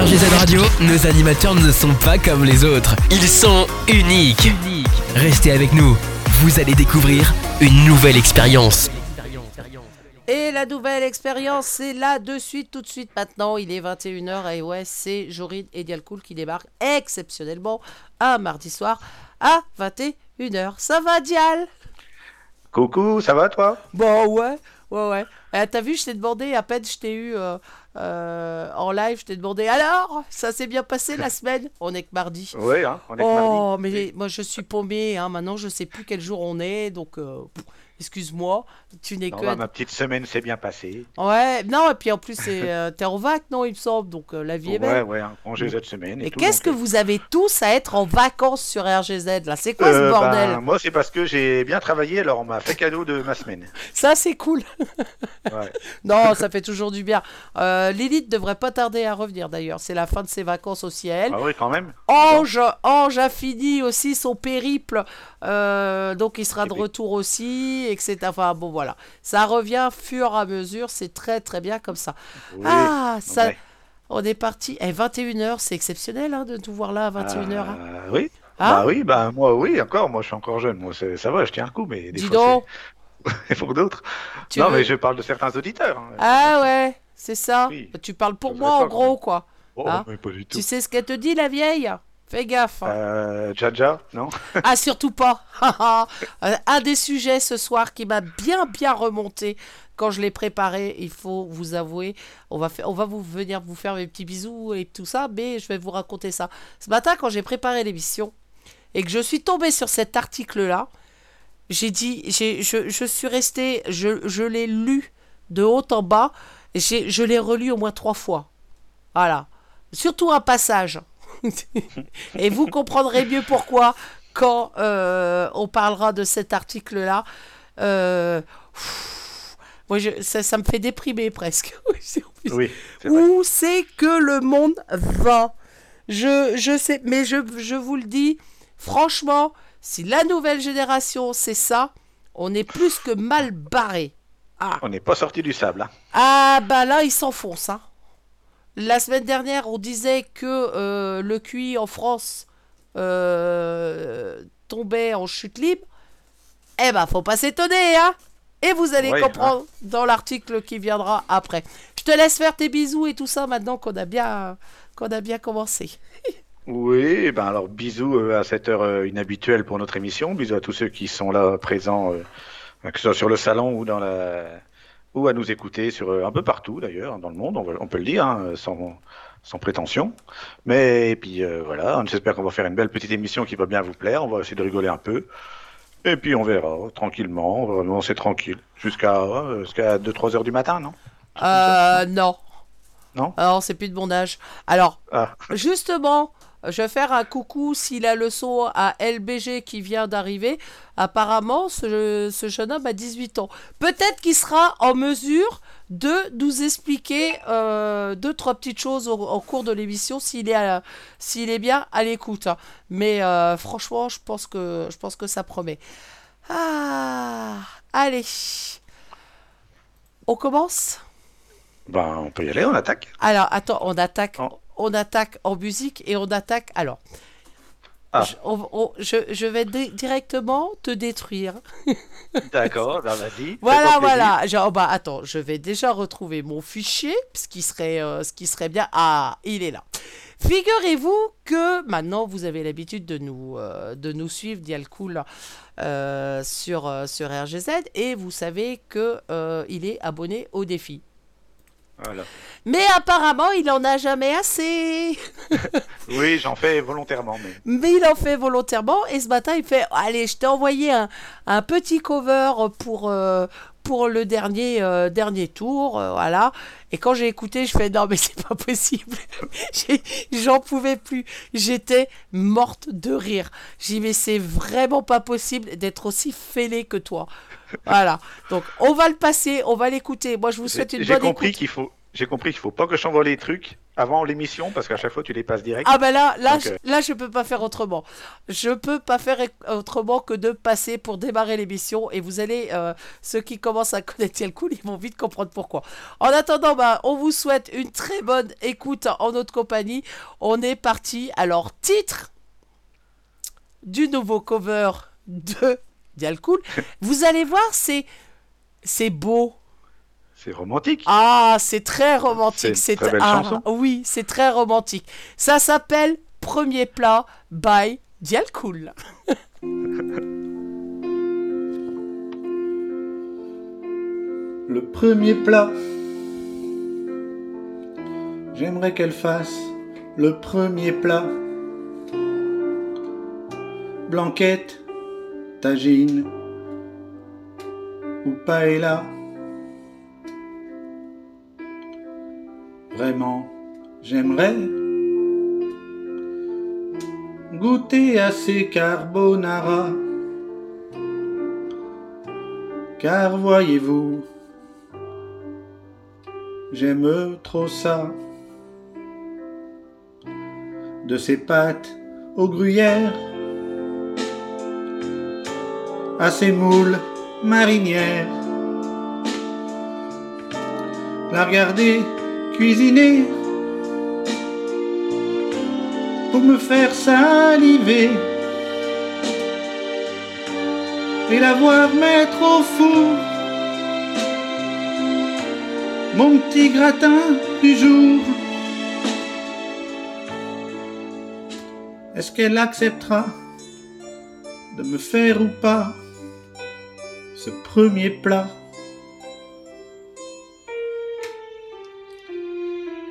RGZ Radio, nos animateurs ne sont pas comme les autres. Ils sont uniques. Restez avec nous. Vous allez découvrir une nouvelle expérience. Et la nouvelle expérience, c'est là de suite, tout de suite maintenant. Il est 21h et ouais, c'est Joride et Dialcool qui débarquent exceptionnellement un mardi soir à 21h. Ça va, Dial? Coucou, ça va toi? Bon, ouais, ouais, ouais. Eh, T'as vu, je t'ai demandé, à peine je t'ai eu euh, euh, en live, je t'ai demandé alors, ça s'est bien passé la semaine? On est que mardi. Oui, hein, on est que Oh, mardi. mais moi je suis paumé, hein. maintenant je sais plus quel jour on est, donc euh, pff, excuse-moi, tu n'es que. bah, ma petite semaine s'est bien passée. Ouais, non, et puis en plus, c'est, euh, t'es en vac, non, il me semble, donc euh, la vie est Ouais, belle. ouais, un congé cette semaine. Et, qu'est-ce que donc, vous avez tous à être en vacances sur RGZ là? C'est quoi euh, ce ben, bordel? Moi, c'est parce que j'ai bien travaillé, alors on m'a fait cadeau de ma semaine. Ça, c'est cool. Ouais. Non, ça fait toujours du bien. Euh, Lilith devrait pas tarder à revenir d'ailleurs. C'est la fin de ses vacances aussi à elle. Ah oui, quand même. Ange, Ange a fini aussi son périple, euh, donc il sera de retour aussi, Enfin bon voilà, ça revient fur et à mesure, c'est très très bien comme ça. Oui. ah, ça, ouais. on est parti. Eh, 21h, c'est exceptionnel hein, de tout voir là à 21h. hein. Euh, oui. Hein bah oui, bah moi, oui, encore. Moi, je suis encore jeune. Moi, ça va, je tiens un coup, mais des Dis fois, donc, pour d'autres. non, veux- mais je parle de certains auditeurs. hein. Ah ouais, c'est ça. Oui. Tu parles pour moi en gros quoi. Oh, hein mais pas du tout. Tu sais ce qu'elle te dit la vieille? Fais gaffe. hein. Euh, Jaja, non Ah, surtout pas. Euh, Un des sujets ce soir qui m'a bien, bien remonté quand je l'ai préparé, il faut vous avouer. On va, faire, on va vous venir vous faire mes petits bisous et tout ça, mais je vais vous raconter ça. Ce matin, quand j'ai préparé l'émission et que je suis tombée sur cet article-là, j'ai dit, j'ai, je, je suis restée, je, je l'ai lu de haut en bas, et j'ai, je l'ai relu au moins trois fois. Voilà. Surtout un passage. et vous comprendrez mieux pourquoi quand euh, on parlera de cet article-là. Euh, pff, moi, je- ça, ça me fait déprimer presque. Oui. Où c'est que le monde va? Je, je sais, mais je, je vous le dis, franchement, si la nouvelle génération c'est ça, on est plus que mal barré. Ah, On n'est pas sorti du sable. hein. ah bah là, ils s'enfoncent. Hein. La semaine dernière, on disait que euh, le QI en France euh, tombait en chute libre. Eh ben, faut pas s'étonner, hein Et vous allez comprendre dans l'article qui viendra après. Je te laisse faire tes bisous et tout ça maintenant qu'on a bien, qu'on a bien commencé. Oui, ben alors bisous euh, à cette heure inhabituelle pour notre émission. Bisous à tous ceux qui sont là présents, que ce soit sur le salon ou dans la ou à nous écouter sur euh, un peu partout d'ailleurs dans le monde. On, on peut le dire hein, sans sans prétention. Mais et puis euh, voilà, j'espère qu'on va faire une belle petite émission qui va bien vous plaire. On va essayer de rigoler un peu. Et puis on verra tranquillement. On va lancer tranquille jusqu'à euh, jusqu'à 2-3 heures du matin, non? Euh, non. Non? Alors, c'est plus de mon âge. Alors, Ah, Justement, je vais faire un coucou si la leçon à LBG qui vient d'arriver. Apparemment, ce, ce jeune homme a 18 ans. Peut-être qu'il sera en mesure de nous expliquer euh, deux, trois petites choses au, au cours de l'émission s'il est, s'il bien à l'écoute. Mais euh, franchement, je pense, que, je pense que ça promet. Ah, allez. On commence? Ben on peut y aller, on attaque. alors, attends, on attaque, Oh. On attaque en musique et on attaque. Alors, Ah. je, on- on- je- je vais di- directement te détruire. D'accord, ben vas-y. Voilà, voilà. Genre, bah, attends, je vais déjà retrouver mon fichier, ce qui serait, euh, ce qui serait bien. Ah, il est là. Figurez-vous que maintenant vous avez l'habitude de nous, euh, de nous suivre, Dialcool, euh, sur, euh, sur RGZ, et vous savez que il est abonné au défi. Voilà. Mais apparemment, il en a jamais assez. Oui, j'en fais volontairement, mais. Mais il en fait volontairement et ce matin il fait allez je t'ai envoyé un, un petit cover pour, euh, pour le dernier, euh, dernier tour euh, voilà. Et quand j'ai écouté je fais non mais c'est pas possible. J'ai- j'en pouvais plus. J'étais morte de rire. J'ai mais c'est vraiment pas possible d'être aussi fêlé que toi. Voilà. Donc on va le passer on va l'écouter. Moi je vous souhaite une J'ai bonne compris écoute. qu'il faut, j'ai compris qu'il faut pas que je t'envoie les trucs avant l'émission parce qu'à chaque fois tu les passes direct. Ah ben là, là, Donc, je, euh, là, je peux pas faire autrement. Je peux pas faire e- autrement que de passer pour démarrer l'émission et vous allez, euh, ceux qui commencent à connaître le ils vont vite comprendre pourquoi. En attendant, bah, on vous souhaite une très bonne écoute en notre compagnie. On est parti. Alors, titre du nouveau cover de Dialcool. Vous allez voir, c'est c'est beau. C'est romantique. Ah, c'est très romantique. C'est une très belle ah, chanson. Oui, c'est très romantique. Ça s'appelle Premier plat by Dialcool. Le premier plat. J'aimerais qu'elle fasse le premier plat. Blanquette, tagine ou paella. Vraiment, j'aimerais goûter à ces carbonara. Car voyez-vous, j'aime trop ça. De ces pâtes aux gruyères, à ces moules marinières. La regarder cuisiner pour me faire saliver et la voir mettre au four mon petit gratin du jour. Est-ce qu'elle acceptera de me faire ou pas ce premier plat?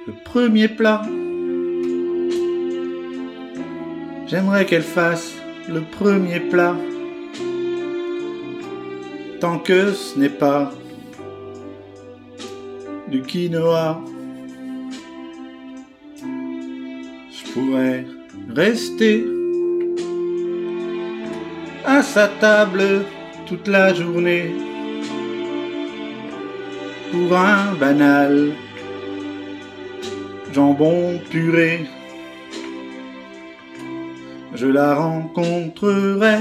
Le premier plat. J'aimerais qu'elle fasse le premier plat. Tant que ce n'est pas du quinoa. Je pourrais rester à sa table toute la journée pour un banal jambon puré. Je la rencontrerai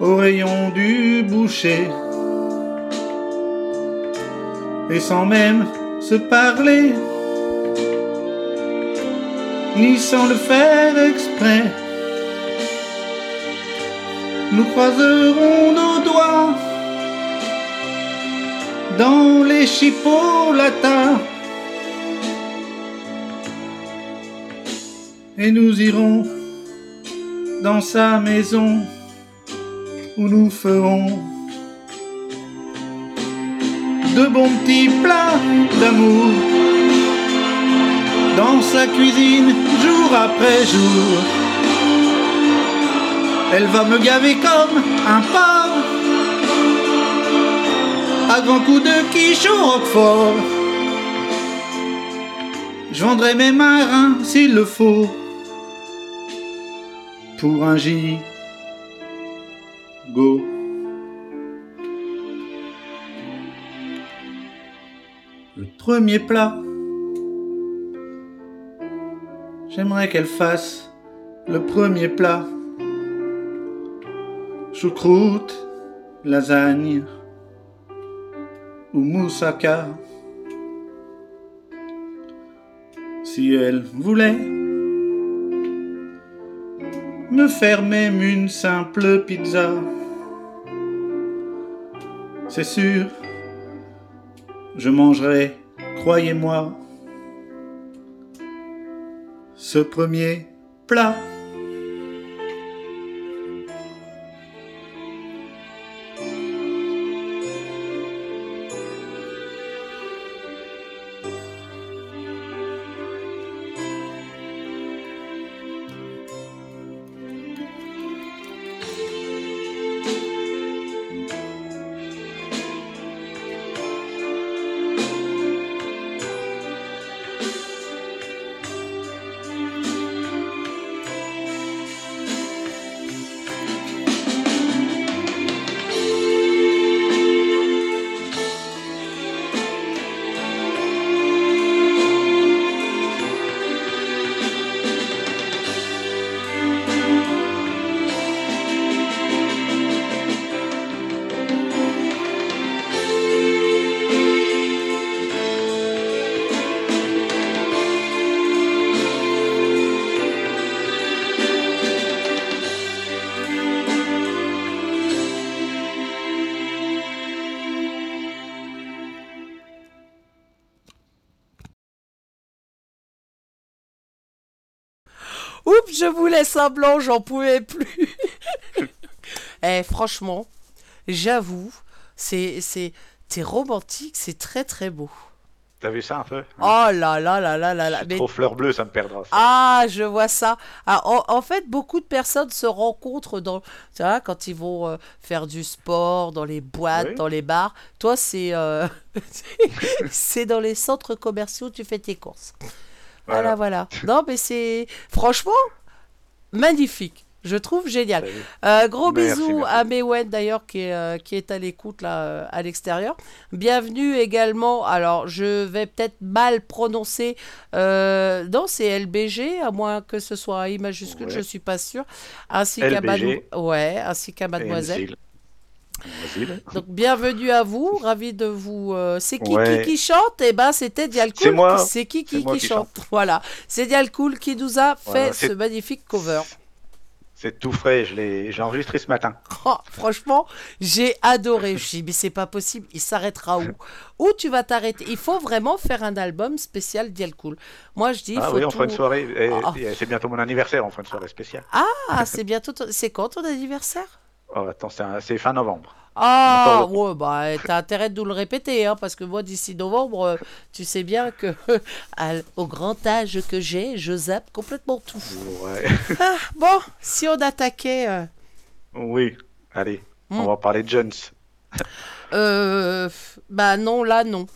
au rayon du boucher et sans même se parler ni sans le faire exprès. Nous croiserons nos doigts dans les chipolatas et nous irons dans sa maison où nous ferons de bons petits plats d'amour dans sa cuisine jour après jour. Elle va me gaver comme un porc à grands coups de quiche au roquefort. Je vendrai mes marins s'il le faut pour un gigot. Le premier plat, j'aimerais qu'elle fasse le premier plat. Choucroute, lasagne moussaka. Si elle voulait me faire même une simple pizza, c'est sûr, je mangerai, croyez-moi, ce premier plat. Blanc, j'en pouvais plus. eh, franchement, j'avoue, c'est, c'est, t'es romantique, c'est très très beau. T'as vu ça un peu? Oh là là là là là là. Mais- Trop fleur bleue, ça me perdra. ça. Ah, je vois ça. Ah, en, en fait, beaucoup de personnes se rencontrent dans, tu vois, quand ils vont euh, faire du sport, dans les boîtes, Oui. dans les bars. Toi, c'est euh, c'est dans les centres commerciaux, tu fais tes courses. Voilà, voilà. Non, mais c'est franchement magnifique. Je trouve génial. Euh, gros Merci, bisous merci. à Mewen d'ailleurs qui est, euh, qui est à l'écoute là euh, à l'extérieur. Bienvenue également. Alors je vais peut-être mal prononcer. Euh, non, c'est LBG à moins que ce soit I majuscule, Ouais. je suis pas sûre. Ainsi qu'à LBG. Madou- ouais, ainsi qu'à Mademoiselle. Donc bienvenue à vous, ravi de vous. euh, c'est qui, Ouais. qui qui chante? Eh ben c'était Dialcool. C'est moi. C'est qui qui, qui chante Voilà, c'est Dialcool qui nous a fait ce magnifique cover. C'est tout frais, je l'ai j'ai enregistré ce matin. Oh, franchement, j'ai adoré. Je me suis dit, mais c'est pas possible, il s'arrêtera où? Où tu vas t'arrêter? Il faut vraiment faire un album spécial Dialcool. Moi, je dis, ah faut oui, on tout- fera une soirée. Ah. C'est bientôt mon anniversaire, on fera une soirée spéciale. Ah, c'est bientôt. ton- C'est quand ton anniversaire? Oh, attends, c'est fin novembre. Ah, ouais, bah, t'as intérêt de nous le répéter, hein, parce que moi, d'ici novembre, euh, tu sais bien que, à au grand âge que j'ai, je zappe complètement tout. Ouais. Ah, bon, si on attaquait. euh, Oui, allez, Hmm. on va parler de Jones. Euh, bah non, là non.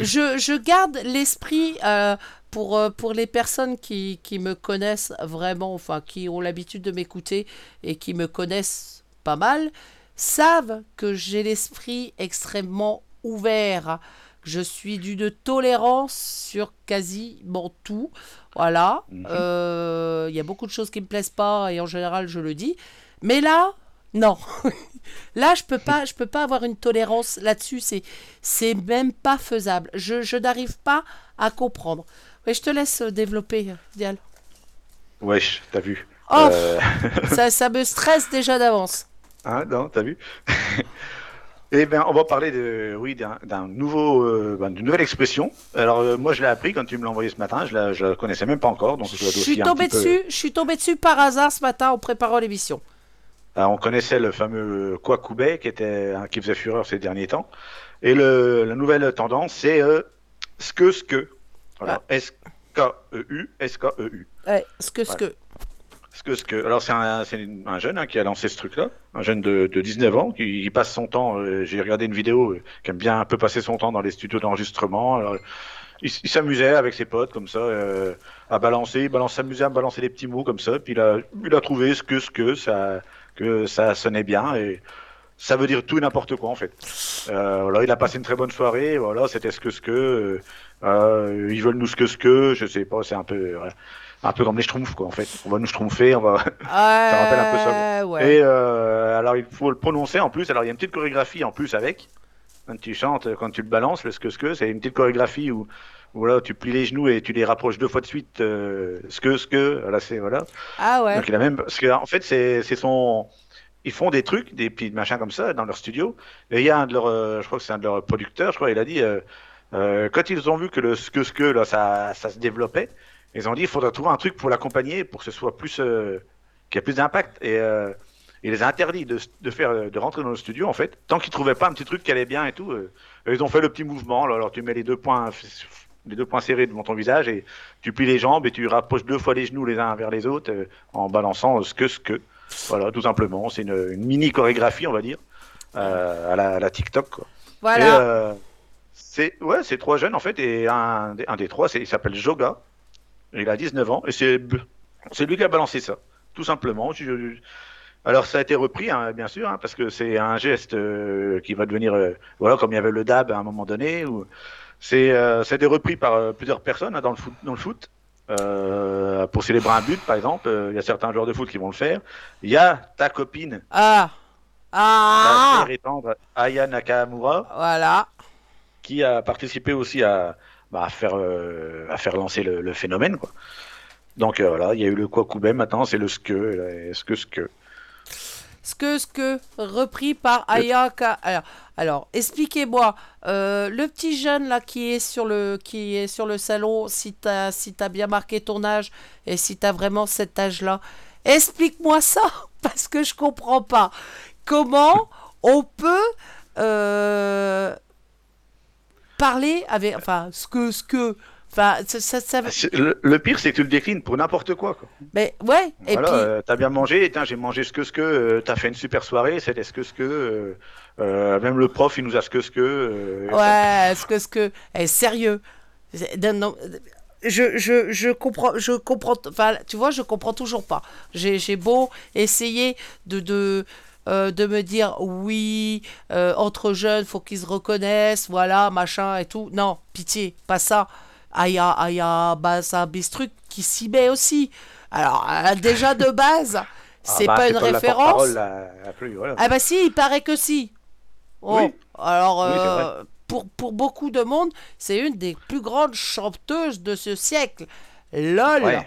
Je, je garde l'esprit euh, pour, euh, pour les personnes qui, qui me connaissent vraiment, enfin qui ont l'habitude de m'écouter et qui me connaissent pas mal, savent que j'ai l'esprit extrêmement ouvert. Je suis d'une tolérance sur quasiment tout. Voilà. Mhm. Euh, Il y a beaucoup de choses qui me plaisent pas et en général je le dis. Mais là, non. Là, je peux pas, je peux pas avoir une tolérance là-dessus. C'est, c'est même pas faisable. Je, je n'arrive pas à comprendre. Ouais, je te laisse euh, développer, Dial. Wesh, t'as vu. Oh, Euh, ça, ça me stresse déjà d'avance. hein, non, t'as vu Eh bien, on va parler de, oui, d'un nouveau, euh, ben, d'une nouvelle expression. Alors, euh, moi, je l'ai appris quand tu me l'as envoyé ce matin. Je la, je la connaissais même pas encore, donc je, suis tombé peu- dessus, je suis tombé dessus par hasard ce matin en préparant l'émission. Alors, on connaissait le fameux Kwakubé qui était, hein, qui faisait fureur ces derniers temps. Et le, la nouvelle tendance, c'est ce que ce que. Voilà, S-K-E-U, S-K-E-U. Ouais, ce que, ce que. Ce que, ce que. Alors, c'est un, c'est un jeune hein, qui a lancé ce truc-là, un jeune de, de 19 ans qui, qui passe son temps. euh, J'ai regardé une vidéo euh, qui aime bien un peu passer son temps dans les studios d'enregistrement. Alors, il, il s'amusait avec ses potes comme ça euh, à balancer, il balance, s'amusait à balancer des petits mots comme ça. Puis il a, il a trouvé ce que, ce que ça, que ça sonnait bien et ça veut dire tout et n'importe quoi en fait. Euh, voilà, il a passé une très bonne soirée. Voilà, c'était ce que, ce que. euh, euh, ils veulent nous ce que, ce que. Je sais pas, c'est un peu. voilà, un peu comme les schtroumpfs, quoi, en fait. On va nous schtroumpfer, on va. rappelle un peu ça, Euh, ouais. Et euh, alors, il faut le prononcer en plus. Alors, il y a une petite chorégraphie en plus avec. Quand tu chantes, quand tu le balances, le ce que ce que, c'est une petite chorégraphie où, où là, tu plies les genoux et tu les rapproches deux fois de suite. euh, ce que ce que. Là, c'est voilà. Ah ouais. Donc, il a même. Parce que, en fait, c'est c'est son. Ils font des trucs, des petits machins comme ça dans leur studio. Et il y a un de leurs, euh, je crois que c'est un de leurs producteurs, je crois, il a dit, euh, quand ils ont vu que le ce que ce que là, ça, ça se développait, ils ont dit, il faudra trouver un truc pour l'accompagner, pour que ce soit plus, euh, qu'il y ait plus d'impact. Et euh, il les a interdits de, de faire, de rentrer dans le studio en fait, tant qu'ils trouvaient pas un petit truc qui allait bien et tout. euh, ils ont fait le petit mouvement. alors tu mets les deux points, les deux points serrés devant ton visage et tu plies les jambes et tu rapproches deux fois les genoux les uns vers les autres euh, en balançant ce que ce que. Voilà, tout simplement. C'est une, une mini chorégraphie, on va dire, euh, à, la, à la TikTok. Quoi. Voilà. C'est ouais, c'est trois jeunes en fait, et un, des- un des trois, il s'appelle Joga. Il a 19 ans, et c'est, c'est lui qui a balancé ça, tout simplement. Je- je- alors ça a été repris, hein, bien sûr, hein, parce que c'est un geste euh, qui va devenir, euh, voilà, comme il y avait le dab à un moment donné. Où c'est, euh, ça a été repris par euh, plusieurs personnes hein, dans le foot. Dans le foot. Pour célébrer un but, par exemple, il y a certains joueurs de foot qui vont le faire. Il y a ta copine, Ah. Ah. tendre Aya Nakamura, Voilà. Qui a participé aussi à, bah, à faire, euh, à faire lancer le, le phénomène. Quoi. Donc euh, voilà, il y a eu le Kwakubé, maintenant c'est le Ske, là, que ce que. Ce que, ce que, repris par Ayaka. Alors, alors expliquez-moi, euh, le petit jeune là qui est sur le, qui est sur le salon, si t'as si as bien marqué ton âge et si t'as vraiment cet âge-là, explique-moi ça, parce que je comprends pas. Comment on peut euh, parler avec. Enfin, ce que. Ce que Enfin, ça, ça, ça- Le, le pire, c'est que tu le déclines pour n'importe quoi. quoi. Mais ouais, et puis. euh, t'as bien mangé, j'ai mangé ce que ce que, euh, t'as fait une super soirée, c'était ce que ce que, euh, même le prof, il nous a ce que ce que. Ouais, ce que ce que eh, sérieux. C'est- non, non, je, je, je comprends je comprends enfin tu vois je comprends toujours pas. J'ai j'ai beau essayer de de euh, de me dire oui euh, entre jeunes faut qu'ils se reconnaissent voilà machin et tout non pitié pas ça Aya Aya Basa Bistruc qui s'y met aussi alors euh, déjà de base ah c'est bah, pas une référence plus, voilà. ah bah si, il paraît que si. Oh, Oui. Alors, Oui, pour, pour beaucoup de monde, c'est une des plus grandes chanteuses de ce siècle. LOL Ouais.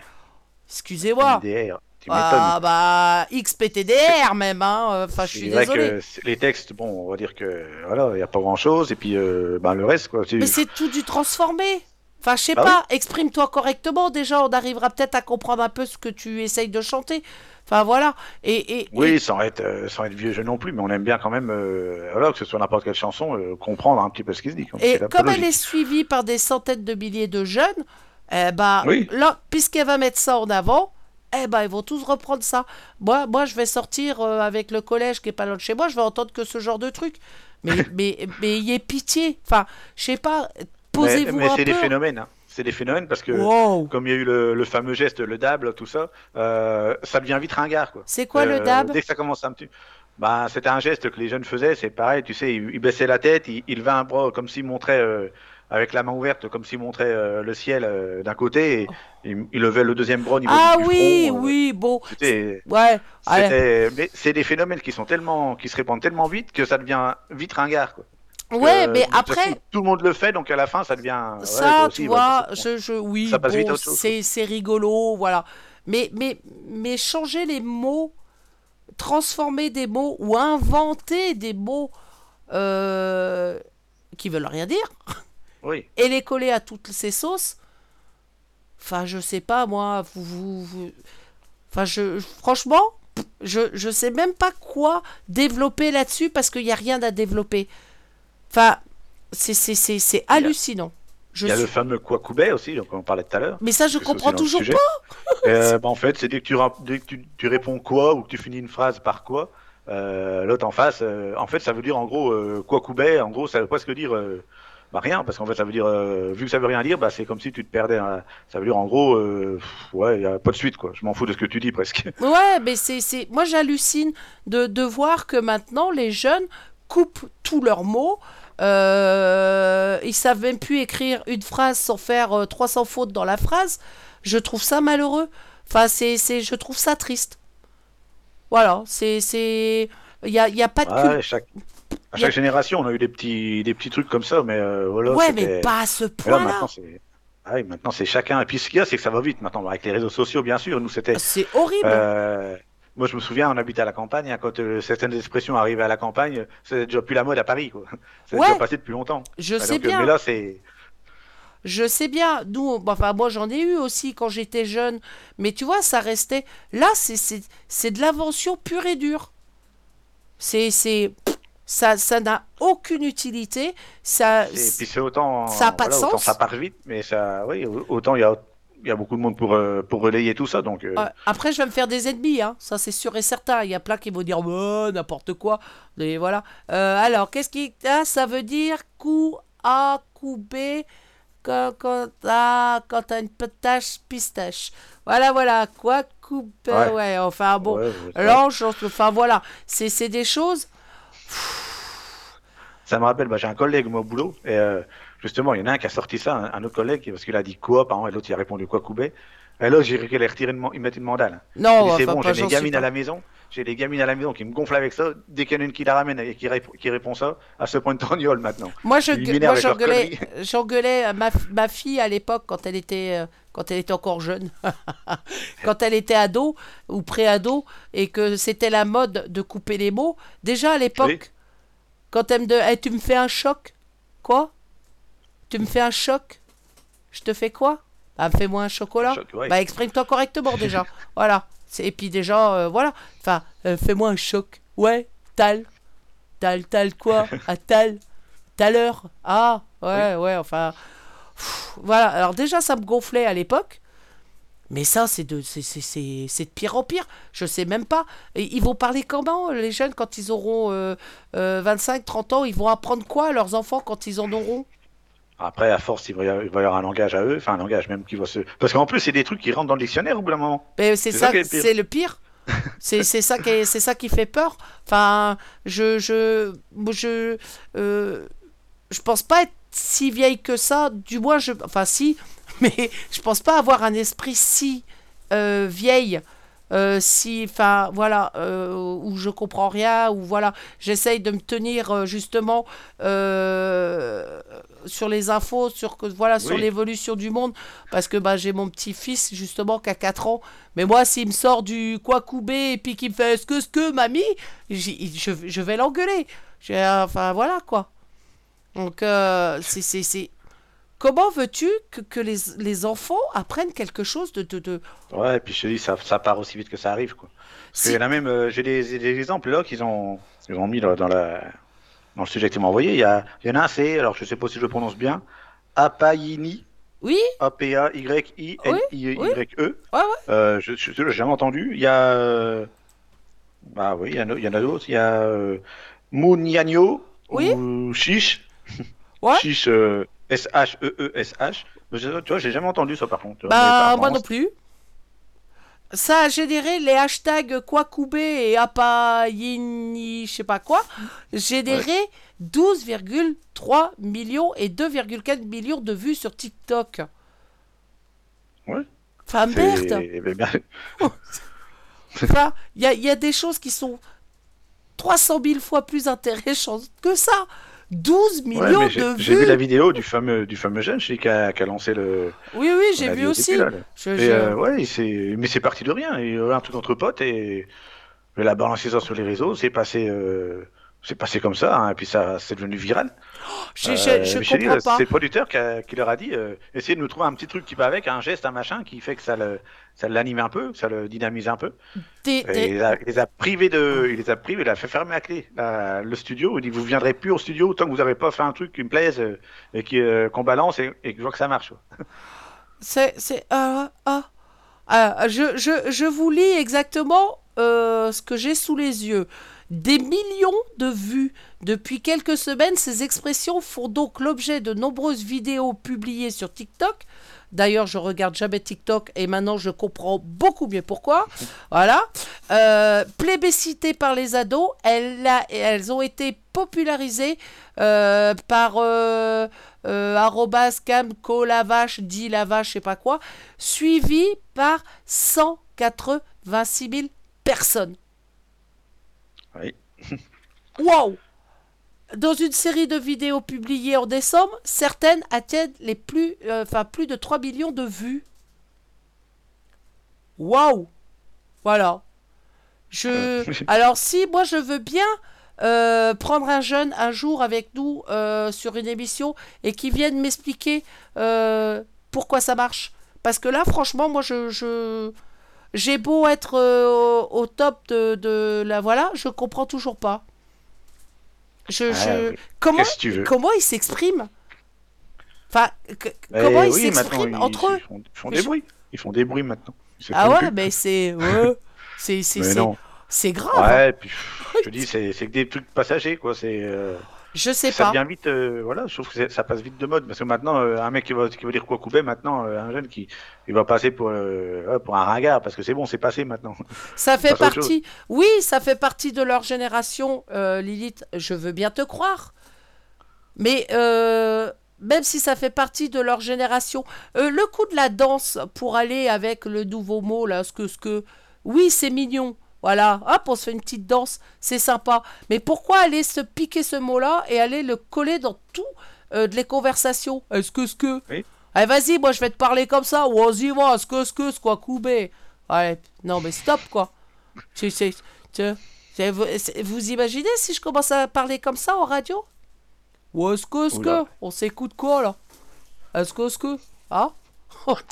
Excusez-moi. MDR, tu Ah bah, XPTDR même, hein. Enfin, je suis désolé. que les textes, bon, on va dire que voilà, il y a pas grand chose, et puis euh, ben, le reste, quoi. Mais c'est tout du transformé. Enfin, je sais Bah pas, exprime-toi correctement. Déjà, on arrivera peut-être à comprendre un peu ce que tu essayes de chanter. Enfin, voilà. Et, et, Oui, et- sans être, euh, sans être vieux jeu non plus, mais on aime bien quand même, euh, voilà, que ce soit n'importe quelle chanson, euh, comprendre un petit peu ce qui se dit. Et comme elle est suivie par des centaines de milliers de jeunes, eh ben, Oui. là, puisqu'elle va mettre ça en avant, eh ben, ils vont tous reprendre ça. Moi, moi je vais sortir euh, avec le collège qui est pas loin de chez moi, je vais entendre que ce genre de truc. Mais, mais, mais ayez pitié. Enfin, je sais pas, Mais, posez-vous mais un c'est des phénomènes, hein. C'est des phénomènes parce que, Wow. comme il y a eu le, le fameux geste, le dab, tout ça, euh, ça devient vite ringard, quoi. C'est quoi le Euh, dab Dès que ça commence un petit. Bah, c'était un geste que les jeunes faisaient, c'est pareil, tu sais, ils, ils baissaient la tête, ils, ils levaient un bras comme s'ils montraient, euh, avec la main ouverte, comme s'ils montraient euh, le ciel euh, d'un côté, et ils, ils levaient le deuxième bras au niveau Ah du oui, front, euh, oui, bon. C'était, Ouais, mais c'est des phénomènes qui sont tellement, qui se répandent tellement vite que ça devient vite ringard, quoi. Ouais, mais après, façon, tout le monde le fait, donc à la fin, ça devient. ouais, ça, aussi, tu vois, je, je, oui, bon, c'est rigolo, voilà. Mais, mais, mais changer les mots, transformer des mots ou inventer des mots euh, qui veulent rien dire Oui. et les coller à toutes ces sauces, enfin, je sais pas, moi, vous, vous, vous- enfin, je, franchement, je, je sais même pas quoi développer là-dessus parce qu'il n'y a rien à développer. Enfin, c'est, hallucinant. Je Il y a suis- le fameux Kwakubé aussi, donc on parlait tout à l'heure. Mais ça, je comprends toujours pas. Euh, bah, en fait, c'est dès que, tu, rap- dès que tu, tu réponds quoi ou que tu finis une phrase par quoi, euh, l'autre en face, euh, en fait, ça veut dire en gros Kwakubé, en gros, ça veut presque dire bah, rien, parce qu'en fait, ça veut dire, euh, vu que ça veut rien dire, bah, c'est comme si tu te perdais. hein. Ça veut dire en gros, euh, ouais, il y a pas de suite, quoi. Je m'en fous de ce que tu dis presque. Ouais, mais c'est, c'est... moi j'hallucine de, de voir que maintenant les jeunes coupent tous leurs mots. Euh, ils savent même plus écrire une phrase sans faire euh, 300 fautes dans la phrase. Je trouve ça malheureux. Enfin, c'est, c'est, je trouve ça triste. Voilà, c'est, c'est, il y a, il y a pas de. Ouais, chaque, à a- chaque génération, on a eu des petits, des petits trucs comme ça, mais euh, voilà. ouais, c'était- mais pas à ce point-là. maintenant, c'est. Ah oui, maintenant c'est chacun. Et puis ce qu'il y a, c'est que ça va vite maintenant. Avec les réseaux sociaux, bien sûr, nous c'était. C'est horrible. Euh, moi, je me souviens, on habitait à la campagne. hein, quand euh, certaines expressions arrivaient à la campagne, c'est déjà plus la mode à Paris. quoi. C'est Ouais. déjà passé depuis longtemps. je sais donc, bien. Mais là, c'est. Je sais bien, nous, bon, enfin moi j'en ai eu aussi quand j'étais jeune, mais tu vois, ça restait. Là, c'est de l'invention pure et dure. C'est ça ça n'a aucune utilité. Ça c'est- Puis c'est autant. ça a pas de autant sens. ça part vite, mais ça. Oui, autant il y a. Il y a beaucoup de monde pour, euh, pour relayer tout ça, donc euh, après, je vais me faire des ennemis, hein. ça c'est sûr et certain. Il y a plein qui vont dire oh, n'importe quoi. Et voilà. Euh, alors, qu'est-ce qui. Ah, ça veut dire coup A, coup B, quand, quand, ah, quand t'as une petache pistache. Voilà, voilà. Quoi, coup B. Ouais, Ouais. enfin bon. ouais, L'ange, enfin voilà. C'est c'est des choses. Ça me rappelle, bah, j'ai un collègue moi au boulot, et euh, justement, il y en a un qui a sorti ça, un, un autre collègue, parce qu'il a dit quoi, par exemple, et l'autre il a répondu quoi, Koubé. Et là, j'ai qu'il a retiré une, mettait une mandale. Non, dit, c'est bon, j'ai suis gamines à la maison. J'ai des gamines à la maison qui me gonflent avec ça. Dès qu'il y en a une qui la ramène et qui, rép- qui répond ça, à ce point de torgnole maintenant. Moi, je, moi, j'engueulais, j'engueulais ma, ma fille à l'époque quand elle était, euh, quand elle était encore jeune, quand elle était ado ou pré-ado et que c'était la mode de couper les mots. Déjà à l'époque, Oui. quand elle me dit, tu me fais un choc, quoi? Tu me fais un choc? Je te fais quoi? Bah, fais-moi un chocolat. Choc, ouais. Bah, exprime-toi correctement déjà. voilà. Et puis déjà, euh, voilà. Enfin, euh, fais-moi un choc. Ouais, tal. Tal, tal quoi? À tal. Tal heure. Ah, ouais, ouais, enfin. Pff, voilà. Alors déjà, ça me gonflait à l'époque. Mais ça, c'est de, c'est, c'est, c'est, c'est de pire en pire. Je sais même pas. Ils vont parler comment, les jeunes, quand ils auront euh, euh, 25, 30 ans? Ils vont apprendre quoi à leurs enfants quand ils en auront? Après, à force, il va, y avoir, un langage à eux, enfin un langage même qui va se. Parce qu'en plus, c'est des trucs qui rentrent dans le dictionnaire au bout d'un moment. Mais c'est ça, ça c'est le pire. c'est c'est ça qui est- c'est ça qui fait peur. Enfin, je je je euh, je pense pas être si vieille que ça. Du moins, je enfin si, mais je pense pas avoir un esprit si euh, vieille. euh, si, enfin, voilà, euh, où je comprends rien, où voilà, j'essaye de me tenir euh, justement sur les infos, sur que voilà, sur l'évolution du monde, parce que bah, j'ai mon petit-fils justement qui a 4 ans. Mais moi, s'il me sort du quoi coubé et puis qu'il me fait ce que ce que mamie, je, je vais l'engueuler. Enfin voilà quoi. Donc euh, c'est c'est c'est comment veux-tu que, que les, les enfants apprennent quelque chose de de, de... Ouais, et puis je te dis, ça, ça part aussi vite que ça arrive, quoi. Parce Si- en a même, euh, j'ai des, des exemples là qu'ils ont, ils ont mis là, dans, la, dans le sujet que tu m'as envoyé. Il y, a, il y en a un, c'est, alors je sais pas si je le prononce bien, Apayini, Oui, A-P-A-Y-I-N-I-Y-E. Ouais, ouais. Euh, je je- l'ai jamais entendu. Il y a, euh, bah oui, il y en a, a d'autres. Il y a euh, Mouniagno Oui. ou Chiche. Ouais. Chiche, euh, S-H-E-E-S-H. Mais je- Tu vois, j'ai jamais entendu ça par contre. Bah moi non plus. Ça a généré les hashtags Kwakoubé et Apayini, je sais pas quoi, généré 12,3 millions et 2,4 millions de vues sur TikTok. Ouais. Enfin c'est- merde. bien, Enfin, il y a, il y a des choses qui sont 300 000 fois plus intéressantes que ça. 12 millions Ouais, mais j'ai de j'ai vu vues. la vidéo du fameux, du fameux jeune, qui a, qui a lancé le. Oui, oui, j'ai vu au aussi. début, là, le- Je- Et, je- euh, ouais, mais c'est parti de rien. Et euh, un truc entre potes et il a balancé ça sur les réseaux. C'est passé, euh, c'est passé comme ça. hein, et puis ça, c'est devenu viral. Je, Euh, je- je dis, comprends pas. C'est le producteur qui, a- qui leur a dit, euh, essayez de nous trouver un petit truc qui va avec, un geste, un machin, qui fait que ça le, ça l'anime un peu, que ça le dynamise un peu. Et t'es- il, les a, il les a privés de, il les a privés, il a fait fermer à clé la- le studio. Il dit, vous viendrez plus au studio tant que vous n'avez pas fait un truc qui me plaise euh, et qui, euh, qu'on balance et, et que je vois que ça marche. C'est. c'est ah, ah. Ah, je, je, je vous lis exactement euh, ce que j'ai sous les yeux. Des millions de vues. Depuis quelques semaines, ces expressions font donc l'objet de nombreuses vidéos publiées sur TikTok. D'ailleurs, je regarde jamais TikTok et maintenant je comprends beaucoup mieux pourquoi. Voilà. Euh, plébiscitées par les ados, elles, ont été popularisées euh, par euh, euh, camco la vache, dit la vache, je sais pas quoi, suivi par 186 000 personnes. Oui. Wow Dans une série de vidéos publiées en décembre, certaines atteignent les plus, euh, enfin, plus de 3 millions de vues. Waouh Voilà. Je... Alors si moi je veux bien euh, prendre un jeune un jour avec nous euh, sur une émission et qui vienne m'expliquer euh, pourquoi ça marche. Parce que là franchement moi je... je... J'ai beau être euh, au, au top de, de la voilà, je comprends toujours pas. Je, Ah, je... oui. Comment, tu veux comment ils s'expriment? Enfin, que- Eh comment ils oui, s'expriment ils- entre eux? Ils font, ils font Mais des je- bruits. Ils font des bruits maintenant. Ah ouais, mais c'est... ouais, c'est c'est- grave. Ouais, puis pff, je te dis, c'est c'est que des trucs passagers, quoi. C'est euh, Je sais ça pas. devient vite, euh, voilà. Je trouve que ça passe vite de mode parce que maintenant, euh, un mec qui va, qui va dire quoi couper, maintenant, euh, un jeune qui, il va passer pour, pour un ringard parce que c'est bon, c'est passé maintenant. Ça fait partie. Oui, ça fait partie de leur génération, Lilith. Je veux bien te croire. Mais même si ça fait partie de leur génération, le coup de la danse pour aller avec le nouveau mot là, ce que ce que, oui, c'est mignon. Voilà, hop, on se fait une petite danse, c'est sympa. Mais pourquoi aller se piquer ce mot-là et aller le coller dans tout euh, les conversations? Est-ce que, ce que? Oui. Allez, vas-y, moi je vais te parler comme ça. Vas-y, va, ce que, ce que, ce quoi, coubé. Ouais, non, mais stop, quoi. Tu sais, tu- tu- vous, vous imaginez si je commence à parler comme ça en radio? Ouais, ce que, ce que? On s'écoute quoi, là? Est-ce que, ce que? Ah?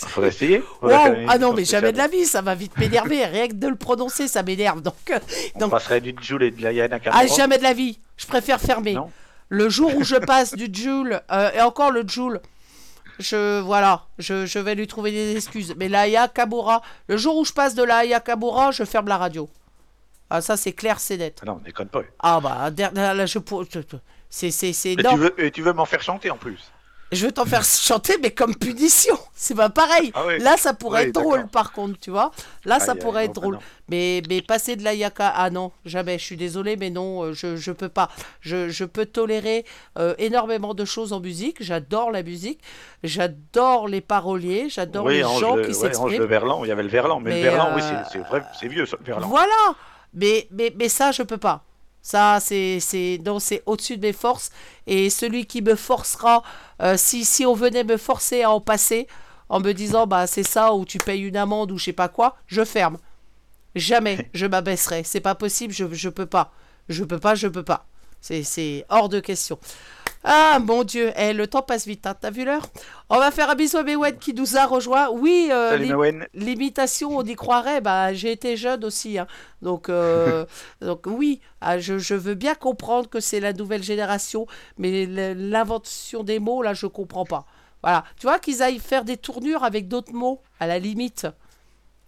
Faudrait essayer. Ah non, mais jamais de la vie, ça va vite m'énerver. Rien que de le prononcer, ça m'énerve. Donc, euh, On donc passerait du Joule et de la Yana ah, jamais de la vie. Je préfère fermer. Non. Le jour où je passe du Joule, euh, et encore le Joule, je, voilà, je, je vais lui trouver des excuses. Mais la Yakamura, le jour où je passe de la Yakamura, je ferme la radio. Ah, ça, c'est clair, c'est net. Ah non, déconne pas. Ah, bah, là, je C'est, non. tu veux, et tu veux m'en faire chanter en plus. Je veux t'en faire chanter, mais comme punition. C'est pas pareil. Ah. Là, ça pourrait Oui, être drôle, par contre, tu vois. Là, ça pourrait être drôle. Mais, mais passer de la yaka, ah non, jamais. Je suis désolé, mais non, euh, je, je peux pas. Je, je peux tolérer euh, énormément de choses en musique. J'adore la musique. J'adore les paroliers. J'adore oui, les gens le, qui ouais, Ange le s'expriment. Verlan, il y avait le Verlan. Mais, Mais, le Verlan, oui, euh, c'est- c'est vieux, ça, le Verlan. Voilà. Mais, mais, mais ça, je peux pas. Ça, c'est, c'est au-dessus de mes forces. Et celui qui me forcera, euh, si, si on venait me forcer à en passer, en me disant, bah, c'est ça, ou tu payes une amende, ou je sais pas quoi, je ferme. Jamais je m'abaisserai. C'est pas possible, je, je peux pas. Je peux pas, je peux pas. C'est, c'est hors de question. Ah mon dieu, eh, le temps passe vite, hein. t'as vu l'heure? On va faire un bisou à Mewen qui nous a rejoint. Oui, euh, Salut. L'imitation, on y croirait, bah, j'ai été jeune aussi. hein. Donc, euh, donc oui, ah, je, je veux bien comprendre que c'est la nouvelle génération, mais l'invention des mots, là, je comprends pas. Voilà. Tu vois qu'ils aillent faire des tournures avec d'autres mots, à la limite.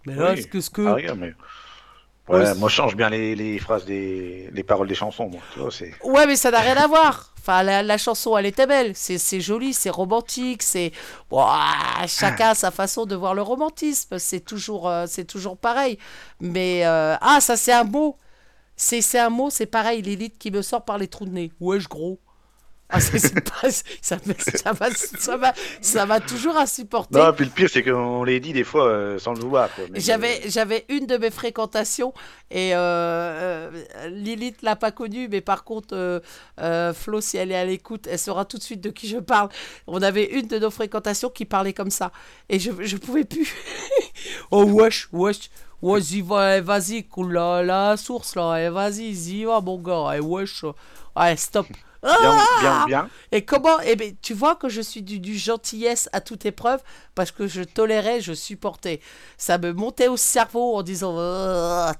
Mais là, Oui. ce que ce que. Ah, regarde, mais... Ouais, Ouais, moi, je change bien les, les phrases des les paroles des chansons. Moi, tu vois, c'est. Ouais, mais ça n'a rien à voir. Enfin, la, la chanson, elle était belle. C'est c'est joli, c'est romantique, c'est. Chacun a sa façon de voir le romantisme. C'est toujours, euh, c'est toujours pareil. Mais. euh, Ah, ça, c'est un mot. C'est c'est un mot, c'est pareil, l'élite qui me sort par les trous de nez. Wesh, gros. Ah, pas- ça ça va- ça va- ça va toujours insupporter. Non, puis le pire, c'est qu'on les dit des fois euh, sans le vouloir. J'avais, j'avais une de mes fréquentations et euh, euh, Lilith l'a pas connue, mais par contre, euh, euh, Flo, si elle est à l'écoute, elle saura tout de suite de qui je parle. On avait une de nos fréquentations qui parlait comme ça et je, je pouvais plus. oh wesh, wesh. Vas-y, va, vas-y, coule la, la source là, vas-y, y va mon gars, et wesh. Ouais, stop. Bien, Ah bien, bien. Et comment Eh ben, tu vois que je suis du, du gentillesse à toute épreuve parce que je tolérais, je supportais. Ça me montait au cerveau en disant,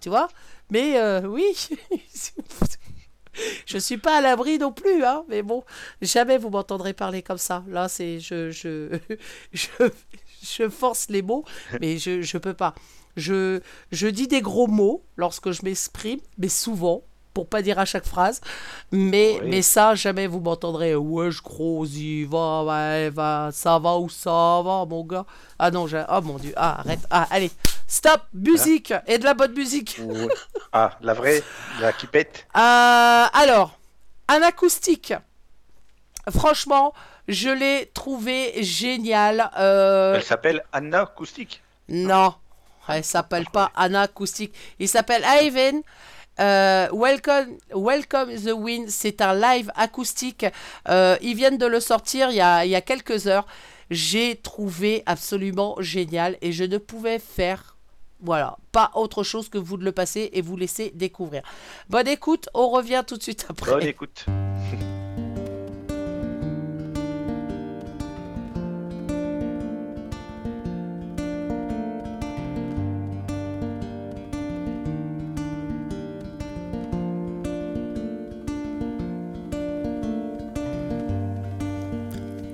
tu vois. Mais euh, oui, je suis pas à l'abri non plus, hein. Mais bon, jamais vous m'entendrez parler comme ça. Là, c'est je, je, je, je force les mots, mais je, je peux pas. Je, je dis des gros mots lorsque je m'exprime, mais souvent, pour pas dire à chaque phrase. Mais, Oui. mais ça, jamais vous m'entendrez. Wesh, gros, y va, ouais, va, ça va ou ça va, mon gars. Ah non, j'ai- oh mon dieu, ah, arrête. Ah, allez, stop, musique, et de la bonne musique. Ah, la vraie, la qui pète. Euh, alors, un acoustique. Franchement, je l'ai trouvé génial. Euh, Elle s'appelle Anna Acoustique. non, elle s'appelle pas Anna Acoustique. Il s'appelle Ivan. Euh, Welcome, Welcome the Wind, c'est un live acoustique. Euh, ils viennent de le sortir il y a, il y a quelques heures. J'ai trouvé absolument génial et je ne pouvais faire, voilà, pas autre chose que vous de le passer et vous laisser découvrir. Bonne écoute, on revient tout de suite après. Bonne écoute.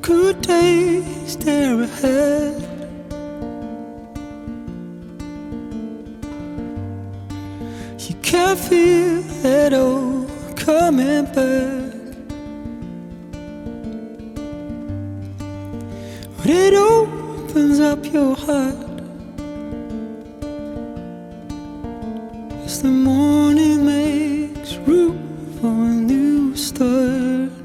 Good days there ahead. You can't feel it all coming back. When it opens up your heart as the morning makes room for a new start.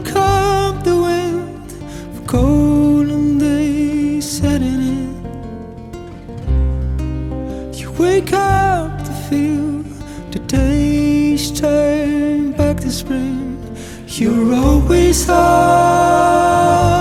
come the wind for cold day setting in. You wake up to feel the days turn back to spring. You're always home.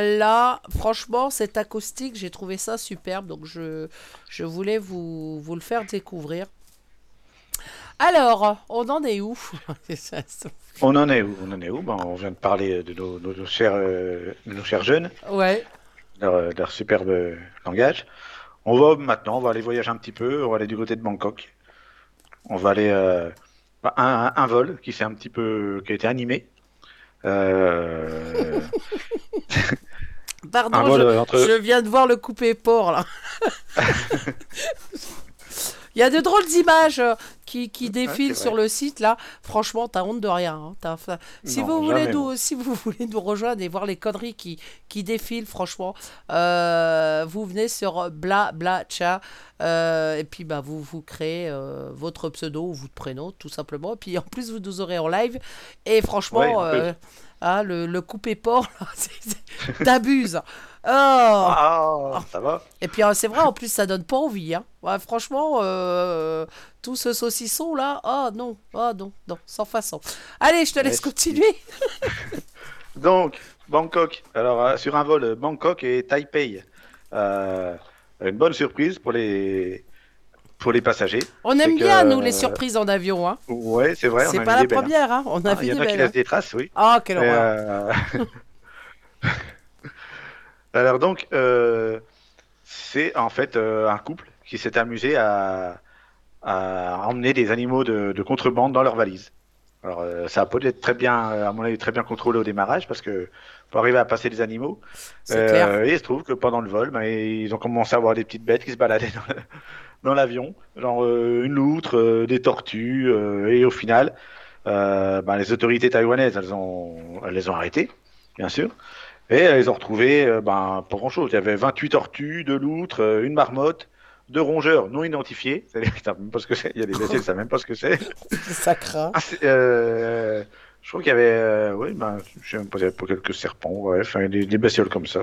Revoilà. Franchement, cet acoustique, j'ai trouvé ça superbe. Donc, je, je voulais vous, vous le faire découvrir. Alors, on en est où On en est où On en est où? Ben, On vient de parler de nos, nos- nos chers, euh, de nos chers jeunes, Ouais. leur, euh, leur superbe langage. On va maintenant, on va aller voyager un petit peu. On va aller du côté de Bangkok. On va aller euh, un, un vol qui s'est un petit peu, qui a été animé. Euh, Pardon, un vol je, euh, entre. je viens de voir le coupé port là. Il y a de drôles d'images euh, qui, qui défilent c'est sur le site là. Franchement, t'as honte de rien. hein. T'as- si, Non, vous voulez nous, si vous voulez nous rejoindre et voir les conneries qui, qui défilent, franchement, euh, vous venez sur bla bla chat euh, et puis bah, vous, vous créez euh, votre pseudo ou votre prénom tout simplement. Et puis en plus, vous nous aurez en live. Et franchement, Ouais, euh, ah, le, le coupé port, t'abuses. Oh. Ah, ça va. Et puis euh, c'est vrai, en plus ça donne pas envie. Hein. Ouais, franchement, tout ce saucisson là, oh non, oh non, non, sans façon. Allez, je te laisse continuer. Donc, Bangkok. Alors, euh, sur un vol euh, Bangkok et Taipei. Euh, une bonne surprise pour les, pour les passagers. On aime que, bien, nous, euh, les surprises en avion. Hein. Ouais, c'est vrai. C'est pas la belles, hein. première, hein. on a Ah, vu Il y en des a qui belles. laissent hein. des traces, oui. Ah, quelle Mais, horreur. euh, Alors donc, euh, c'est en fait euh, un couple qui s'est amusé à, à emmener des animaux de, de contrebande dans leur valise. Alors euh, ça a peut être très bien, euh, à mon avis, très bien contrôlé au démarrage parce que pour arriver à passer des animaux, euh, clair. et il se trouve que pendant le vol, ben, ils ont commencé à voir des petites bêtes qui se baladaient dans l'avion, genre euh, une loutre, euh, des tortues, euh, et au final, euh, ben, les autorités taïwanaises, elles ont, elles les ont arrêtés, bien sûr, et elles ont retrouvé, ben, pas grand chose. Il y avait 28 tortues, deux loutres, une marmotte, deux rongeurs non identifiés. C'est-à-dire qu'ils savent même pas ce que. Il y a des blessés, ils ne savent même pas ce que c'est. Ça craint. Ah, c'est, euh, je crois qu'il y avait, euh, oui, ben, je sais même pas, il y avait pas quelques serpents, bref, hein, des, des bestioles comme ça.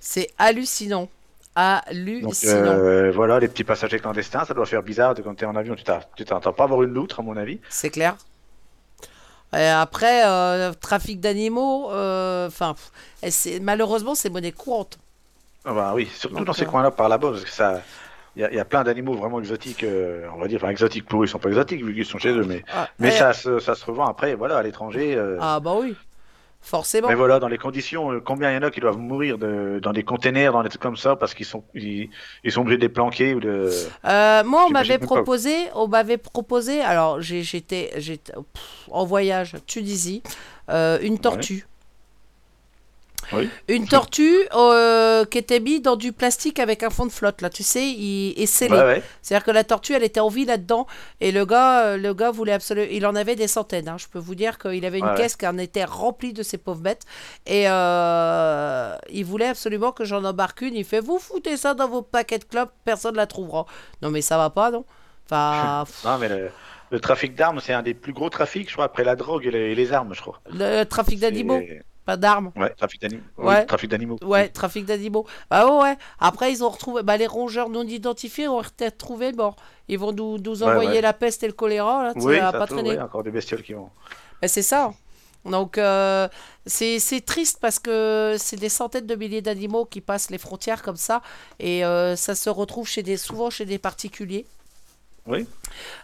C'est hallucinant. Donc Hallucinant. euh, voilà, les petits passagers clandestins, ça doit faire bizarre de quand t'es en avion, tu tu t'entends pas avoir une loutre à mon avis. C'est clair. Et après, euh, trafic d'animaux, enfin, malheureusement, c'est monnaie courante. Ah bah oui, surtout Donc, dans ces euh, coins-là par là-bas, parce que ça, il y, a- il y a plein d'animaux vraiment exotiques, euh, on va dire, enfin exotiques pour eux, ils sont pas exotiques vu qu'ils sont chez eux, mais, Ah, mais eh, ça, se, ça se revend après, voilà, à l'étranger. euh, Ah bah oui, forcément. Mais voilà, dans les conditions, euh, combien il y en a qui doivent mourir de, dans des containers, dans des trucs comme ça, parce qu'ils sont, ils, ils sont obligés de les planquer ou de. Moi, on m'avait proposé, on m'avait proposé, alors j'étais en voyage Tunisie, une tortue. Oui. Une tortue euh, qui était mise dans du plastique avec un fond de flotte, là, tu sais, il, et scellé. Ouais, ouais. C'est-à-dire que la tortue, elle était en vie là-dedans, et le gars, euh, le gars voulait absolument, il en avait des centaines. hein. Je peux vous dire qu'il avait une Ouais, caisse qui en était remplie de ces pauvres bêtes, et euh, il voulait absolument que j'en embarque une. Il fait, vous foutez ça dans vos paquets de clopes, personne la trouvera. Non mais ça va pas, non Enfin, Non, mais le, le trafic d'armes, c'est un des plus gros trafics, je crois, après la drogue et les, et les armes, je crois. le trafic d'animaux, pas d'armes. Ouais, trafic d'animaux. Ouais. Oui, trafic d'animaux. Ouais, trafic d'animaux. Ah ouais. Après, ils ont retrouvé. Bah, les rongeurs non identifiés ont été retrouvés morts. Ils vont nous, envoyer ouais. la peste et le choléra, là, Oui, ça pas traîner. encore des bestioles qui vont. Ben, c'est ça. Donc, euh, c'est c'est triste parce que c'est des centaines de milliers d'animaux qui passent les frontières comme ça. Et euh, ça se retrouve chez des, souvent chez des particuliers. Oui.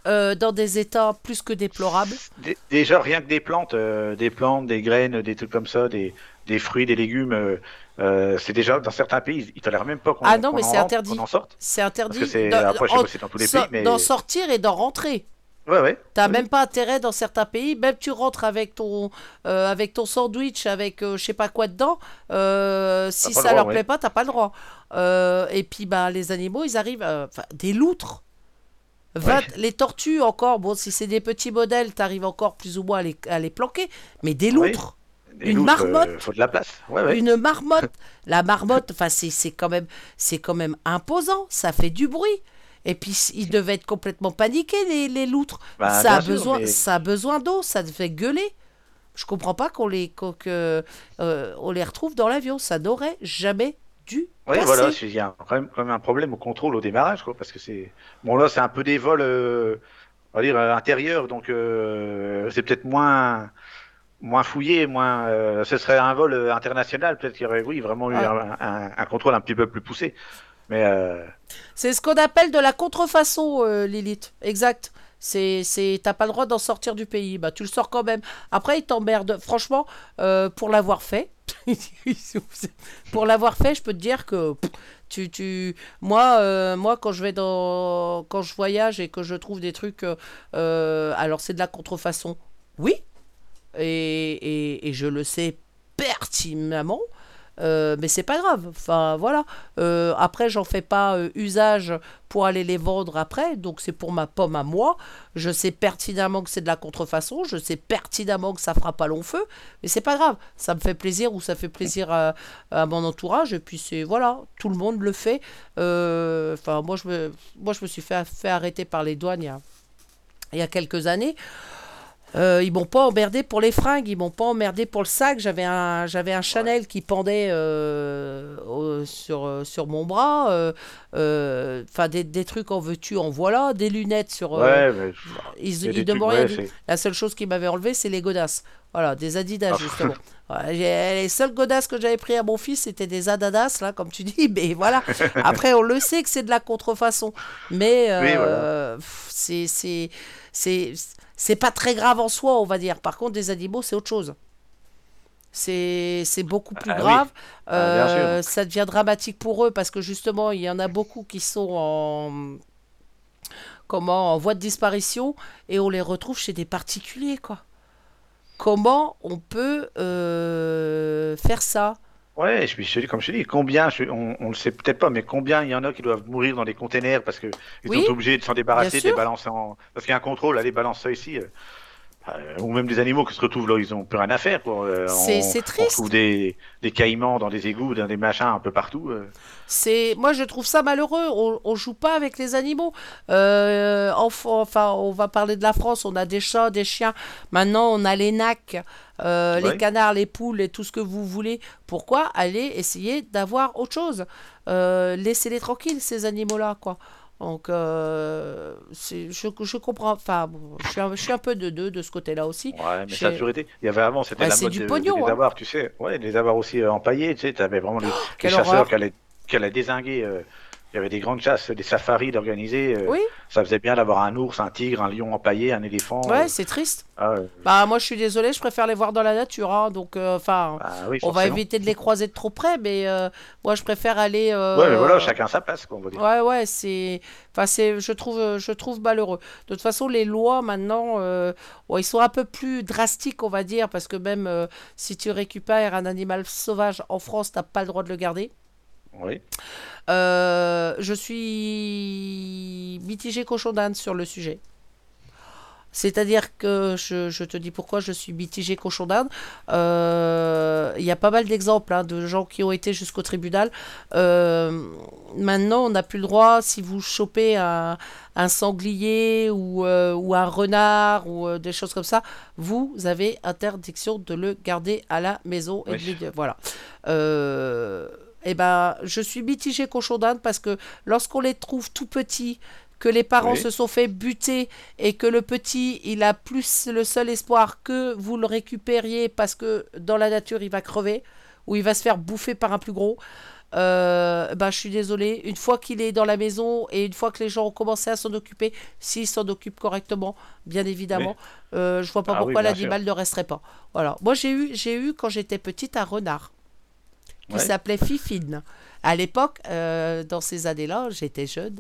Euh, dans des états plus que déplorables. Dé- Déjà, rien que des plantes, euh, des plantes, des graines, des trucs comme ça, des, des fruits, des légumes, euh, euh, c'est déjà dans certains pays, ils tolèrent même pas qu'on Ah non, mais en c'est interdit. en sorte. C'est Parce interdit que d'en- Après, je sais en- pas si c'est dans tous les so- pays, mais. d'en sortir et d'en rentrer. Ouais, ouais. T'as Oui. même pas intérêt dans certains pays, même tu rentres avec ton, euh, avec ton sandwich, avec euh, je sais pas quoi dedans, euh, si ça droit, leur ouais. plaît pas, t'as pas le droit. Euh, et puis bah, les animaux, ils arrivent, euh, des loutres. 20 Les tortues encore, bon si c'est des petits modèles, t'arrives encore plus ou moins à les, à les planquer, mais des Oui. loutres, Des une loutres, euh, marmotte. faut de la place. Ouais, ouais. une marmotte, la marmotte, enfin c'est quand même, c'est quand même imposant, ça fait du bruit. Et puis ils devaient être complètement paniqués les, les loutres. Bah, ça, a sûr, besoin, mais- ça a besoin d'eau, ça devait gueuler. Je comprends pas qu'on les, que, euh, on les retrouve dans l'avion. Ça n'aurait jamais Oui, voilà, il y a quand même, quand même un problème au contrôle au démarrage, quoi, parce que c'est. Bon, là, c'est un peu des vols, euh, on va dire, euh, intérieurs, donc euh, c'est peut-être moins. Moins fouillé, moins. euh, ce serait un vol international, peut-être qu'il y aurait, oui, vraiment eu Ah. un, un- un contrôle un petit peu plus poussé. Mais C'est ce qu'on appelle de la contrefaçon, Lilith. Exact. C'est, c'est, t'as pas le droit d'en sortir du pays. Bah, tu le sors quand même. Après, ils t'emmerdent. Franchement, pour l'avoir fait, pour l'avoir fait, je peux te dire que tu, tu, moi, euh, moi, quand je vais dans, quand je voyage et que je trouve des trucs, euh, euh, alors c'est de la contrefaçon. Oui. Et, et, et je le sais pertinemment. Euh, mais c'est pas grave. Enfin voilà. Euh, après, j'en fais pas euh, usage pour aller les vendre après. Donc c'est pour ma pomme à moi. Je sais pertinemment que c'est de la contrefaçon. Je sais pertinemment que ça fera pas long feu. Mais c'est pas grave. Ça me fait plaisir ou ça fait plaisir à, mon entourage. Et puis c'est voilà, tout le monde le fait. Euh, Enfin moi je me, moi je me suis fait, fait arrêter par les douanes il y a quelques années. Euh, ils m'ont pas emmerdé pour les fringues, ils m'ont pas emmerdé pour le sac. J'avais un, j'avais un Chanel qui pendait euh, au- sur, euh, sur mon bras. euh, euh, Enfin, des, des trucs en veux-tu, en voilà. Des lunettes sur. ouais, mais, ils ils rien ouais, La seule chose qui m'avait enlevé, c'est les godasses. Voilà, des Adidas Ah. justement. Les seules godasses que j'avais pris à mon fils, c'était des Adidas, là, comme tu dis. Mais voilà. Après, on le sait que c'est de la contrefaçon. Mais Oui, voilà. pff, c'est, c'est, pas très grave en soi, on va dire. Par contre, des animaux, c'est autre chose. C'est, beaucoup plus Ah oui. grave. Ah, Euh, ça devient dramatique pour eux parce que justement, il y en a beaucoup qui sont en comment en voie de disparition et on les retrouve chez des particuliers quoi. Comment on peut euh, faire ça? Ouais, je, je comme je te dis, combien, je- on, on le sait peut-être pas, mais combien il y en a qui doivent mourir dans des containers parce que ils Oui, sont obligés de s'en débarrasser, de les balancer en. Parce qu'il y a un contrôle, allez, balance ça ici. euh, euh, ou même des animaux qui se retrouvent là, ils ont plus rien à faire. quoi. Euh, C'est- c'est On triste. trouve des, des caïmans dans des égouts, dans des machins un peu partout. euh. C'est moi je trouve ça malheureux. On, on joue pas avec les animaux. Euh, enf- enfin, on va parler de la France. On a des chats, des chiens. Maintenant, on a les nacs, euh, les canards, les poules et tout ce que vous voulez. Pourquoi aller essayer d'avoir autre chose? Euh, Laissez-les tranquilles ces animaux-là, quoi. Donc, euh, je, je comprends. Enfin, je, suis un, je suis un peu de deux de ce côté-là aussi. Ouais, mais J'ai- ça a toujours été. Il y avait avant, c'était Ouais, la c'est mode du de, de pognon, les hein. avoir, tu sais. Ouais, de les avoir aussi empaillés, tu sais. T'avais vraiment les, les quelle chasseurs horreur. qui allaient, qui allaient désinguer. euh, il y avait des grandes chasses, des safaris d'organiser. euh, Oui. Ça faisait bien d'avoir un ours, un tigre, un lion empaillé, un éléphant. Ouais, euh, c'est triste. ah. Bah, moi, je suis désolée. Je préfère les voir dans la nature. hein, donc, enfin. Ah oui, On va éviter de les croiser de trop près, mais moi je préfère aller. Ouais, mais voilà, chacun sa place, quoi, on va dire. Ouais, ouais, c'est. Enfin, c'est. Je trouve, je trouve malheureux. De toute façon, les lois maintenant, ils sont un peu plus drastiques, on va dire, parce que même si tu récupères un animal sauvage en France, t'as pas le droit de le garder. Oui. Euh, je suis mitigé cochon d'Inde sur le sujet. C'est-à-dire que je, je te dis pourquoi je suis mitigé cochon d'Inde. Euh, Il y a pas mal d'exemples hein, de gens qui ont été jusqu'au tribunal. Euh, maintenant, on n'a plus le droit, si vous chopez un, un sanglier ou, euh, ou un renard ou des choses comme ça, vous avez interdiction de le garder à la maison. Et Oui. de voilà. Eh ben, je suis mitigé cochon d'Inde parce que lorsqu'on les trouve tout petits, que les parents Oui. se sont fait buter et que le petit, il a plus le seul espoir que vous le récupériez parce que dans la nature, il va crever ou il va se faire bouffer par un plus gros. Euh, ben, je suis désolée. Une fois qu'il est dans la maison et une fois que les gens ont commencé à s'en occuper, s'ils s'en occupent correctement, bien évidemment, euh, je vois pas Ah oui, pourquoi l'animal ne resterait pas. Voilà. Moi, j'ai eu, j'ai eu quand j'étais petite un renard qui Ouais. s'appelait Fifine. À l'époque, euh, dans ces années-là, j'étais jeune.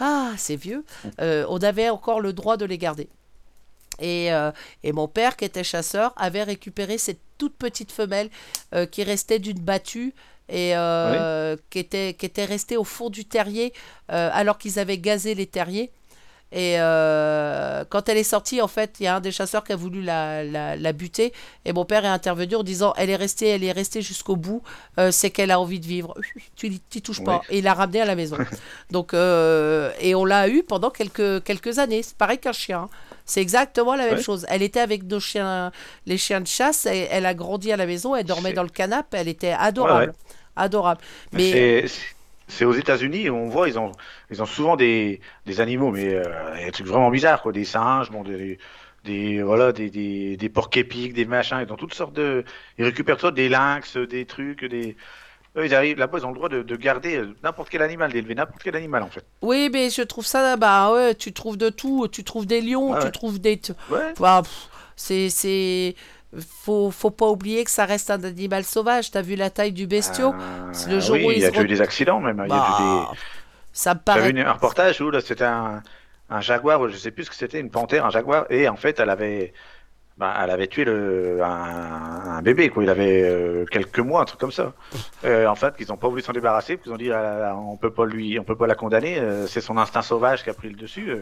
Ah, c'est vieux. Euh, on avait encore le droit de les garder. Et, euh, et mon père, qui était chasseur, avait récupéré cette toute petite femelle qui restait d'une battue et qui, était, qui était restée au fond du terrier alors qu'ils avaient gazé les terriers. Et euh, quand elle est sortie, en fait, il y a un des chasseurs qui a voulu la, la, la buter. Et mon père est intervenu en disant Elle est restée, elle est restée jusqu'au bout, euh, c'est qu'elle a envie de vivre. Tu n'y touches pas. Et il l'a ramenée à la maison. Donc, euh, et on l'a eu pendant quelques, quelques années. C'est pareil qu'un chien. C'est exactement la même Ouais. chose. Elle était avec nos chiens, les chiens de chasse. Et elle a grandi à la maison. Elle dormait dans le canapé. Elle était adorable. Ouais, ouais. Adorable. Mais c'est aux États-Unis, on voit, ils ont, ils ont souvent des, des animaux, mais euh, des trucs vraiment bizarres, quoi, des singes, bon, des, des voilà, des, des, des porcs épics, des machins, ils ont toutes sortes de, ils récupèrent des lynx, des trucs, des, eux, ils arrivent là-bas, ils ont le droit de, de garder n'importe quel animal, d'élever n'importe quel animal en fait. oui, mais je trouve ça. Bah ouais, tu trouves de tout. Tu trouves des lions, tu ouais. trouves des. Ouais. C'est faut faut pas oublier que ça reste un animal sauvage. T'as vu la taille du bestiau? Euh, le jour oui, où il ils y a eu des accidents même. Il y a Bah, eu des, ça me paraît. vu un reportage où c'était un, un jaguar, je sais plus ce que c'était, une panthère, un jaguar, et en fait elle avait, bah, elle avait tué le, un, un bébé quoi. Il avait euh, quelques mois, un truc comme ça. Euh, en fait, ils ont pas voulu s'en débarrasser, qu'ils ont dit ah, on peut pas lui, on peut pas la condamner, c'est son instinct sauvage qui a pris le dessus.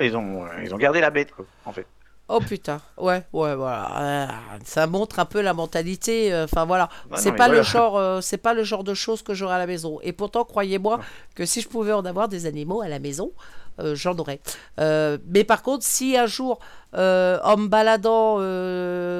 ils ont, ils ont gardé la bête quoi, en fait. Oh putain, ouais, ouais, voilà. Euh, Ça montre un peu la mentalité. euh, Enfin voilà, c'est pas le genre, euh, c'est pas le genre de choses que j'aurais à la maison. Et pourtant, croyez-moi que si je pouvais en avoir des animaux à la maison, euh, j'en aurais. Euh, mais par contre, si un jour, en me baladant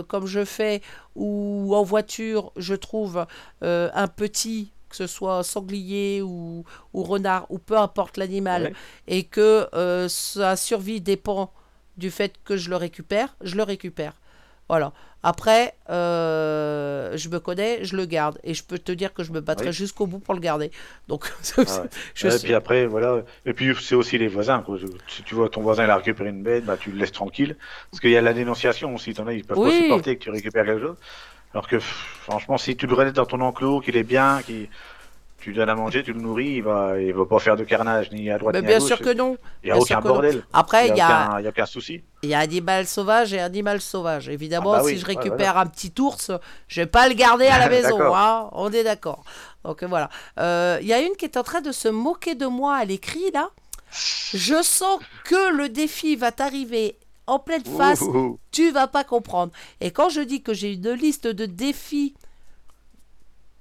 comme je fais ou en voiture, je trouve un petit que ce soit sanglier ou, ou renard ou peu importe l'animal, Ouais. et que sa survie dépend du fait que je le récupère, je le récupère. Voilà. Après, euh, je me connais, je le garde. Et je peux te dire que je me battrai Oui. jusqu'au bout pour le garder. Donc, Ah ouais. je et sais- puis après, voilà. Et puis c'est aussi les voisins. Quoi. Si tu vois ton voisin il a récupéré une bête, bah, tu le laisses tranquille. Parce qu'il y a la dénonciation aussi. T'en as, ils peuvent Oui. pas supporter que tu récupères quelque chose. Alors que pff, franchement, si tu le restes dans ton enclos, qu'il est bien, qu'il tu donnes à manger, tu le nourris, il va, il va pas faire de carnage ni à droite Mais ni bien à gauche. sûr que non. Il y a bien aucun bordel. Après, il y a, aucun, il y a aucun souci. il y a animal sauvage et animal sauvage. Évidemment, Ah bah oui, si je récupère un petit ours, je vais pas le garder à la maison. Hein. On est d'accord. Donc euh, voilà. Euh, Il y a une qui est en train de se moquer de moi à l'écrit là. Je sens que le défi va t'arriver en pleine face. Ouh. Tu vas pas comprendre. Et quand je dis que j'ai une liste de défis,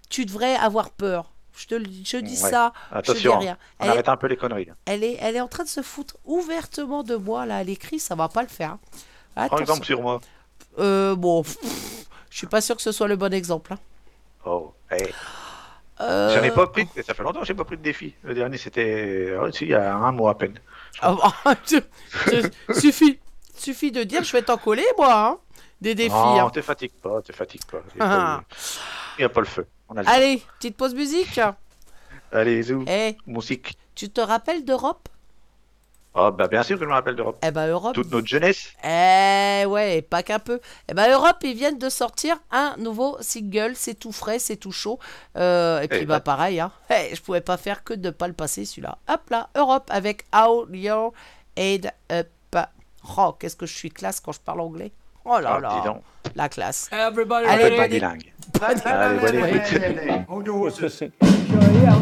tu devrais avoir peur. Je te le dis, je dis Ouais. ça. Je Attention, dis rien. on arrête un peu les conneries. elle est, elle est en train de se foutre ouvertement de moi là à l'écrit. Ça va pas le faire. Prends exemple sur moi. Euh, bon, pff, je suis pas sûr que ce soit le bon exemple. hein. Oh, hey. Euh, J'en ai pas pris, ça fait longtemps que j'ai pas pris de défi. Le dernier, c'était oh, il y a un mois à peine. ah, bah, tu- tu- suffit, suffit de dire, je vais t'en coller moi, hein, des défis. Non, hein. te fatigue pas, te fatigue pas. Il n'y a, Ah. il y a pas le feu. On a le Allez, petite pause musique. temps. Allez, zou, Eh, musique. tu te rappelles d'Europe? Oh, bah bien sûr que je me rappelle d'Europe. Eh ben Europe. Toute notre jeunesse. Eh ouais, et pas qu'un peu. Eh ben Europe, ils viennent de sortir un nouveau single, c'est tout frais, c'est tout chaud. Euh, et puis Eh bah ben. pareil, hein. Eh, je pouvais pas faire que de pas le passer celui-là. Hop là, Europe avec How Your Head Up. Oh, qu'est-ce que je suis classe quand je parle anglais? Oh là Ah, dis là, donc. la classe. Everybody Allez, On fait pas allez. bilingue. Allez, bonne écoute. Okay, here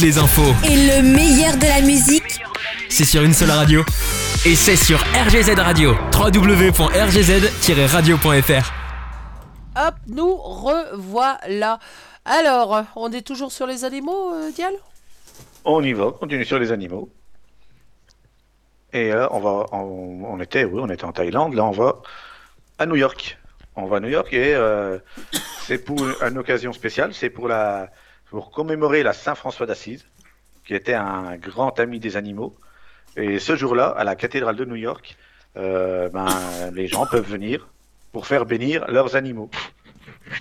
Toutes les infos, Et le meilleur de la musique, c'est sur une seule radio. Et c'est sur RGZ Radio. www.rgz-radio.fr. Hop, nous revoilà. Alors, on est toujours sur les animaux, euh, Dial? On y va, on continue sur les animaux. Et là, on va, on, on était, oui, on était en Thaïlande. Là, on va à New York. On va à New York et euh, c'est pour une occasion spéciale. C'est pour la, pour commémorer la Saint François d'Assise, qui était un grand ami des animaux. Et ce jour-là, à la cathédrale de New York, euh, ben, les gens peuvent venir pour faire bénir leurs animaux.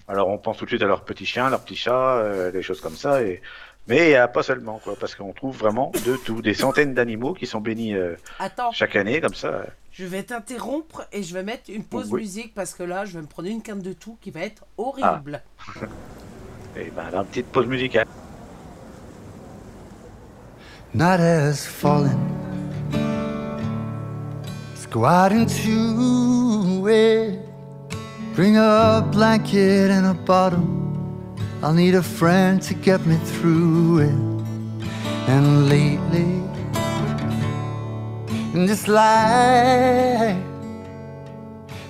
Alors, on pense tout de suite à leurs petits chiens, leurs petits chats, euh, des choses comme ça. Et mais euh, pas seulement, quoi, parce qu'on trouve vraiment de tout, des centaines d'animaux qui sont bénis Attends, chaque année, comme ça. je vais t'interrompre et je vais mettre une pause Oui. musique parce que là, je vais me prendre une canne de tout qui va être horrible. Et ben, une petite pause musicale. Night has fallen. Go out into it. Bring a blanket and a bottle. I'll need a friend to get me through it. And lately, in this life,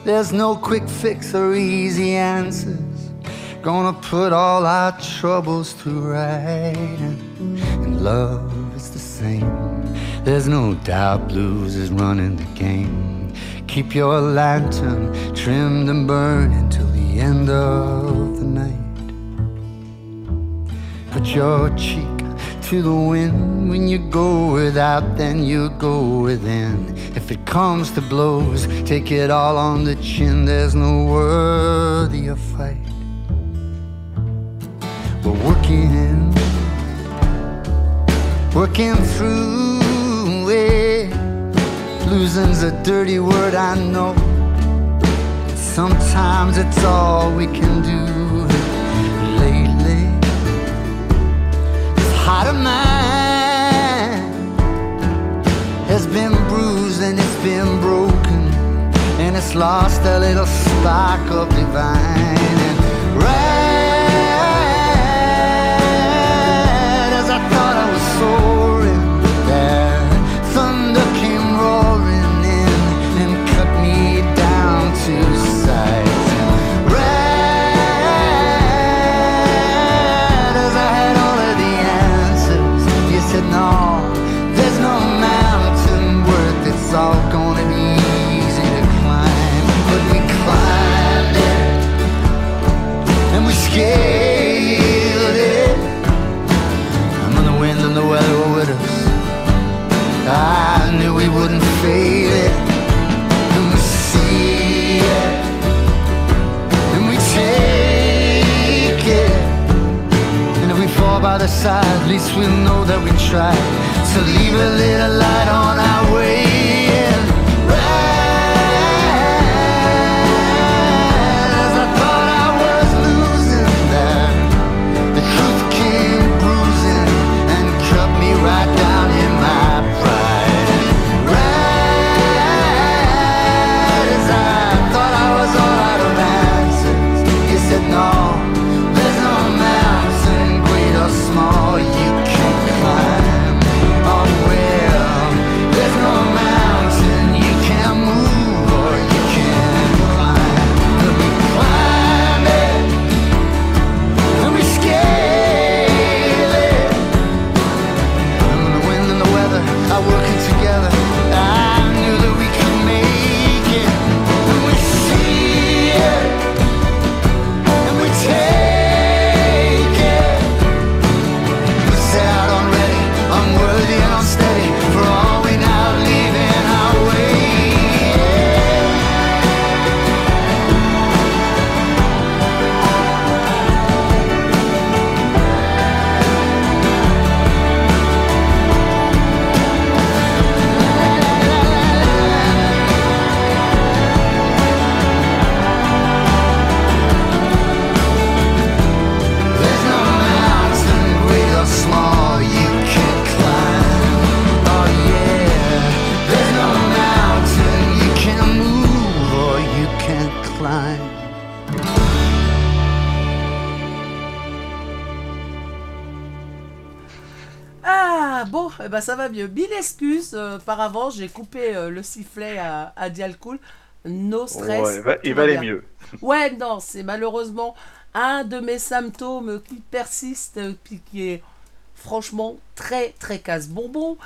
there's no quick fix or easy answers. Gonna put all our troubles to right. And, love is the same. There's no doubt blues is running the game. Keep your lantern trimmed and burning till the end of the night. Put your cheek to the wind when you go without, then you go within. If it comes to blows, take it all on the chin. There's no worthier fight. We're working, working through it. Losing's a dirty word, I know. Sometimes it's all we can do. Lately, this heart of mine has been bruised and it's been broken, and it's lost a little spark of divine. And right side, at least we'll know that we tried. So leave a little light on eh ben, ça va mieux. Mille excuses. euh, par avance, j'ai coupé euh, le sifflet à, à Dialcool. No stress. Ouais, il va- valait mieux. Ouais, non, c'est malheureusement un de mes symptômes qui persiste, euh, puis qui est franchement très très casse-bonbon.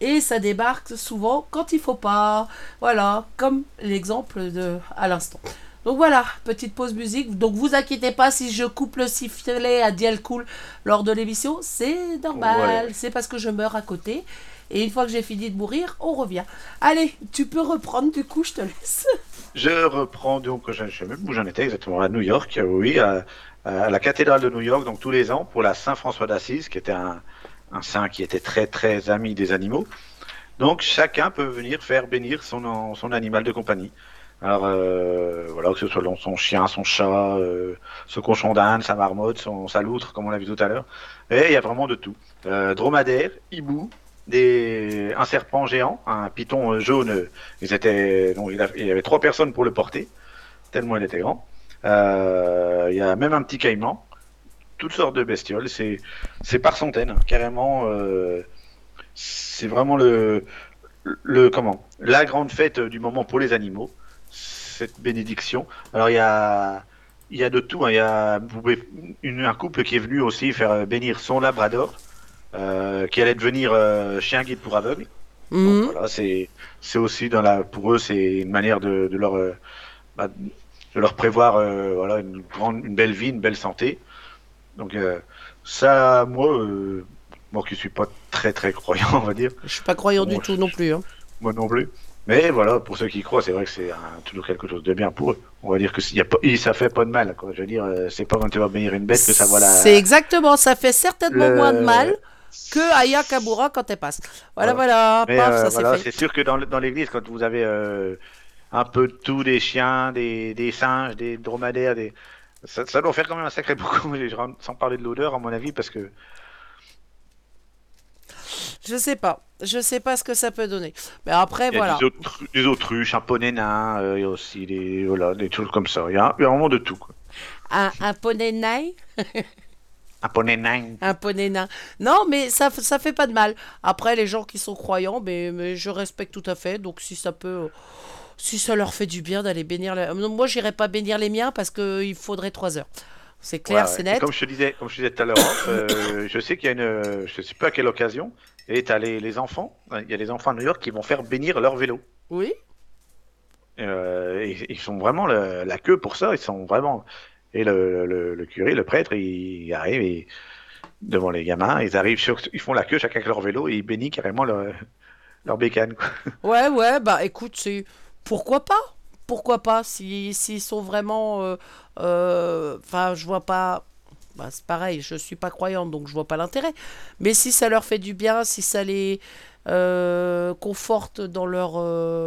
Et ça débarque souvent quand il faut pas. Voilà, comme l'exemple de à l'instant. Donc voilà, petite pause musique. Donc vous inquiétez pas si je coupe le sifflet à Dial Cool lors de l'émission, c'est normal. Ouais. C'est parce que je meurs à côté. Et une fois que j'ai fini de mourir, on revient. Allez, tu peux reprendre du coup, je te laisse. Je reprends donc, je ne sais même où j'en étais exactement, à New York, euh, oui, à, à la cathédrale de New York, donc tous les ans, pour la Saint-François d'Assise, qui était un, un saint qui était très très ami des animaux. Donc chacun peut venir faire bénir son, son animal de compagnie. Alors euh, voilà, que ce soit son chien, son chat, euh, ce cochon d'Inde, sa marmotte, son, sa loutre, comme on l'a vu tout à l'heure. Et il y a vraiment de tout. Euh, dromadaire, hibou, des, un serpent géant, un python euh, jaune. Ils étaient, donc, il y avait trois personnes pour le porter, tellement il était grand. Euh, il y a même un petit caïman, toutes sortes de bestioles. C'est, c'est par centaines, hein, carrément. euh, c'est vraiment le, le comment, la grande fête du moment pour les animaux. Cette bénédiction. Alors il y a, il y a de tout. hein. Il y a une, un couple qui est venu aussi faire bénir son labrador, euh, qui allait devenir euh, chien guide pour aveugles. Donc, Mhm. voilà, c'est c'est aussi dans la pour eux c'est une manière de, de leur euh, bah, de leur prévoir voilà une grande une belle vie, une belle santé. Donc ça moi moi qui suis pas très très croyant on va dire, Je suis pas croyant Bon, du tout je- non plus. hein. moi non plus. Mais voilà, pour ceux qui y croient, c'est vrai que c'est toujours quelque chose de bien pour eux. On va dire que y a pas, ça fait pas de mal. Quoi. Je veux dire, euh, c'est pas quand tu vas bénir une bête que ça voilà. C'est exactement, ça fait certainement le- moins de mal que Aya Kabura quand elle passe. Voilà, voilà, Mais paf, euh, ça voilà, c'est sûr que dans, dans l'église, quand vous avez euh, un peu de tout, des chiens, des, des singes, des dromadaires, des... Ça, ça doit faire quand même un sacré beaucoup, sans parler de l'odeur à mon avis, parce que Je sais pas, je sais pas ce que ça peut donner. Mais après, il y a voilà. des, autru- des autruches, un poney nain, euh, il y a aussi des, voilà, des choses comme ça. Il y a, il y a vraiment de tout. Quoi. Un, un poney nain, Un poney nain. un poney nain. Non, mais ça, ça fait pas de mal. Après, les gens qui sont croyants, mais, mais je respecte tout à fait. Donc, si ça peut. Si ça leur fait du bien d'aller bénir. la- Moi, j'irai pas bénir les miens parce qu'il faudrait trois heures. C'est clair, Ouais, c'est Et net. Comme je te disais, comme je disais tout à l'heure, euh, je sais qu'il y a une, je sais pas à quelle occasion, et t'as les, les enfants, il y a les enfants à New York qui vont faire bénir leur vélo. Oui. Euh, ils, ils sont vraiment le- la queue pour ça, ils sont vraiment. Et le, le, le curé, le prêtre, il, il arrive et, devant les gamins, ils arrivent sur, ils font la queue chacun avec leur vélo et ils bénissent carrément leur, leur bécane. Quoi. Ouais, ouais, bah écoute, c'est pourquoi pas? Pourquoi pas si s'ils sont vraiment euh, euh, enfin, je vois pas bah, c'est pareil, je suis pas croyante donc je vois pas l'intérêt. Mais si ça leur fait du bien, si ça les euh, conforte dans leur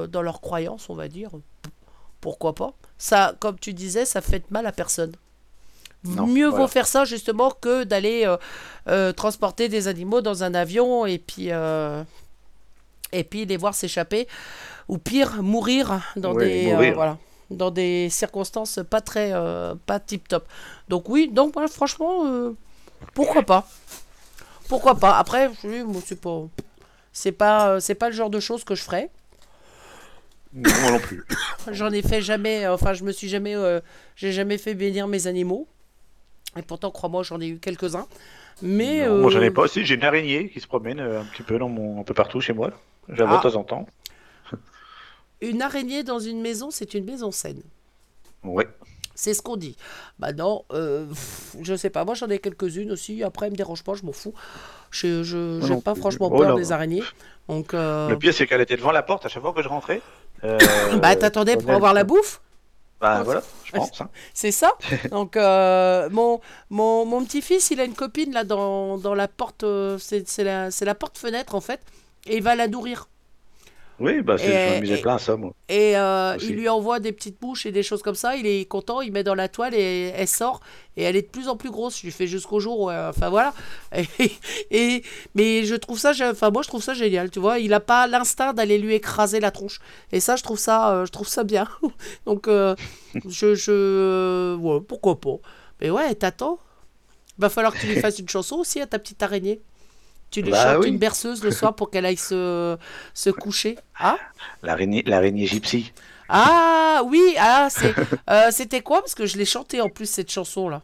dans leur croyance, on va dire, pourquoi pas Ça comme tu disais, ça fait de mal à personne. Non, Mieux voilà. vaut faire ça justement que d'aller transporter des animaux dans un avion et puis et puis les voir s'échapper ou pire mourir dans des euh, voilà dans des circonstances pas très euh, pas tip top donc oui donc voilà, franchement euh, pourquoi pas? Pourquoi pas? Après oui, moi, c'est pas c'est pas c'est pas le genre de choses que je ferais Non, moi non plus. J'en ai fait jamais, enfin je me suis jamais, j'ai jamais fait bénir mes animaux. Et pourtant, crois-moi, j'en ai eu quelques-uns. Mais Non, Moi j'en ai pas aussi, j'ai une araignée qui se promène un petit peu dans mon, un peu partout chez moi. J'avoue Ah. de temps en temps. Une araignée dans une maison, c'est une maison saine. Ouais. C'est ce qu'on dit. Bah non, euh, pff, je sais pas. Moi, j'en ai quelques-unes aussi. Après, elle me dérange pas, je m'en fous. Je, je, non pas franchement Oh peur des araignées. Donc, euh, Le pire c'est qu'elle était devant la porte à chaque fois que je rentrais. Euh, bah t'attendais pour avoir la bouffe? Bah voilà, je pense. hein. C'est ça? Donc, euh, mon, mon, mon petit-fils, il a une copine là dans, dans la porte. euh, c'est, la, c'est la porte-fenêtre en fait. Et il va la nourrir. Oui, bah c'est, je plein à ça moi. Et euh, il lui envoie des petites bouches et des choses comme ça. Il est content, il met dans la toile et elle sort. Et elle est de plus en plus grosse. Je lui fais jusqu'au jour où. euh, Enfin voilà. Et, et- mais je trouve ça. Enfin moi je trouve ça génial. Tu vois, il a pas l'instinct d'aller lui écraser la tronche. Et ça je trouve ça, euh, je trouve ça bien. Donc euh, je, je. Ouais, pourquoi pas. Mais ouais, t'attends. Va falloir que tu lui fasses une chanson aussi à ta petite araignée. Tu lui Bah chantes oui. une berceuse le soir pour qu'elle aille se, se coucher. Ah L'araignée, l'araignée gypsy. Ah oui, ah c'est euh, c'était quoi? Parce que je l'ai chanté en plus cette chanson là.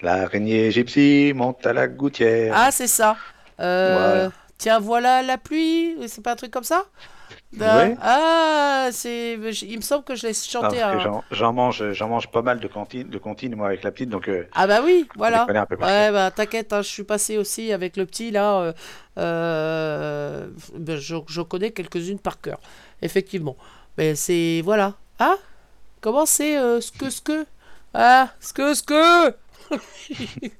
L'araignée gypsy monte à la gouttière. Ah c'est ça. Euh, Voilà. Tiens voilà la pluie, c'est pas un truc comme ça? Ouais. Ah c'est il me semble que je l'ai Ah, chanté. que à- j'en, mange, j'en mange pas mal de cantines, de comptines, moi, avec la petite, donc euh, Ah bah oui, voilà. un peu Ouais, bah t'inquiète, hein, je suis passé aussi avec le petit là. euh, euh, ben, je, je connais quelques-unes par cœur, effectivement. Mais c'est. Voilà. Ah Comment c'est euh, ce que ce que? Ah Ce que ce que?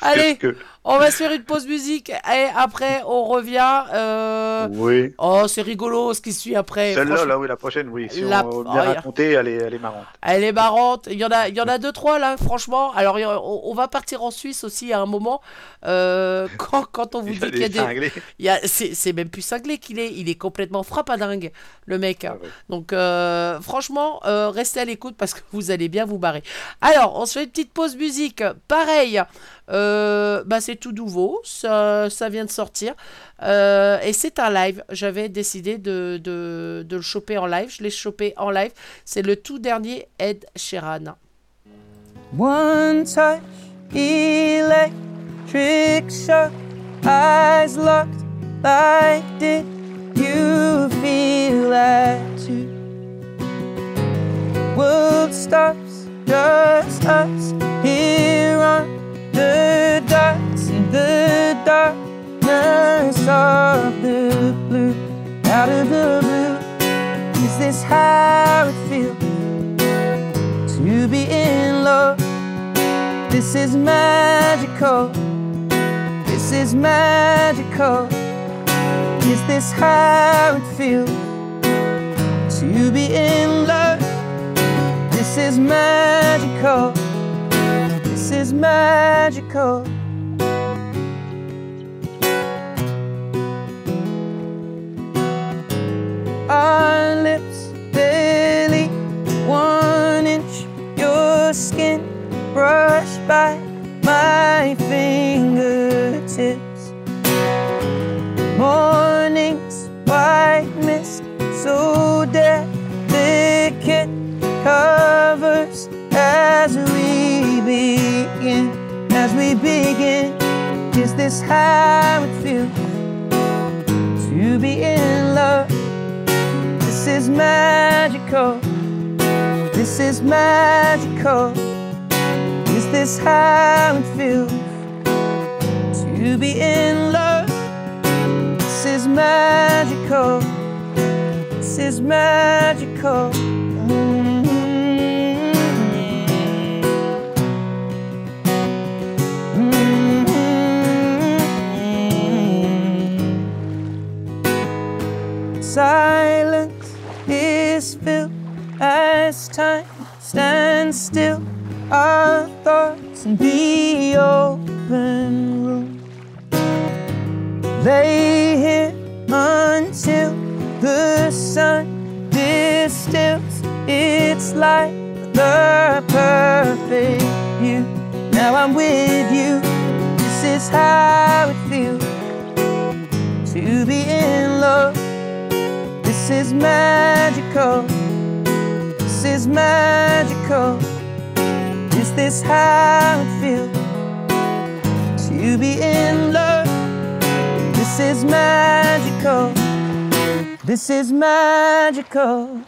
Allez, que- on va se faire une pause musique et après on revient. euh, Oui. Oh, c'est rigolo ce qui suit après. Celle-là, là, oui, la prochaine, oui. Si La- on Oh, bien raconter, elle est, elle est marrante. Elle est marrante. Il y en a, il y en a deux trois là, franchement. Alors on, on va partir en Suisse aussi à un moment. Euh, quand, quand on vous Il dit qu'il y a des il y a, c'est, c'est même plus cinglé qu'il est. Il est complètement frappadingue le mec. Ah. Donc euh, franchement, restez à l'écoute parce que vous allez bien vous barrer. Alors on se fait une petite pause musique. Pareil. Euh, bah c'est tout nouveau. Ça, ça vient de sortir. Euh, et c'est un live. J'avais décidé de, de, de le choper en live. Je l'ai chopé en live. C'est le tout dernier Ed Sheeran. One touch, electric shock, eyes locked. Like, did you feel that too? World stops, just us here on the docks in the darkness of the blue. Out of the blue, is this how it feels? to be in love. This is magical. This is magical. Is this how it feels to be in love? This is magical. This is magical. Our lips barely one inch, your skin brushed by my fingertips. Mornings, white mist, so delicate, covers as we begin. As we begin, is this how it feels to be in love? This is magical. This is magical. Is this how it feels to be in love? This is magical. This is magical. Silence is filled as time stands still. Our thoughts in the open room. Lay here until the sun distills its light. The perfect you. Now I'm with you. This is how it feels to be in love. This is magical. This is magical. Is this how it feels to be in love? This is magical. This is magical.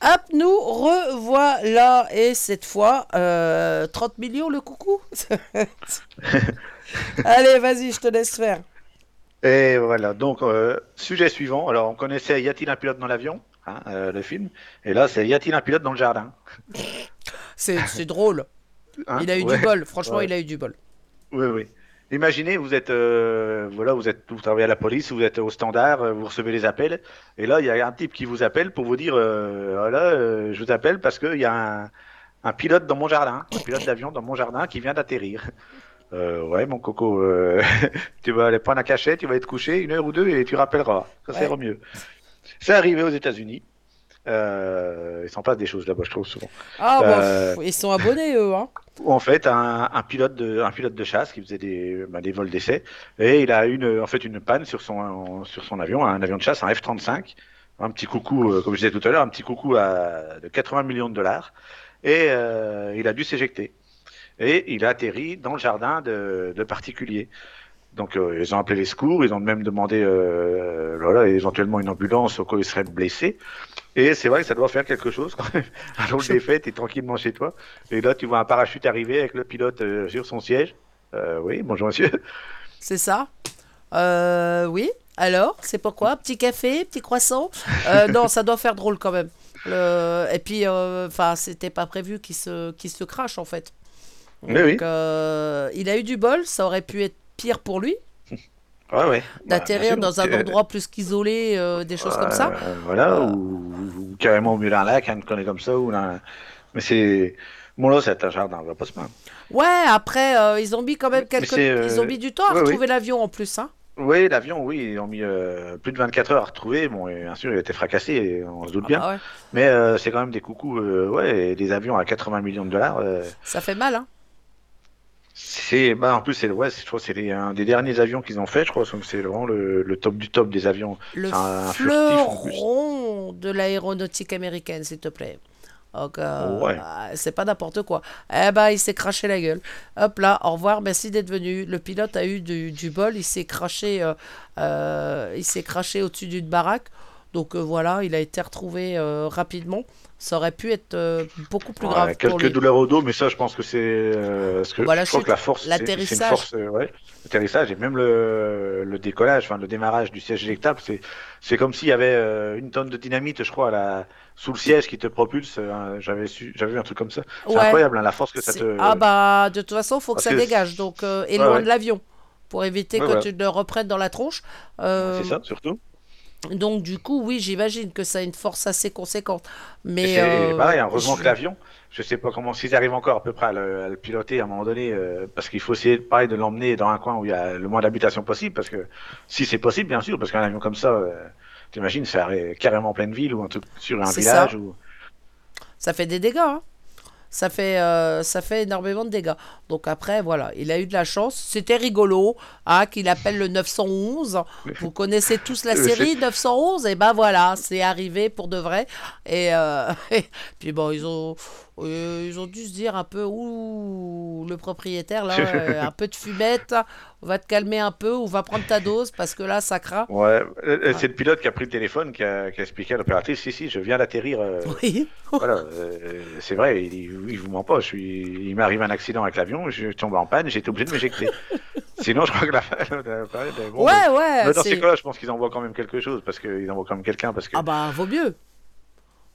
Hop, nous revoilà. Et cette fois, euh, 30 millions le coucou Allez, vas-y, je te laisse faire. Et voilà, donc euh, sujet suivant. Alors, on connaissait Y a-t-il un pilote dans l'avion hein, euh, Le film? Et là, c'est Y a-t-il un pilote dans le jardin? C'est drôle. Hein? Il a eu Ouais. du bol. Franchement, Ouais. il a eu du bol. Oui, oui. Imaginez, vous êtes, euh, voilà, vous êtes, vous travaillez à la police, vous êtes au standard, vous recevez les appels, et là, il y a un type qui vous appelle pour vous dire, voilà, euh, je vous appelle parce qu'il y a un, un pilote dans mon jardin, un pilote d'avion dans mon jardin qui vient d'atterrir. Euh, ouais, mon coco, euh, tu vas aller prendre un cachet, tu vas être couché une heure ou deux et tu rappelleras. Ça Ouais. sera mieux. C'est arrivé aux États-Unis. Euh, il s'en passe des choses là-bas, je trouve souvent. Ah, bah, pff, ils sont abonnés, eux. Hein. Où, en fait, un, un pilote de, un pilote de chasse qui faisait des, bah, des vols d'essai, et il a une, en fait, une panne sur son, sur son avion, un avion de chasse, un F-35, un petit coucou, comme je disais tout à l'heure, un petit coucou à, de 80 millions de dollars, et il a dû s'éjecter. Et il a atterri dans le jardin de, de particuliers. Donc euh, ils ont appelé les secours, ils ont même demandé euh, voilà, éventuellement une ambulance au cas où il serait blessé. Et c'est vrai que ça doit faire quelque chose quand même. Jour des fêtes, t'es tranquillement chez toi. Et là, tu vois un parachute arriver avec le pilote euh, sur son siège. Euh, oui, bonjour monsieur. C'est ça euh, Oui. Alors, c'est pourquoi? Petit café, petit croissant? Euh, Non, ça doit faire drôle quand même. Et puis, euh, enfin, c'était pas prévu qu'il se, qu'il se crache en fait. Donc, oui. euh, il a eu du bol, ça aurait pu être pire pour lui, Ouais, ouais. d'atterrir Bah, bien dans un endroit plus qu'isolé, euh, des choses comme ça. Voilà, ou, ou carrément au milieu d'un lac, un connerie comme ça. Ou Mais c'est. Bon, là, c'est un jardin, on va pas se plaindre. Ouais, après, euh, ils ont mis quand même Mais quelques... Ils ont mis du temps à ouais, retrouver l'avion en plus, hein. Oui, l'avion, oui, ils ont mis euh, plus de 24 heures à retrouver. Bon, et bien sûr, il a été fracassé, on se doute bien. Ah ouais, Mais euh, c'est quand même des coucous, euh, ouais, et des avions à 80 millions de dollars. ça fait mal, hein. C'est, bah, en plus, c'est, ouais, je crois c'est un des derniers avions qu'ils ont fait, je crois, donc c'est vraiment le, le top du top des avions. Le un fleuron de l'aéronautique américaine, s'il te plaît. Donc, euh, Ouais. ah, c'est pas n'importe quoi. Eh ben, il s'est craché la gueule. Hop là, au revoir, merci d'être venu. Le pilote a eu du, du bol, il s'est craché, euh, euh, il s'est craché au-dessus d'une baraque. Donc voilà, il a été retrouvé rapidement. Ça aurait pu être euh, beaucoup plus Ouais, grave pour quelques lui. douleurs au dos, mais ça, je pense que c'est. euh, que Voilà, je crois que la force. l'atterrissage. force, euh, ouais, l'atterrissage et même le, le décollage, enfin le démarrage du siège éjectable, c'est c'est comme s'il y avait euh, une tonne de dynamite, je crois, à la, sous le siège qui te propulse. euh, J'avais su, j'avais vu un truc comme ça. C'est Ouais. incroyable, hein, la force que ça te. Ah bah, de toute façon, il faut que Parce ça que- dégage. Donc, et loin de l'avion. Pour éviter que tu le reprennes dans la tronche. C'est ça, surtout. Donc du coup, oui, j'imagine que ça a une force assez conséquente. Mais c'est euh, pareil, hein, heureusement je- que l'avion, je sais pas comment, s'ils arrivent encore à peu près à le, à le piloter à un moment donné, euh, parce qu'il faut essayer pareil de l'emmener dans un coin où il y a le moins d'habitation possible, parce que si c'est possible, bien sûr, parce qu'un avion comme ça, euh, t'imagines, ça arrive carrément en pleine ville ou un truc sur un village ça. ou. ça fait des dégâts. hein. Ça fait, euh, ça fait énormément de dégâts. Donc après, voilà, il a eu de la chance. C'était rigolo hein, qu'il appelle le 911. Vous connaissez tous la série 911 Et ben voilà, c'est arrivé pour de vrai. Et, euh, et puis bon, ils ont, euh, ils ont dû se dire un peu, ouh, le propriétaire là, euh, un peu de fumette. On va te calmer un peu ou va prendre ta dose parce que là, ça craint. Ouais, euh, c'est le pilote qui a pris le téléphone, qui a, qui a expliqué à l'opératrice, si, si, je viens d'atterrir. euh, Oui. voilà, c'est vrai, il, il vous ment pas. Je suis, il m'est arrivé un accident avec l'avion, je tombe en panne, été obligé de m'éjecter. Sinon, je crois que la, bon, Ouais, ouais. mais dans ces cas-là, je pense qu'ils envoient quand même quelque chose, parce qu'ils envoient quand même quelqu'un, parce que. Ah bah vaut mieux.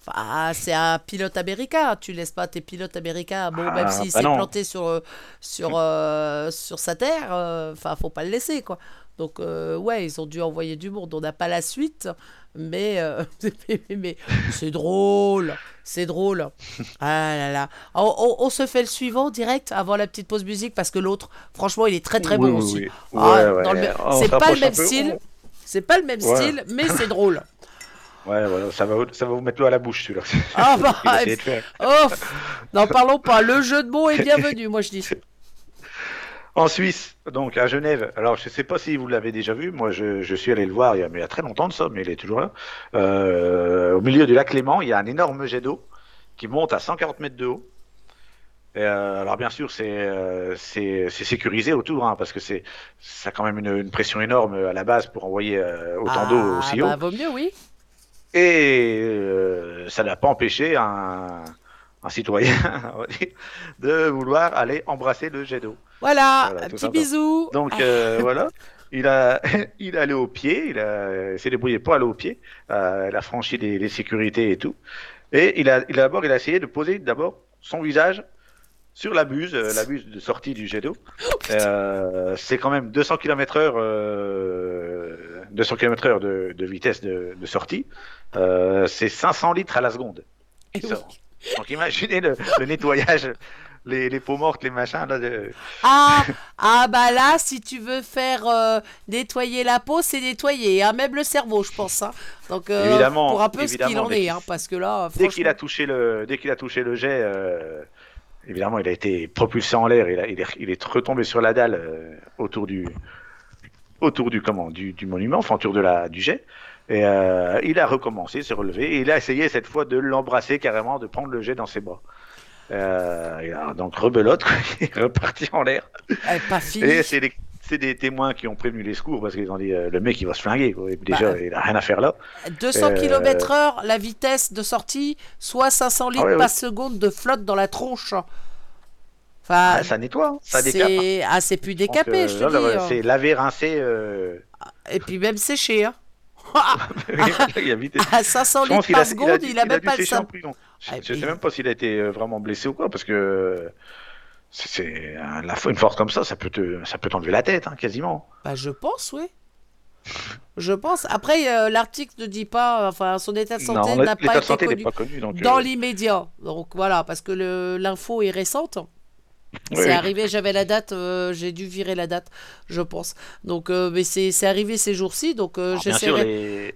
Enfin, c'est un pilote américain. Tu laisses pas tes pilotes américains. Bon, Ah, même s'il bah s'est planté sur euh, sur euh, sur sa terre, euh, enfin, faut pas le laisser quoi. Donc euh, ouais, ils ont dû envoyer du monde. On n'a pas la suite, mais euh, mais, mais c'est drôle, c'est drôle. Ah là là. On, on- on se fait le suivant direct avant la petite pause musique parce que l'autre, franchement, il est très très Oui, bon oui, aussi. oui. Ah, Ouais, C'est pas le même style. C'est pas le même style, mais c'est drôle. Ouais, voilà, ça va, ça va vous mettre l'eau à la bouche, celui-là. Ah bah. Oh, n'en parlons pas. Le jeu de mots est bienvenu, moi je dis. En Suisse, donc à Genève. Alors, je sais pas si vous l'avez déjà vu. Moi, je, je suis allé le voir il y, a, mais il y a très longtemps de ça, mais il est toujours là. Euh, au milieu du lac Léman, il y a un énorme jet d'eau qui monte à 140 mètres de haut. Euh, alors bien sûr, c'est euh, sécurisé autour, hein, parce que c'est ça a quand même une, une pression énorme à la base pour envoyer euh, autant d'eau Ah, aussi bah, haut. vaut mieux, oui. Et euh, ça n'a pas empêché un, un citoyen de vouloir aller embrasser le jet d'eau. Voilà, Voilà, un petit bisou. Donc euh, voilà, il a, il est allé au pied, il, a, il s'est débrouillé pour aller au pied, euh, il a franchi les, les sécurités et tout. Et il a, il a d'abord, il a essayé de poser d'abord son visage sur la buse, euh, la buse de sortie du jet d'eau. Euh, c'est quand même 200 km heure, euh, 200 km heure de, de vitesse de, de sortie. Euh, c'est 500 litres à la seconde. et oui. Donc imaginez le, le nettoyage les, les peaux mortes, les machins. Là, de- Ah, ah bah là, si tu veux faire euh, nettoyer la peau, c'est nettoyer, hein, même le cerveau, je pense. hein. Donc, euh, Évidemment, pour un peu ce qu'il en est, hein, parce que là, Dès qu'il a touché le, dès qu'il a touché le jet, euh, évidemment, il a été propulsé en l'air. Il, il, est, il est retombé sur la dalle autour du, autour du comment, du, du monument, enfin autour de la du jet. Et euh, il a recommencé, s'est relevé, et il a essayé cette fois de l'embrasser carrément, de prendre le jet dans ses bras. Euh, a donc rebelote, quoi, il est reparti en l'air. Et c'est des, c'est des témoins qui ont prévenu les secours parce qu'ils ont dit euh, le mec il va se flinguer. Quoi. Et déjà, Bah, il a rien à faire là. 200 Euh, km heure, la vitesse de sortie, soit 500 litres Ah ouais, par seconde de flotte dans la tronche. Enfin, Ah, ça nettoie, hein, ça décape. hein. ah, c'est plus Donc, décapé, euh, je te dis. hein. C'est lavé, rincé. Euh... Et puis même séché. Hein. il a vite- À 500 Je pense litres qu'il a, par seconde, il a même pas le sang. Je, Ah, je puis- sais même pas s'il a été euh, vraiment blessé ou quoi, parce que c'est- la, une force comme ça, ça peut te, ça peut t'enlever la tête, hein, quasiment. Bah, je pense, oui. Je pense. Après, euh, l'article ne dit pas, enfin, son état de santé n'a pas été connu pas connu, donc. dans euh, l'immédiat. Donc voilà, parce que l'info est récente. Oui, C'est arrivé, j'avais la date, euh, j'ai dû virer la date, je pense. Donc, euh, mais c'est c'est arrivé ces jours-ci, donc euh, sûr, j'essaierai.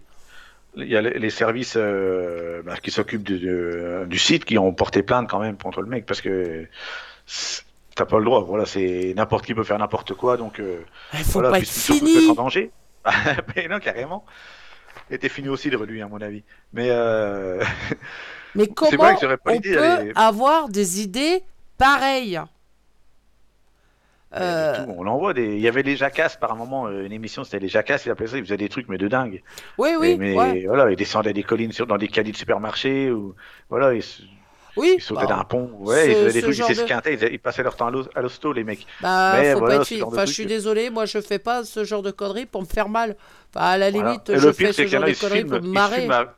il y a les, services euh, bah, qui s'occupent du, du- site qui ont porté plainte quand même contre le mec parce que t'as pas le droit. Voilà, c'est n'importe qui peut faire n'importe quoi, donc. Il faut voilà, pas être fini. mettre en danger. mais non, carrément. Il était fini aussi de lui, à mon avis. Mais. Mais comment vrai que pas on peut avoir des idées pareilles? Euh. On l'envoie des. Il y avait les Jacasses par un moment, euh, une émission, c'était les Jacasses, il appelait ça, ils faisaient des trucs mais de dingue. Oui, oui, Et- mais ouais. voilà, ils descendaient des collines sur, dans des caddies de supermarché ou voilà, ils, oui. ils sautaient bah, d'un pont, ouais, ce- ils faisaient des trucs, ils de- s'esquintaient, ils, ils passaient leur temps à l'hos- à l'hosto, les mecs. Bah, Mais faut voilà, pas être Enfin, je suis désolé, moi je fais pas ce genre de conneries pour me faire mal. Enfin, à la limite, je fais ce genre de ils conneries filment, pour me ils se marrer. à,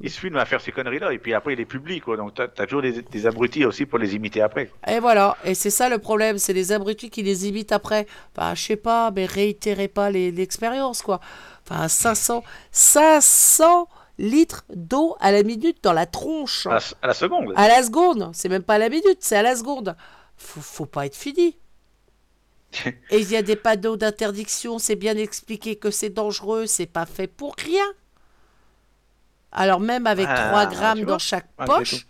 ils se filment à faire ces conneries-là, et puis après, il est public, quoi. Donc, t'as as toujours des, des abrutis aussi pour les imiter après. Et voilà, et c'est ça le problème, c'est les abrutis qui les imitent après. Enfin, je sais pas, mais réitérez pas les- l'expérience, quoi. Enfin, 500, 500 litres d'eau à la minute dans la tronche. À la, à la seconde. À la seconde, c'est même pas à la minute, c'est à la seconde. Faut, faut pas être fini. Et il y a des panneaux d'interdiction, c'est bien expliqué que c'est dangereux, c'est pas fait pour rien. Alors même avec Ah, 3 tu grammes dans chaque malgré poche,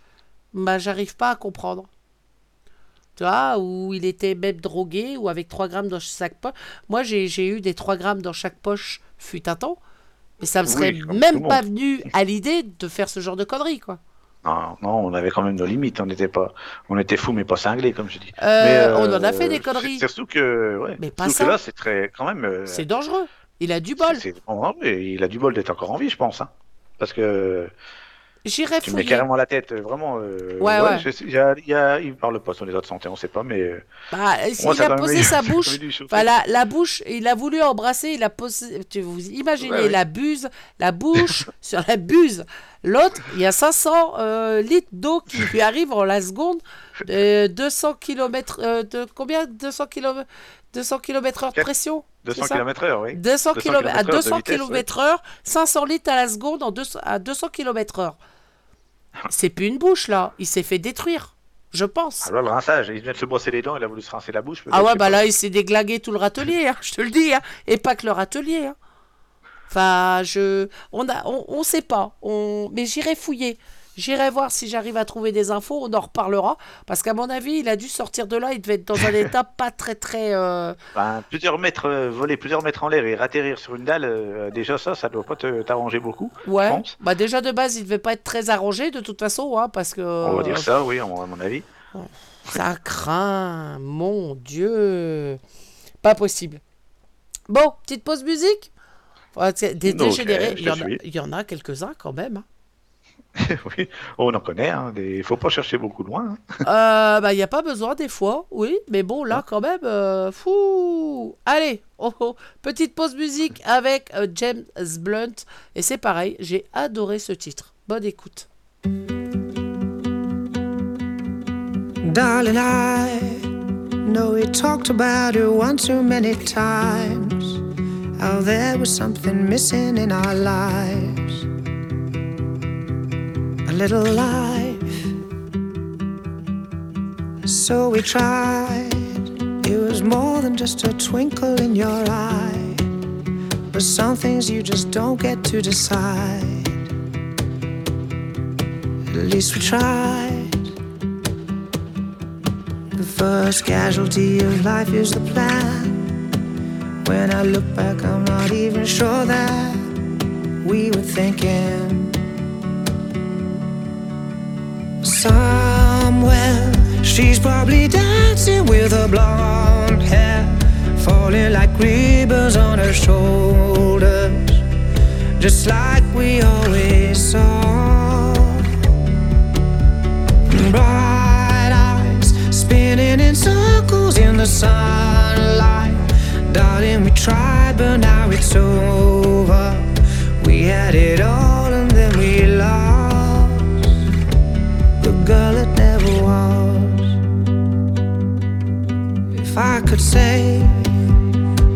bah j'arrive pas à comprendre. Tu vois, où il était même drogué, ou avec 3 grammes dans chaque poche. Moi j'ai eu des 3 grammes dans chaque poche, fut un temps. Mais ça me serait même pas venu à l'idée de faire ce genre de conneries, quoi. Non, non, on avait quand même nos limites. On était pas, on était fous mais pas cinglés, comme je dis. Euh, Mais, on en a fait des conneries. C'est surtout que, ouais, Mais pas ça. que là, c'est très, quand même. euh, C'est dangereux. Il a du bol. oh, il a du bol d'être encore en vie, je pense. Hein. Parce que J'irai tu me mets carrément la tête, euh, vraiment. euh, Ouais, ouais. je il y a, il y a- il parle pas sur les autres santé, on sait pas, mais. euh, Bah, moi, il a posé sa bouche. Enfin, la, la bouche, il a voulu embrasser, il a posé. Tu vous imaginez Ouais, la buse, la bouche sur la buse. L'autre, il y a 500 euh, litres d'eau qui lui arrive en la seconde, de 200 km. de combien? 200 km 200 km heure de pression? 200 c'est ça km/h, oui. 200 200 km, à kilomètres heure de 200 vitesse, km heure, 500 litres à la seconde en 200 à 200 km heure. C'est plus une bouche là, il s'est fait détruire, je pense. Alors, le rinçage, il vient de se brosser les dents, il a voulu se rincer la bouche. Ah ouais, bah pas. là, il s'est déglagué tout le râtelier, hein, je te le dis, hein, et pas que le râtelier. hein. Enfin, je, on a, on, on sait pas, on, mais j'irai fouiller. J'irai voir si j'arrive à trouver des infos, on en reparlera. Parce qu'à mon avis, il a dû sortir de là, il devait être dans un état pas très très. euh, Ben, plusieurs mètres, euh, voler plusieurs mètres en l'air et atterrir sur une dalle, euh, déjà ça, ça doit pas t'arranger beaucoup. Ouais. Je pense. Bah déjà de base, il devait pas être très arrangé de toute façon, hein, parce que. On va dire ça, oui, à mon, avis. Ça craint, mon Dieu. Pas possible. Bon, petite pause musique. Des dégénérés, je il y, en te a, suis. il y en a quelques-uns quand même. hein. oui, on en connaît, hein, des... faut pas chercher beaucoup loin. hein. Euh, bah, il n'y a pas besoin des fois, oui, mais bon, là quand même, euh, fou. Allez, oh, oh, petite pause musique avec euh, James Blunt. Et c'est pareil, j'ai adoré ce titre. Bonne écoute. Darling, I know we talked about it one too many times. How there was something missing in our lives. A little life, So we tried. It was more than just a twinkle in your eye. But some things you just don't get to decide. At least we tried. The first casualty of life is the plan. When I look back, I'm not even sure that we were thinking. Somewhere, she's probably dancing with her blonde hair, falling like ribbons on her shoulders, just like we always saw. Bright eyes spinning in circles in the sunlight. Darling, we tried, but now it's over. We had it all and then we lost girl it never was. If I could say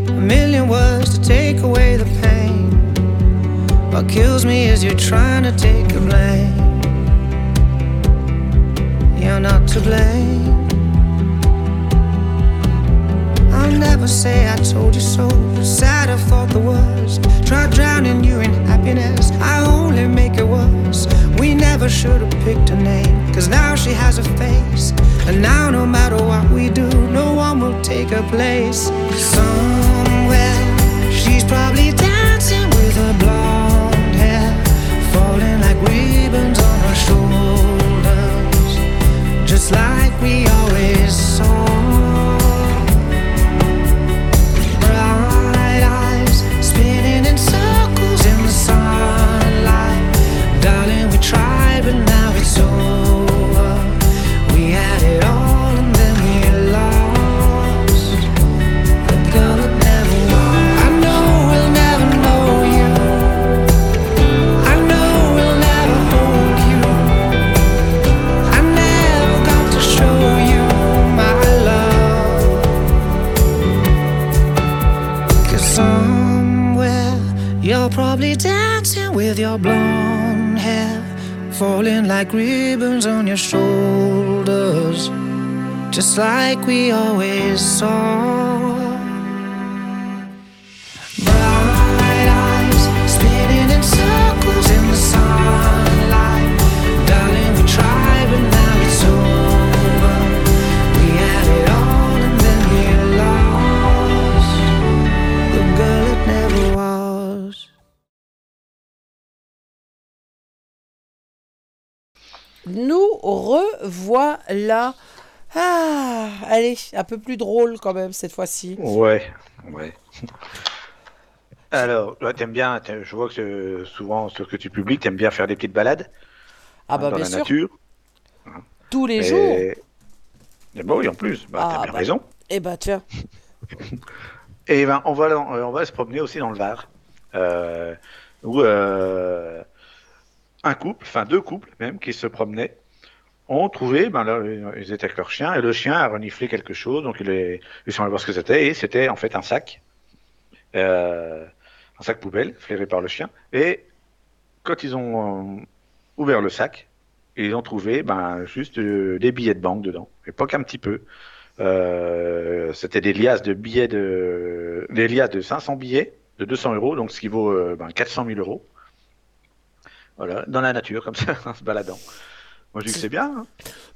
a million words to take away the pain, what kills me is you're trying to take the blame. You're not to blame. I'll never say I told you so. Sad I thought the worst. Try drowning you in happiness. I only make it worse. We never should have picked a name. Cause now she has a face. And now no matter what we do, no one will take her place. Somewhere she's probably dancing with her blonde hair. Falling like ribbons on her shoulders. Just like we always saw. We tried, like ribbons on your shoulders, just like we always saw. Nous revoilà. Ah, allez, un peu plus drôle quand même cette fois-ci. Ouais, ouais. Alors, toi, t'aimes bien, t'aimes- je vois que euh, souvent sur ce que tu publies, t'aimes bien faire des petites balades Ah hein, bah dans bien la sûr, nature. tous les Et- jours. Et bon, oui, en plus, bah, Ah, t'as bien bah. raison. Eh bah tiens, Et ben, on va, on va se promener aussi dans le Var, euh, où euh, un couple, enfin deux couples même, qui se promenaient, ont trouvé, ben ils étaient avec leur chien, et le chien a reniflé quelque chose, donc ils, sont allés voir ce que c'était, et c'était en fait un sac, euh, un sac poubelle, flairé par le chien, et quand ils ont euh, ouvert le sac, ils ont trouvé ben, juste euh, des billets de banque dedans, et pas qu'un petit peu. C'était des liasses de billets de des liasses de 500 billets de 200 euros, donc ce qui vaut ben, 400 000 euros. Voilà, dans la nature comme ça, en se baladant. Moi je dis que c'est bien. hein.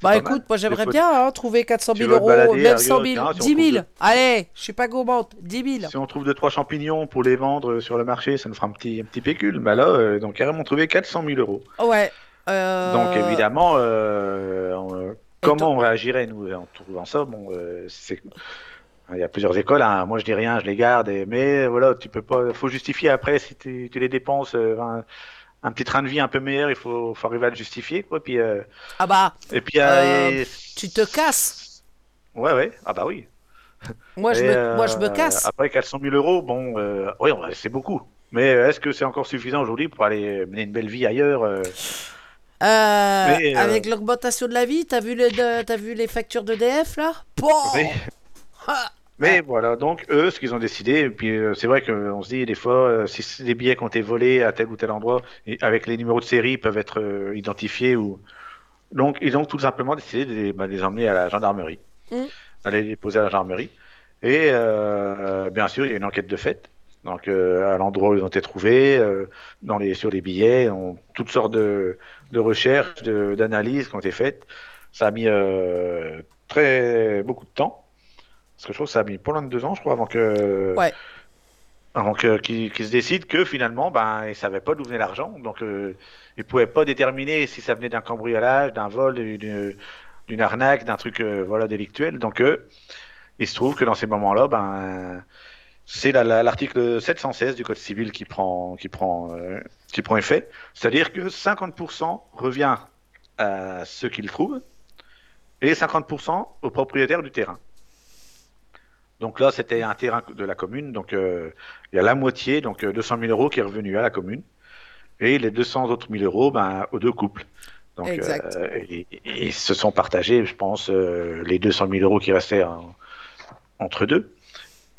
Bah écoute, mal. moi j'aimerais bien hein, trouver 400 Tu 000 vas te euros, balader, même à 100 Rio, 000, tiens, si on 10 000. trouve Allez, je suis pas gourmande, 10 000. Si on trouve deux trois champignons pour les vendre sur le marché, ça nous fera un petit un petit pécule. Bah là, euh, donc carrément trouvé 400 000 euros. Ouais. euh, Donc évidemment, euh, on- comment on réagirait nous en trouvant ça? Bon, euh, c'est il y a plusieurs écoles. hein. Moi, je dis rien, je les garde. et- Mais voilà, tu peux pas. Faut justifier après si tu, tu les dépenses. euh, un, petit train de vie un peu meilleur, il faut, faut arriver à le justifier, quoi. Puis euh, Ah bah, et puis Euh, euh, et- tu te casses. ouais, ouais. Ah bah oui. Moi je, Et, me, moi, je me casse. Après 400 000 euros, bon, oui, c'est beaucoup. Mais est-ce que c'est encore suffisant aujourd'hui pour aller mener une belle vie ailleurs mais, Avec l'augmentation de la vie, t'as vu, les de- t'as vu les factures d'EDF là? Bon Oui. Ah, Mais voilà, donc eux, ce qu'ils ont décidé, et puis euh, c'est vrai qu'on se dit des fois, euh, si des billets qui ont été volés à tel ou tel endroit, et avec les numéros de série, peuvent être euh, identifiés ou, Donc, ils ont tout simplement décidé de les, bah, de les emmener à la gendarmerie, Mm. aller les poser à la gendarmerie. Et euh, bien sûr, il y a une enquête de fait. Donc, euh, à l'endroit où ils ont été trouvés, euh, dans les, sur les billets, on, toutes sortes de, de recherches, de- d'analyses qui ont été faites. Ça a mis euh, très beaucoup de temps. Parce que je trouve que ça a mis pas loin de deux ans, je crois, avant que Ouais. avant que qu'ils se décident que finalement, ben, ils savaient pas d'où venait l'argent, donc euh, ils pouvaient pas déterminer si ça venait d'un cambriolage, d'un vol, d'une arnaque, d'un truc euh, voilà délictuel. Donc euh, il se trouve que dans ces moments-là, ben c'est la- la- l'article 716 du Code civil qui prend qui prend euh, qui prend effet, c'est-à-dire que 50% revient à ceux qui le trouvent et 50% aux propriétaires du terrain. Donc là, c'était un terrain de la commune, donc euh, il y a la moitié, donc euh, 200 000 euros qui est revenu à la commune, et les 200 autres 1000 euros ben, aux deux couples. Donc, Exact. euh, ils se sont partagés, je pense, euh, les 200 000 euros qui restaient en- entre deux.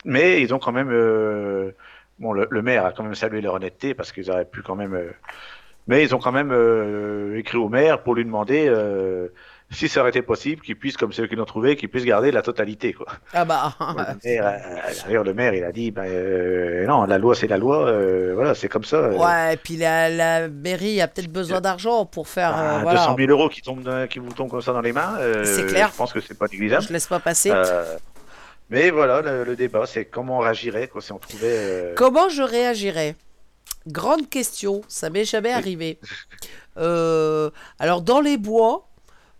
Mais ils ont quand même, euh, bon, le, le maire a quand même salué leur honnêteté parce qu'ils auraient pu quand même, euh, mais ils ont quand même euh, écrit au maire pour lui demander euh, si ça aurait été possible qu'ils puissent, comme ceux qui l'ont trouvé, qu'ils puissent garder la totalité, quoi. Ah bah. Le maire, euh, d'ailleurs, le maire, il a dit, ben, euh, non, la loi, c'est la loi, euh, voilà, c'est comme ça. euh, Ouais, et puis la, la mairie a peut-être besoin d'argent pour faire. euh, ben, voilà. 200 000 euros qui, tombent, dans- qui vous tombent comme ça dans les mains, euh, C'est clair. je pense que c'est pas négligeable. Je laisse pas passer. Euh, mais voilà, le, le débat, c'est comment on réagirait quoi, si on trouvait. euh, Comment je réagirais? Grande question, ça m'est jamais arrivé. Euh, alors dans les bois,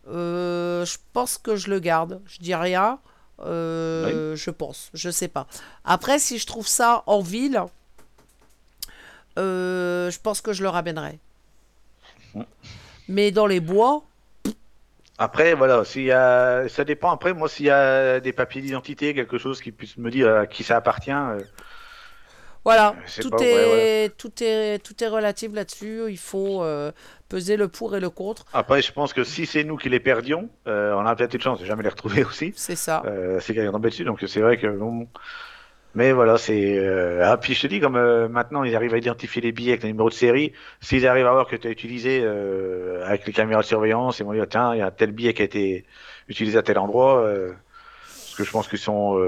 euh, je pense que je le garde. Je dis rien. euh, Je pense, je sais pas. Après, si je trouve ça en ville, euh, je pense que je le ramènerai. Mais dans les bois, Après, voilà, s'il y a, ça dépend. Après, moi, s'il y a des papiers d'identité, quelque chose qui puisse me dire à qui ça appartient. Voilà, tout, pas, est, ouais, tout, est, tout est relatif là-dessus. Il faut euh, peser le pour et le contre. Après, je pense que si c'est nous qui les perdions, euh, on a peut-être une chance de jamais les retrouver aussi. C'est ça. Euh, c'est quelqu'un tombé dessus, donc c'est vrai que bon. Mais voilà, c'est. Euh... Ah, puis je te dis, comme maintenant ils arrivent à identifier les billets avec le numéro de série, s'ils arrivent à voir que tu as utilisé avec les caméras de surveillance, ils vont dire tiens, il y a tel billet qui a été utilisé à tel endroit. parce que je pense qu'ils sont.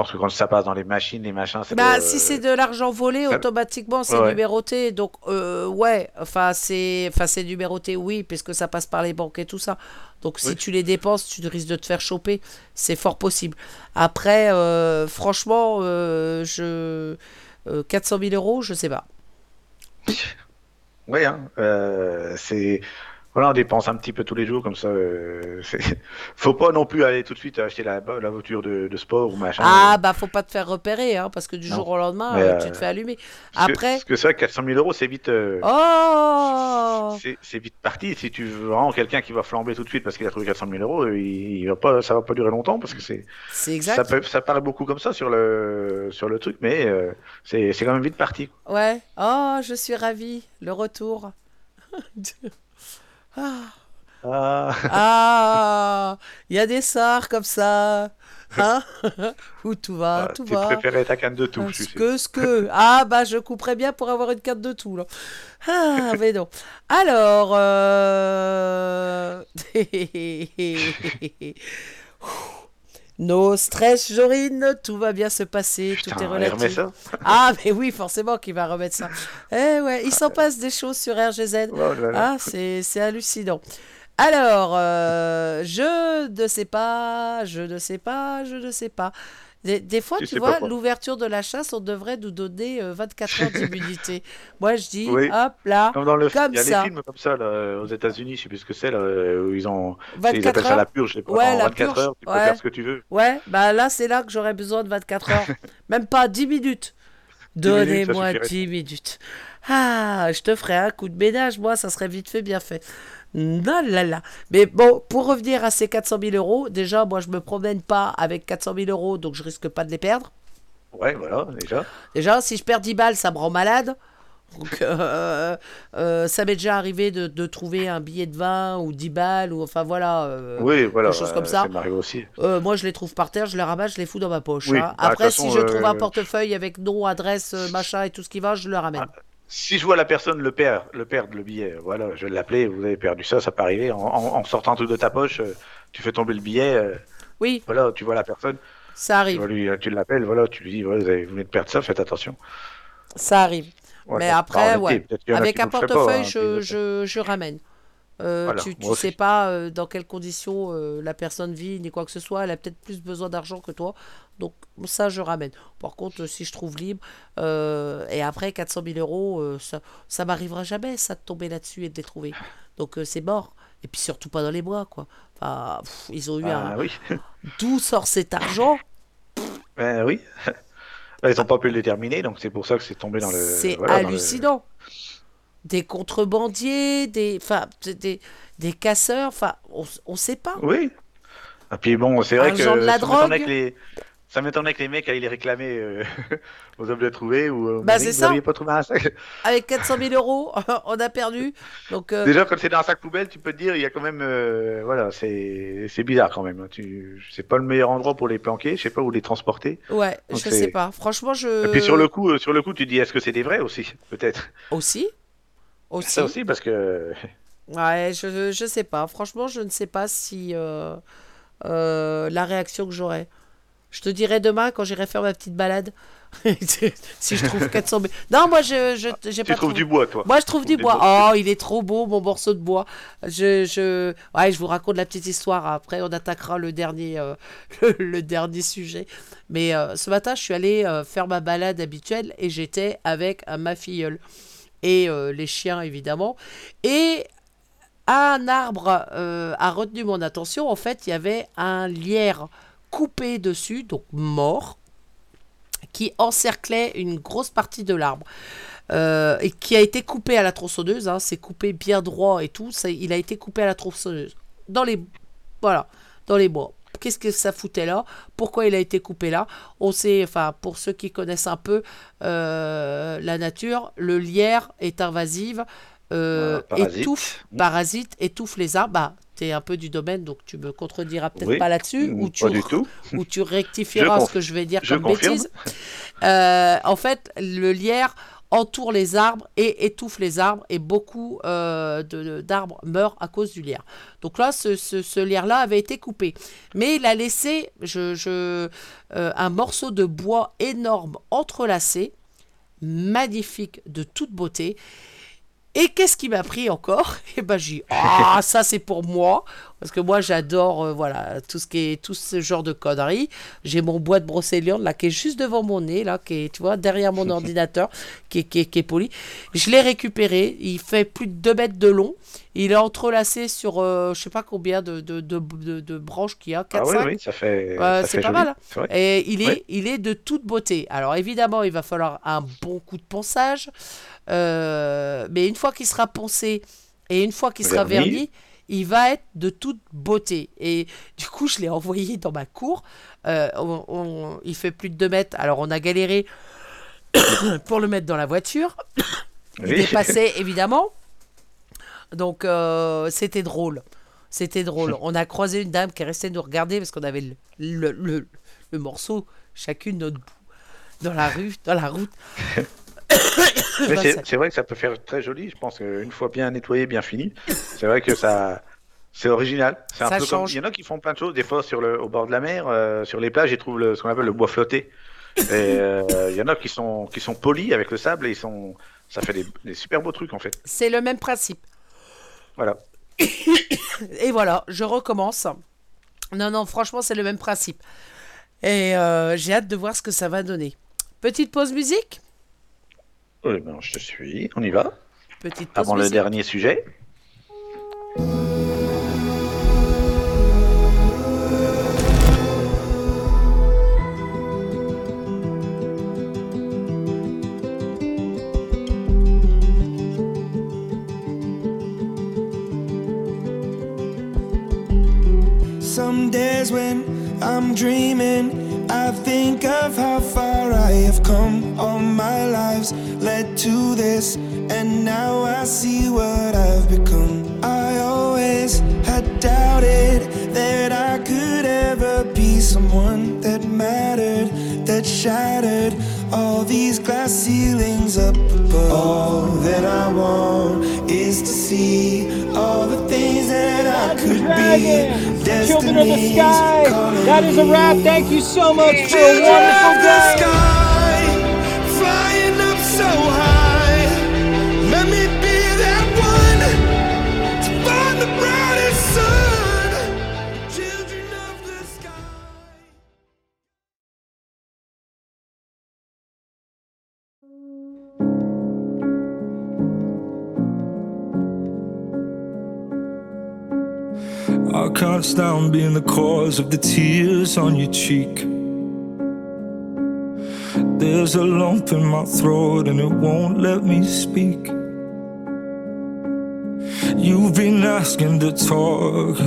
Pense que quand ça passe dans les machines, les machins, ça Bah, doit, si c'est de l'argent volé, automatiquement c'est Ouais, numéroté. Donc, euh, ouais, enfin, c'est enfin, c'est numéroté, oui, puisque ça passe par les banques et tout ça. Donc, si Oui. tu les dépenses, tu risques de te faire choper. C'est fort possible. Après, euh, franchement, euh, je. euh, 400 000 euros, je sais pas. Ouais, hein, c'est voilà, on dépense un petit peu tous les jours comme ça. Euh, faut pas non plus aller tout de suite acheter la, la voiture de, de sport ou machin. Ah, bah, faut pas te faire repérer, hein, parce que du Non. jour au lendemain, euh, euh, tu te fais allumer. Parce que- Après. parce que que 400 000 euros, c'est vite. euh, Oh c'est- vite parti. Si tu veux vraiment quelqu'un qui va flamber tout de suite parce qu'il a trouvé 400 000 euros, il, il va pas, ça va pas durer longtemps parce que c'est. C'est exact. Ça, peut, ça paraît beaucoup comme ça sur le sur le truc, mais euh, c'est quand même vite parti. Ouais. Oh, je suis ravie. Le retour. ah. Ah. Ah, il y a des sorts comme ça. Hein? Où tout va, Ah, tout tu va. préférais ta canne de tout. Ce que, ce que. Ah, bah, je couperais bien pour avoir une carte de tout, là. Ah, mais non. Alors, euh... No stress, Jorine, tout va bien se passer, tout est relatif. ça Ah, mais oui, forcément qu'il va remettre ça. Eh ouais, il s'en passe des choses sur RGZ. Oh. Ah, c'est c'est hallucinant. Alors, euh, je ne sais pas, je ne sais pas, je ne sais pas. Des, des fois, Tu vois, l'ouverture de la chasse, on devrait nous donner euh, 24 heures d'immunité. Moi, je dis, Oui. hop là, Comme dans le comme il y a ça. des films comme ça là, aux États-Unis, je sais plus ce que c'est là, où ils ont ils 24 appellent ça heures? la purge, je sais pas, Ouais, en la 24 purge, heures, tu peux faire ce que tu veux. Ouais, bah là, c'est là que j'aurais besoin de 24 heures. Même pas 10 minutes. 10 minutes, ça Donnez-moi suffirait. 10 minutes. Ah, je te ferai un coup de ménage, moi, ça serait vite fait, bien fait. Non, là, là. Mais bon, pour revenir à ces 400 000 euros, déjà, moi, je me promène pas avec 400 000 euros, donc je risque pas de les perdre. Ouais, voilà, déjà. Déjà, si je perds 10 balles, ça me rend malade. Donc, euh, euh, ça m'est déjà arrivé de, de trouver un billet de 20 ou 10 balles, ou enfin voilà. euh, oui, voilà. quelque chose ouais, comme ça. m'arrive aussi. Euh, moi, je les trouve par terre, je les ramasse, je les fous dans ma poche. Oui, hein. bah, Après, si je trouve un euh, portefeuille avec nom, adresse, euh, machin et tout ce qui va, je le ramène. Si je vois la personne le perdre, le perdre le billet, voilà, je vais l'appeler, vous avez perdu ça, ça peut arriver. En, en- en sortant truc de ta poche, euh, tu fais tomber le billet, euh, Oui, voilà, tu vois la personne, ça arrive. tu l'appelles, voilà, tu lui dis, voilà, vous, avez, vous venez de perdre ça, faites attention. Ça arrive. Voilà. Mais après, ouais. Avec un pas, portefeuille, hein, je, je, je ramène. Euh, Voilà, tu tu moi sais pas euh, dans quelles conditions euh, la personne vit ni quoi que ce soit. Elle a peut-être plus besoin d'argent que toi. Donc ça, je ramène. Par contre, si je trouve libre, et après 400 000 euros, ça, ça m'arrivera jamais, ça, de tomber là-dessus et de les trouver. Donc c'est mort. Et puis surtout pas dans les bois, quoi. Enfin, pff, ils ont eu Ah un... oui, D'où sort cet argent? Ben oui. Là, ils n'ont pas pu le déterminer, donc c'est pour ça que c'est tombé dans le. C'est voilà, dans le- hallucinant. Des contrebandiers, des, enfin, des, des, casseurs, enfin, on, on sait pas. Oui. Et puis bon, c'est vrai que de la ça m'étonnerait que les... ça m'étonnerait que les mecs aillent les réclamer euh, aux hommes de trouver ou euh, Bah, c'est ça. pas trouvé un sac. Avec 400 000 euros, on a perdu. Donc, euh, Déjà, quand c'est dans un sac poubelle, tu peux te dire, il y a quand même, euh, voilà, c'est c'est bizarre quand même. hein. Tu, c'est pas le meilleur endroit pour les planquer. Je sais pas où les transporter. ouais, donc je c'est- sais pas. Franchement, je. Et puis sur le coup, sur le coup, tu te dis, est-ce que c'est des vrais aussi, peut-être? Aussi. Aussi. Ça aussi, parce que Ouais, je, je sais pas. Franchement, je ne sais pas si euh, euh, la réaction que j'aurai. Je te dirai demain quand j'irai faire ma petite balade. si je trouve 400 000. Non, moi, je je- j'ai tu pas trouves trouvé. du bois, toi. Moi, je trouve du bois. bois. Oh, il est trop beau, mon morceau de bois. Je, je... Ouais, je vous raconte la petite histoire. Après, on attaquera le dernier, euh, le, le dernier sujet. Mais euh, ce matin, je suis allée euh, faire ma balade habituelle et j'étais avec ma filleule et euh, les chiens, évidemment. Et un arbre euh, a retenu mon attention. En fait, il y avait un lierre coupé dessus, donc mort, qui encerclait une grosse partie de l'arbre. Euh, et qui a été coupé à la tronçonneuse, hein, c'est coupé bien droit et tout, il a été coupé à la tronçonneuse. Dans les, voilà, dans les bois. Qu'est-ce que ça foutait là Pourquoi il a été coupé là On sait, enfin, pour ceux qui connaissent un peu euh, la nature, le lierre est invasive, euh, parasite. étouffe, parasite, étouffe les arbres. Bah, t'es un peu du domaine, donc tu me contrediras peut-être Oui. pas là-dessus, ou tu Pas du tout. où tu rectifieras ce que je vais dire je comme confirme. bêtise. Euh, en fait, le lierre entoure les arbres et étouffe les arbres et beaucoup euh, d'arbres meurent à cause du lierre. Donc là, ce, ce- ce lierre-là avait été coupé. Mais il a laissé je, je- euh, un morceau de bois énorme entrelacé, magnifique, de toute beauté. Et qu'est-ce qui m'a pris encore? Et ben j'ai dit, ah ça c'est pour moi parce que moi j'adore euh, voilà tout ce qui est tout ce genre de conneries. J'ai mon bois de brocéliande là qui est juste devant mon nez là qui est tu vois derrière mon ordinateur qui est, qui est, qui est poli. Je l'ai récupéré. Il fait plus de 2 mètres de long. Il est entrelacé sur euh, je sais pas combien de, de, de, de- de branches qu'il y a. 4, Ah oui, 5. oui, ça fait. Ça c'est fait pas joli. mal, hein. Et il est, il est de toute beauté. Alors évidemment, il va falloir un bon coup de ponçage. Euh, mais une fois qu'il sera poncé et une fois qu'il sera Verni. Il va être de toute beauté. Et du coup, je l'ai envoyé dans ma cour. Euh, on- on- il fait plus de 2 mètres. Alors on a galéré pour le mettre dans la voiture. Il Oui. dépassait évidemment. Donc euh, c'était drôle. C'était drôle. On a croisé une dame qui est restée nous regarder parce qu'on avait le, le, le- le morceau, chacune notre bout, dans la rue, dans la route. Mais Bah, c'est vrai que ça peut faire très joli. Je pense qu'une fois bien nettoyé, bien fini, c'est vrai que ça. C'est original. C'est un peu comme-. Il y en a qui font plein de choses. Des fois, sur le, au bord de la mer, euh, sur les plages, ils trouvent le- ce qu'on appelle le bois flotté. Et euh, il y en a qui sont, qui sont polis avec le sable et ils sont, ça fait des, des super beaux trucs en fait. C'est le même principe. Voilà. Et voilà, je recommence. Non, non, franchement, c'est le même principe. Et euh, j'ai hâte de voir ce que ça va donner. Petite pause musique Oui, ben, je te suis. On y va. Petite pause Avant le musique. dernier sujet. Some days when I'm dreaming, I think of how far I have come. All my lives led to this, and now I see what I've become. I always had doubted that I could ever be someone that mattered, that shattered all these glass ceilings up above. All that I want is to see all the things that I could be. Children of the sky. That is a wrap. Thank you so much for a wonderful day. I can't being the cause of the tears on your cheek. There's a lump in my throat and it won't let me speak. You've been asking to talk.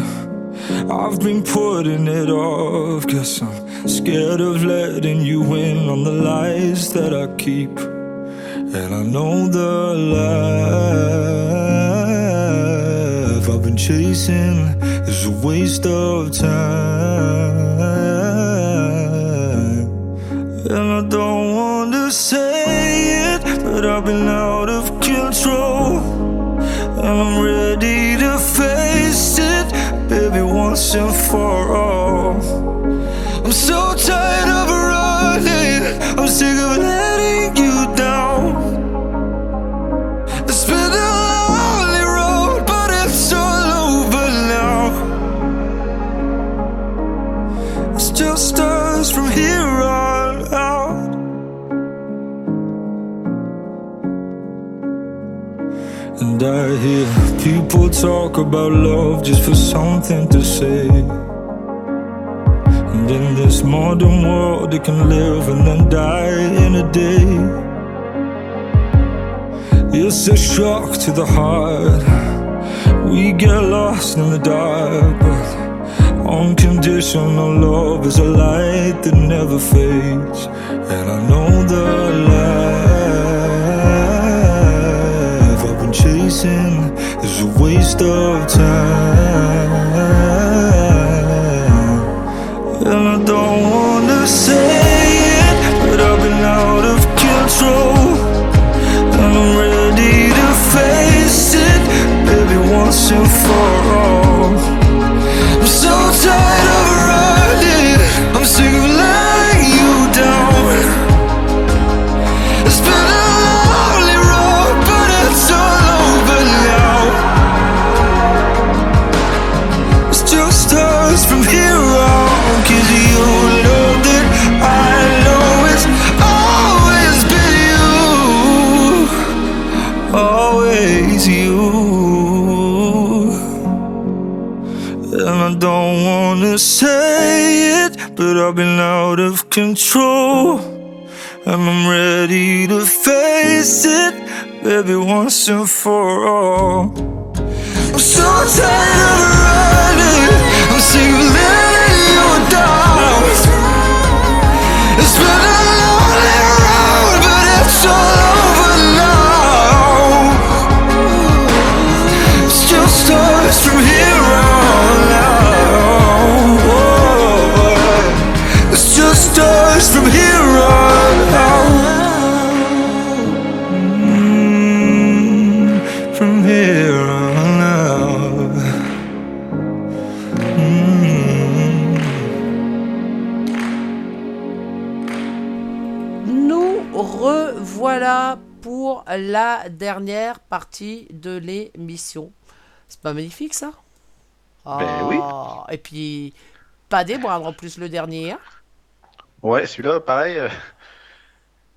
I've been putting it off. Cause I'm scared of letting you in on the lies that I keep. And I know the life I've been chasing is a waste of time. Talk about love just for something to say. And in this modern world, they can live and then die in a day. It's a shock to the heart. We get lost in the dark, but unconditional love is a light that never fades. And I know the life a waste of time. And I don't wanna say it, but I've been out of control. And I'm ready to face it, baby, once and wanna say it, but I've been out of control. And I'm ready to face it, baby, once and for all. I'm so tired of running, I'm sick of la dernière partie de l'émission. C'est pas magnifique ça? Ben oui. Ah, Et puis, pas des en plus le dernier. hein? Ouais, celui-là, pareil. euh,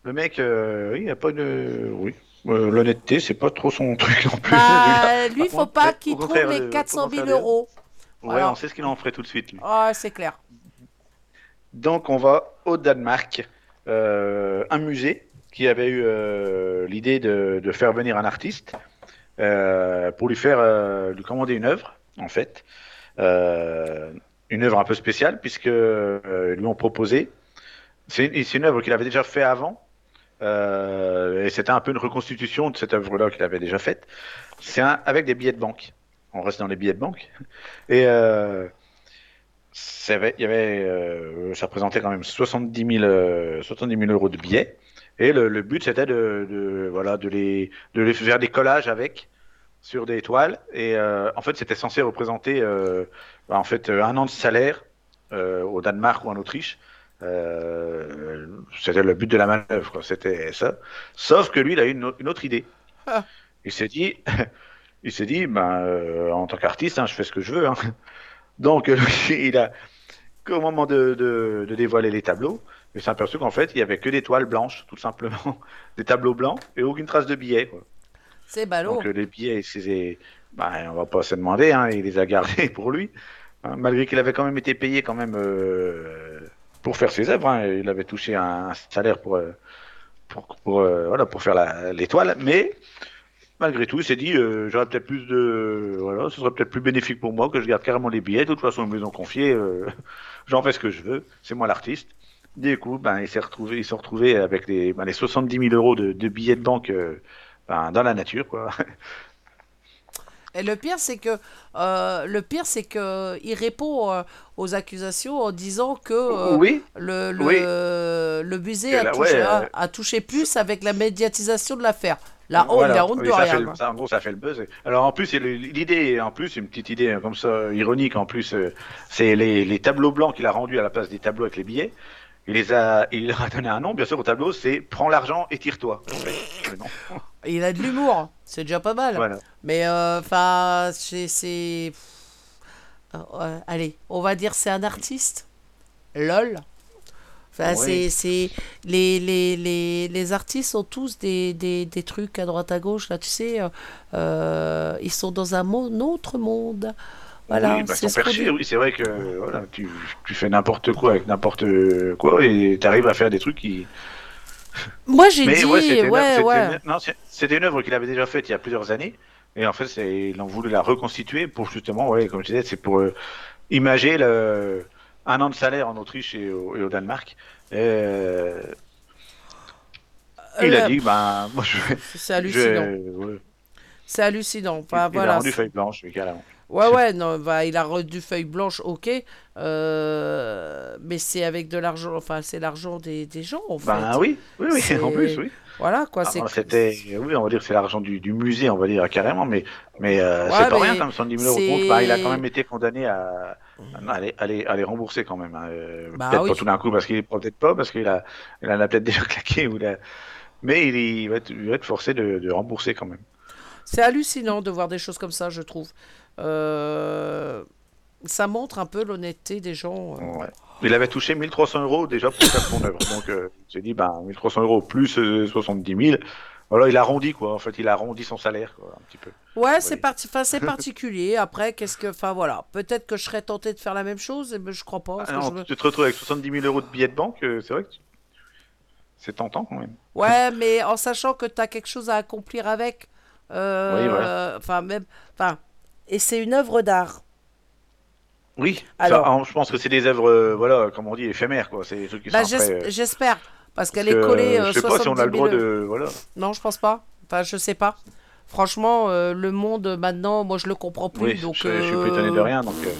le mec, euh, oui, il a pas de. Oui. Euh, L'honnêteté, c'est pas trop son truc non plus. Bah, lui, Par faut contre, pas qu'il trouve les euh, 400 au 000 contraire, euros. Ouais, on sait ce qu'il en ferait tout de suite. lui. Ah, c'est clair. Donc, on va au Danemark. Euh, un musée qui avait eu euh, l'idée de, faire venir un artiste euh, pour lui faire euh, lui commander une œuvre, en fait. Une œuvre un peu spéciale, puisque lui ont proposé. C'est une œuvre qu'il avait déjà fait avant. et c'était un peu une reconstitution de cette œuvre-là qu'il avait déjà faite. C'est avec des billets de banque. On reste dans les billets de banque. Et il y avait, ça représentait quand même 70 000, euh, 70 000 euros de billets. Et le, le but, c'était de, de, voilà, de, les, de les faire des collages avec sur des toiles. Et euh, en fait, c'était censé représenter euh, bah, en fait, euh, un an de salaire euh, au Danemark ou en Autriche. C'était le but de la manœuvre. C'était ça. Sauf que lui, il a eu une, au- une autre idée. Ah. Il s'est dit, il s'est dit, ben, en tant qu'artiste, hein, je fais ce que je veux. hein. Donc, lui, il a, qu'au moment de, de, de dévoiler les tableaux, il s'est aperçu qu'en fait, il y avait que des toiles blanches, tout simplement, des tableaux blancs et aucune trace de billets. C'est ballot. Donc, euh, les billets, c'est, ben, on va pas se demander, hein, il les a gardés pour lui, hein, malgré qu'il avait quand même été payé quand même euh, pour faire ses œuvres. hein. il avait touché un, salaire pour, euh, pour, pour, euh, voilà, pour faire l'étoile, mais malgré tout, il s'est dit, euh, j'aurais peut-être plus de, voilà, ce serait peut-être plus bénéfique pour moi que je garde carrément les billets. De toute façon, ils me les ont confiés, j'en fais ce que je veux, c'est moi l'artiste. Du coup, ben, il s'est retrouvé, ils se sont retrouvés avec les, ben, les 70 000 euros de, de billets de banque euh, ben, dans la nature, quoi. Et le pire, c'est que euh, le pire, c'est que il répond euh, aux accusations en disant que Oui. le, le, Oui. le musée a, là, touché, ouais, a- a touché plus avec la médiatisation de l'affaire. La honte, Voilà. la honte Oui, de rien. le- ça, en gros, ça fait le buzz. Alors en plus, l'idée, en plus, une petite idée hein, comme ça, ironique en plus, c'est les, les tableaux blancs qu'il a rendus à la place des tableaux avec les billets. Il les a, il leur a donné un nom, bien sûr, au tableau, c'est prends l'argent et tire-toi. Il a de l'humour, c'est déjà pas mal. Voilà. Mais euh, enfin, c'est. c'est- Euh, allez, on va dire c'est un artiste. LOL. Enfin, Oui. c'est, les, les, les, les artistes ont tous des, des, des trucs à droite à gauche là tu sais euh, ils sont dans un mon- autre monde voilà oui, bah, c'est ce oui, c'est vrai que voilà, tu, tu fais n'importe quoi avec n'importe quoi et tu arrives à faire des trucs qui. moi j'ai dit ouais, c'était une ouais œuvre- ouais, une- qu'il avait déjà faite il y a plusieurs années. Et en fait, ils ont voulu la reconstituer pour justement, ouais, comme je disais, c'est pour euh, imager le, un an de salaire en Autriche et au, et au Danemark. Et, euh, il Euh, a dit, ben, moi je c'est hallucinant ouais. c'est hallucinant enfin, il a rendu feuille blanche, carrément. Ouais, ouais, non, bah, il a rendu feuille blanche, ok. euh, mais c'est avec de l'argent, enfin, c'est l'argent des, des gens, en fait. Ben oui, oui, oui, en plus, oui. Voilà, quoi. c'est Alors, c'était, oui, on va dire que c'est l'argent du, du musée, on va dire carrément, mais, mais euh, Ouais, c'est pas rien comme 110 000 euros. bah, il a quand même été condamné à, à, les, à les- à les rembourser quand même. hein. Euh, Bah peut-être oui. pas tout d'un coup parce qu'il peut-être pas parce qu'il a, il en a peut-être déjà claqué ou il a- mais il, il va être, il va être forcé de, de rembourser quand même. C'est hallucinant de voir des choses comme ça, je trouve. Euh, Ça montre un peu l'honnêteté des gens. euh. Ouais. Il avait touché 1300 euros déjà pour faire son œuvre. Donc, euh, s'est dit, ben, 1300 euros plus euh, 70 000. Voilà, il a arrondi, quoi. En fait, il a arrondi son salaire, quoi, un petit peu. Ouais, c'est parti, enfin, particulier. Après, qu'est-ce que, enfin voilà, peut-être que je serais tenté de faire la même chose, mais je crois pas. Ah non, je Tu te retrouves avec 70 000 euros de billets de banque, euh, c'est vrai que tu- c'est tentant quand même. Ouais, mais en sachant que tu as quelque chose à accomplir avec. euh, Oui, voilà. Enfin, même. Enfin, et c'est une œuvre d'art. Oui, Alors- ça, je pense que c'est des œuvres, euh, voilà, comme on dit, éphémères, quoi. C'est des trucs qui Bah, sont après, euh, J'espère. Parce qu'elle est collée. euh, euh, Je sais pas si on a le 70 droit 000. de, voilà. Non, je pense pas. Enfin, je sais pas. Franchement, euh, le monde maintenant, moi je le comprends plus. Oui, donc, je, je suis plus euh, étonné de rien, donc. euh,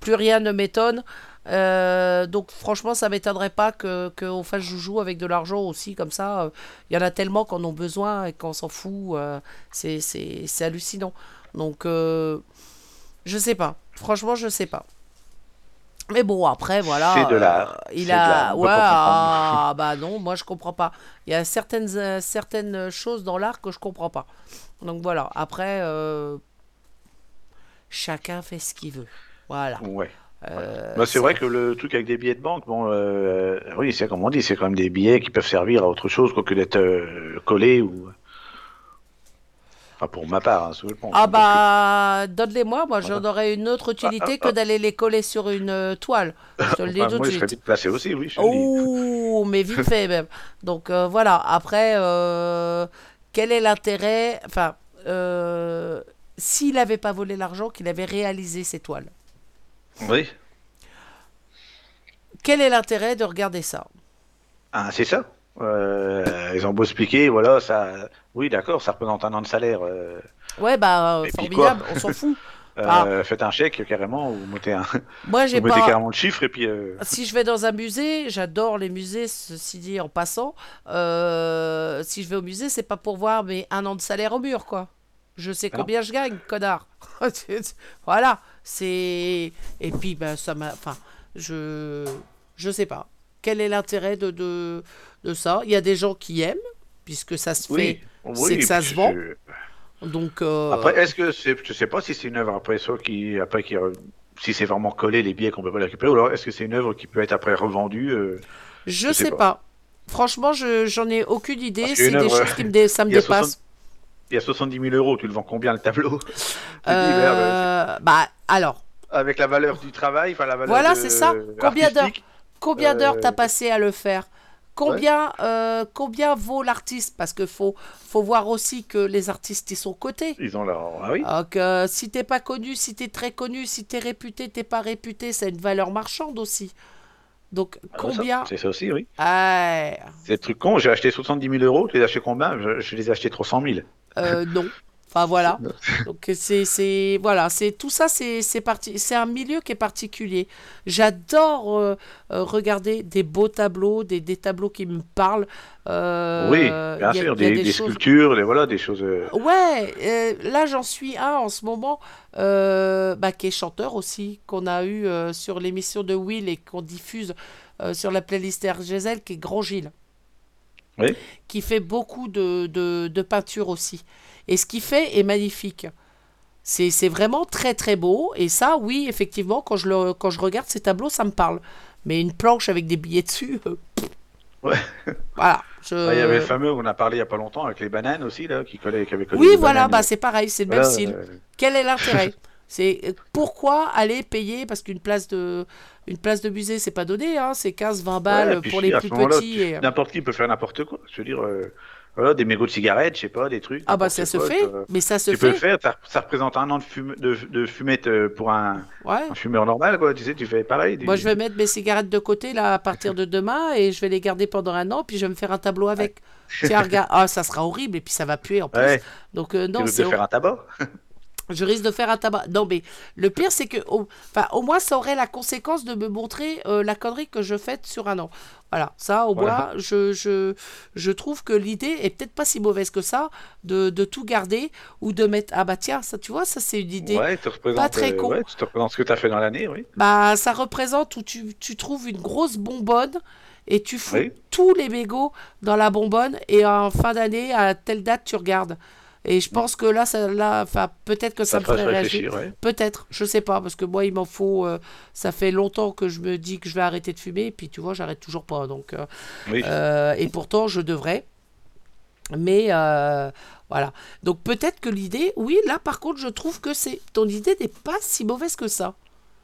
Plus rien ne m'étonne. Euh, donc franchement, ça m'étonnerait pas que qu'on fasse joujou avec de l'argent aussi comme ça. Euh, Il y en a tellement qu'on en a besoin et qu'on s'en fout. euh, c'est hallucinant. Donc euh, je sais pas. Franchement, je sais pas. Mais bon, après, voilà. C'est de l'art. euh, il a. Ouais, ah, bah non, moi je comprends pas. Il y a certaines, euh, certaines choses dans l'art que je comprends pas. Donc voilà. Après, euh, chacun fait ce qu'il veut. Voilà. Ouais. Euh, Bah, c'est vrai que le truc avec des billets de banque, bon, euh, oui, c'est comme on dit, c'est quand même des billets qui peuvent servir à autre chose que d'être euh, collés ou. Enfin, pour ma part, hein. Ah bah, donne-les-moi, moi j'en aurais une autre utilité Ah, que d'aller les coller sur une euh, toile. Je te le dis Enfin, tout de moi, je serais vite placé aussi, oui. je. Oh, mais vite fait même. Donc euh, voilà, après, euh, quel est l'intérêt Enfin, euh, s'il n'avait pas volé l'argent, qu'il avait réalisé ces toiles, Oui. quel est l'intérêt de regarder ça? Ah, c'est ça. Euh, ils ont beau expliquer, voilà, ça. Oui, d'accord, ça représente un an de salaire. euh, Ouais, bah, euh, Et formidable, on s'en fout. Euh, Ah. Faites un chèque carrément, ou mettez, un... Moi, j'ai pas. carrément le chiffre et puis. euh, Si je vais dans un musée, j'adore les musées, ceci dit en passant. euh, si je vais au musée, c'est pas pour voir mes un an de salaire au mur, quoi. Je sais Ah non. combien je gagne, connard. voilà, c'est. Et puis, ben, ça m'a. Enfin, je. Je sais pas. Quel est l'intérêt de, de, de ça? Il y a des gens qui aiment, puisque ça se Oui, fait. Oui, c'est que ça se vend. Donc. euh, Après, est-ce que c'est, je sais pas si c'est une œuvre après ça qui, après qui, si c'est vraiment collé les billets qu'on peut pas les récupérer, ou alors est-ce que c'est une œuvre qui peut être après revendue euh, je je sais sais pas. pas. Franchement, je, j'en ai aucune idée. C'est des choses qui me, dé- ça me il y a dépasse. 60 Il y a 70 000 euros, tu le vends combien le tableau dis, Euh, merde, bah, alors, Avec la valeur du travail, enfin la valeur Voilà, de- c'est ça. Combien d'heures combien d'heures t'as passé à le faire? Combien, euh, combien vaut l'artiste? Parce que faut, faut voir aussi que les artistes, ils sont cotés. Ils ont leur. Ah oui Donc, euh, si t'es pas connu, si t'es très connu, si t'es réputé, t'es pas réputé, c'est une valeur marchande aussi. Donc, Ah, combien? C'est ça aussi, oui. Ouais, C'est le truc con, j'ai acheté 70 000 euros, tu les as achetés combien? Je, je les ai achetés 300 000. euh, non. Enfin voilà. Donc c'est c'est voilà, c'est tout ça c'est c'est parti c'est un milieu qui est particulier. J'adore euh, euh, regarder des beaux tableaux, des, des tableaux qui me parlent. Euh, oui, bien sûr, des, des choses- sculptures, des, voilà, des choses. Ouais, là j'en suis un en ce moment euh, bah, qui est chanteur aussi, qu'on a eu sur l'émission de Will et qu'on diffuse sur la playlist RGZ, qui est Grand Gilles. Oui. Qui fait beaucoup de, de, de peinture aussi. Et ce qu'il fait est magnifique. C'est c'est vraiment très très beau. Et ça, oui, effectivement, quand je, le, quand je regarde ces tableaux, ça me parle. Mais une planche avec des billets dessus, euh, Ouais. voilà. je- Ah, il y avait le fameux, on a parlé il y a pas longtemps, avec les bananes aussi, là, qui, collaient, qui collé Oui, voilà, bananes. bah, c'est pareil, c'est le même style. euh, Quel est l'intérêt? C'est euh, pourquoi aller payer parce qu'une place de une place de musée c'est pas donné hein, c'est 15 20 balles ouais, pour les plus petits et... N'importe qui peut faire n'importe quoi. Je veux dire, euh, voilà, des mégots de cigarettes, je sais pas, des trucs. Ah bah ça se quoi, fait, quoi. mais ça se Tu peux le fait. faire, ça, ça représente un an de, fume, de, de fumette euh, pour un, Ouais. un fumeur normal, quoi. Tu sais, tu fais pareil. Moi je vais mettre mes cigarettes de côté là à partir de demain et je vais les garder pendant un an puis je vais me faire un tableau avec. Tiens regarde, ah ça sera horrible et puis ça va puer en plus. Ouais. Donc euh, non tu c'est faire un tabac? Je risque de faire un tabac. Non, mais le pire, c'est que, au, enfin, au moins, ça aurait la conséquence de me montrer euh, la connerie que je fais sur un an. Voilà, ça, au Voilà. moins, je, je, je trouve que l'idée est peut-être pas si mauvaise que ça, de, de tout garder ou de mettre. Ah bah tiens, ça, tu vois, ça, c'est une idée. Ouais, pas très euh, con. ouais, tu te représentes ce que tu as fait dans l'année, oui. Bah, ça représente où tu, tu trouves une grosse bonbonne et tu fous Oui. tous les mégots dans la bonbonne et en fin d'année, à telle date, tu regardes. Et je pense que là, ça, là, peut-être que ça, Ça me ferait réagir. ouais. Peut-être, je sais pas, parce que moi, il m'en faut. euh, ça fait longtemps que je me dis que je vais arrêter de fumer, et puis tu vois, j'arrête toujours pas. Donc, euh, Oui. euh, et pourtant, je devrais. Mais voilà. Donc peut-être que l'idée, oui, là par contre, je trouve que c'est ton idée n'est pas si mauvaise que ça.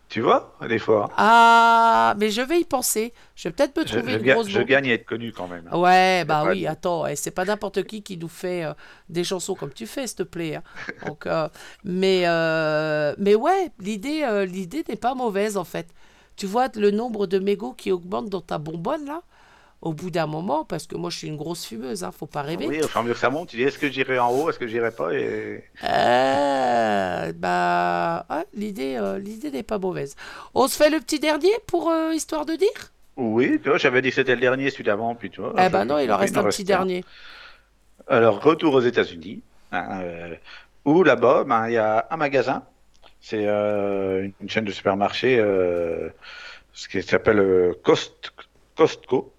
Tu vois, des fois. Ah, mais je vais y penser. Je vais peut-être me trouver je une grosse je bombe. gagne à être connu quand même. Ouais, bah oui, attends, et c'est pas n'importe qui qui nous fait euh, des chansons comme tu fais, s'il te plaît. hein. Donc, euh, mais, euh, mais ouais, l'idée, l'idée n'est pas mauvaise en fait. Tu vois le nombre de mégots qui augmente dans ta bonbonne là, au bout d'un moment, parce que moi je suis une grosse fumeuse, hein, faut pas rêver. Oui, au fur et à mesure que ça monte, tu dis est-ce que j'irai en haut, est-ce que j'irai pas et... Euh, bah, l'idée, euh, l'idée n'est pas mauvaise. On se fait le petit dernier pour euh, histoire de dire? Oui, tu vois, j'avais dit que c'était le dernier, celui d'avant, puis tu vois. Eh ben non, il en reste un petit un. dernier. Alors, retour aux États-Unis, hein, où là-bas, ben, il y a un magasin, c'est une chaîne de supermarchés, euh, ce qui s'appelle Cost, Costco.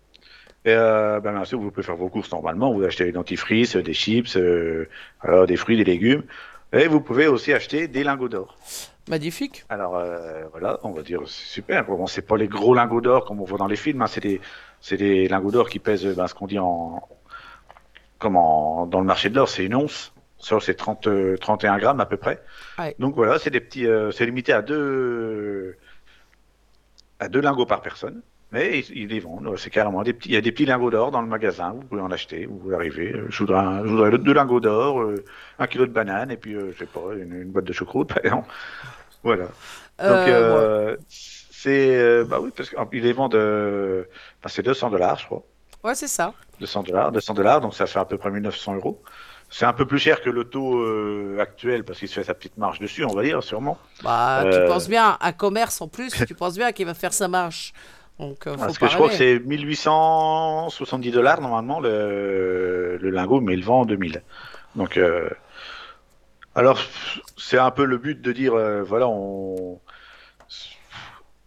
Et euh, ben, bien sûr, vous pouvez faire vos courses normalement, vous achetez des dentifrice, des chips, euh, alors des fruits, des légumes, et vous pouvez aussi acheter des lingots d'or. Magnifique. Alors euh, voilà, on va dire c'est super. Bon, c'est pas les gros lingots d'or comme on voit dans les films, hein, c'est des c'est des lingots d'or qui pèsent ben, ce qu'on dit en comme en- dans le marché de l'or, c'est une once. Ça c'est 30 euh, 31 grammes à peu près. Ouais. Donc voilà, c'est des petits euh, c'est limité à deux à deux lingots par personne. Mais ils, ils les vendent, c'est carrément des petits. Il y a des petits lingots d'or dans le magasin, vous pouvez en acheter, vous pouvez arriver. euh, Je voudrais, un- je voudrais deux lingots d'or, euh, un kilo de banane et puis euh, je sais pas une, une boîte de choucroute. Voilà. Donc, c'est. bah oui, parce qu'ils les vendent. enfin, c'est 200 dollars, je crois. Ouais, c'est ça. 200 dollars, 200 dollars, donc ça fait à peu près 1900 euros. c'est un peu plus cher que le taux euh, actuel parce qu'il se fait sa petite marge dessus, on va dire, sûrement. Bah, tu penses bien, un commerce en plus, tu penses bien qu'il va faire sa marche. Donc, euh, faut Parce que je crois que c'est 1870 dollars normalement le, le lingot, mais il vend en 2000. Donc, euh, alors c'est un peu le but de dire, euh, voilà, on.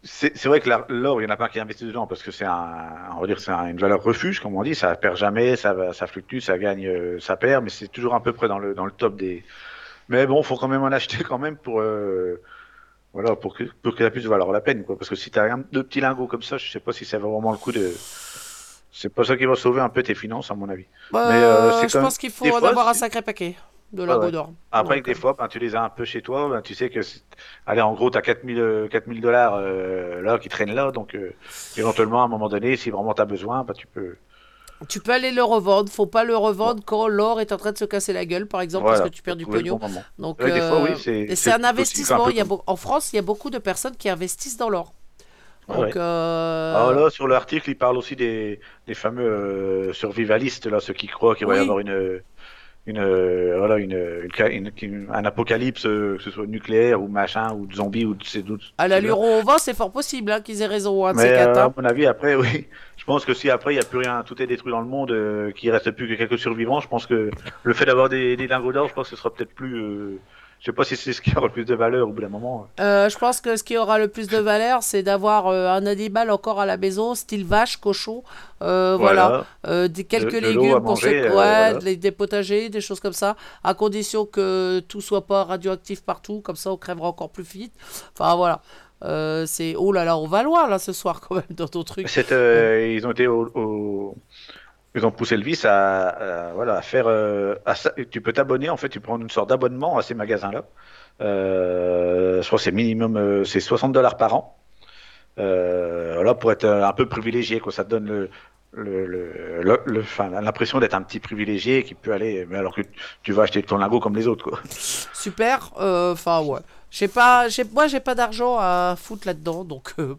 C'est vrai que l'or, il y en a pas qui investissent dedans parce que c'est un, on va dire, c'est un- une valeur refuge, comme on dit, ça perd jamais, ça, ça fluctue, ça gagne, ça perd, mais c'est toujours à peu près dans le, dans le top des. Mais bon, faut quand même en acheter quand même pour. euh, voilà, pour que, pour que ça puisse valoir la peine, quoi. Parce que si t'as un, deux petits lingots comme ça, je sais pas si ça vaut vraiment le coup de. C'est pas ça qui va sauver un peu tes finances, à mon avis. Bah, Mais, euh, c'est je pense qu'il faut des en fois, avoir un sacré paquet de lingots ouais. d'or. Après, Donc, des fois, ben, tu les as un peu chez toi, ben, tu sais que, allez, en gros, tu as 4000 euh, 4000 dollars euh, là qui traînent là, donc euh, éventuellement, à un moment donné, si vraiment tu as besoin, ben, tu peux. Tu peux aller le revendre, faut pas le revendre quand l'or est en train de se casser la gueule, par exemple, Voilà, parce que tu perds du pognon. bon. Donc, Ouais, des fois, oui, euh, c'est- c'est un investissement. peu Il y a comme- beau- En France, il y a beaucoup de personnes qui investissent dans l'or. Ah Donc, ouais. euh, Alors là, sur l'article, il parle aussi des, des fameux euh, survivalistes, là, ceux qui croient qu'il va y Oui. avoir une, une, euh, voilà, une, un apocalypse, euh, que ce soit nucléaire ou machin, ou de zombies, ou de ces doutes. à l'allure où on va, c'est fort possible hein, qu'ils aient raison. Un de ces Mais quatre, euh, hein. à mon avis, après, oui. Je pense que si après il n'y a plus rien, tout est détruit dans le monde, euh, qu'il reste plus que quelques survivants, je pense que le fait d'avoir des, des lingots d'or, je pense que ce sera peut-être plus. Je sais pas si c'est ce qui aura le plus de valeur au bout d'un moment. Euh, je pense que ce qui aura le plus de valeur, c'est d'avoir euh, un animal encore à la maison, style vache, cochon, euh, voilà, Voilà. Des, quelques De- de l'eau légumes pour manger, ouais, voilà. des, des potagers, des choses comme ça, à condition que tout soit pas radioactif partout, comme ça on crèvera encore plus vite. Enfin voilà. C'est oh là là, on va loin là ce soir quand même dans ton truc. Ils ont été au, au- ils ont poussé le vice à, à- voilà à faire. euh, tu peux t'abonner en fait, tu prends une sorte d'abonnement à ces magasins-là. Euh, je crois que c'est minimum, euh, c'est 60 dollars par an. Euh, voilà pour être euh, un peu privilégié, quoi. Ça te donne le le, l'impression d'être un petit privilégié qui peut aller, mais alors que tu vas acheter ton lingot comme les autres, quoi. Super. euh, Enfin ouais. J'ai pas, moi j'ai pas d'argent à foutre là-dedans, donc euh,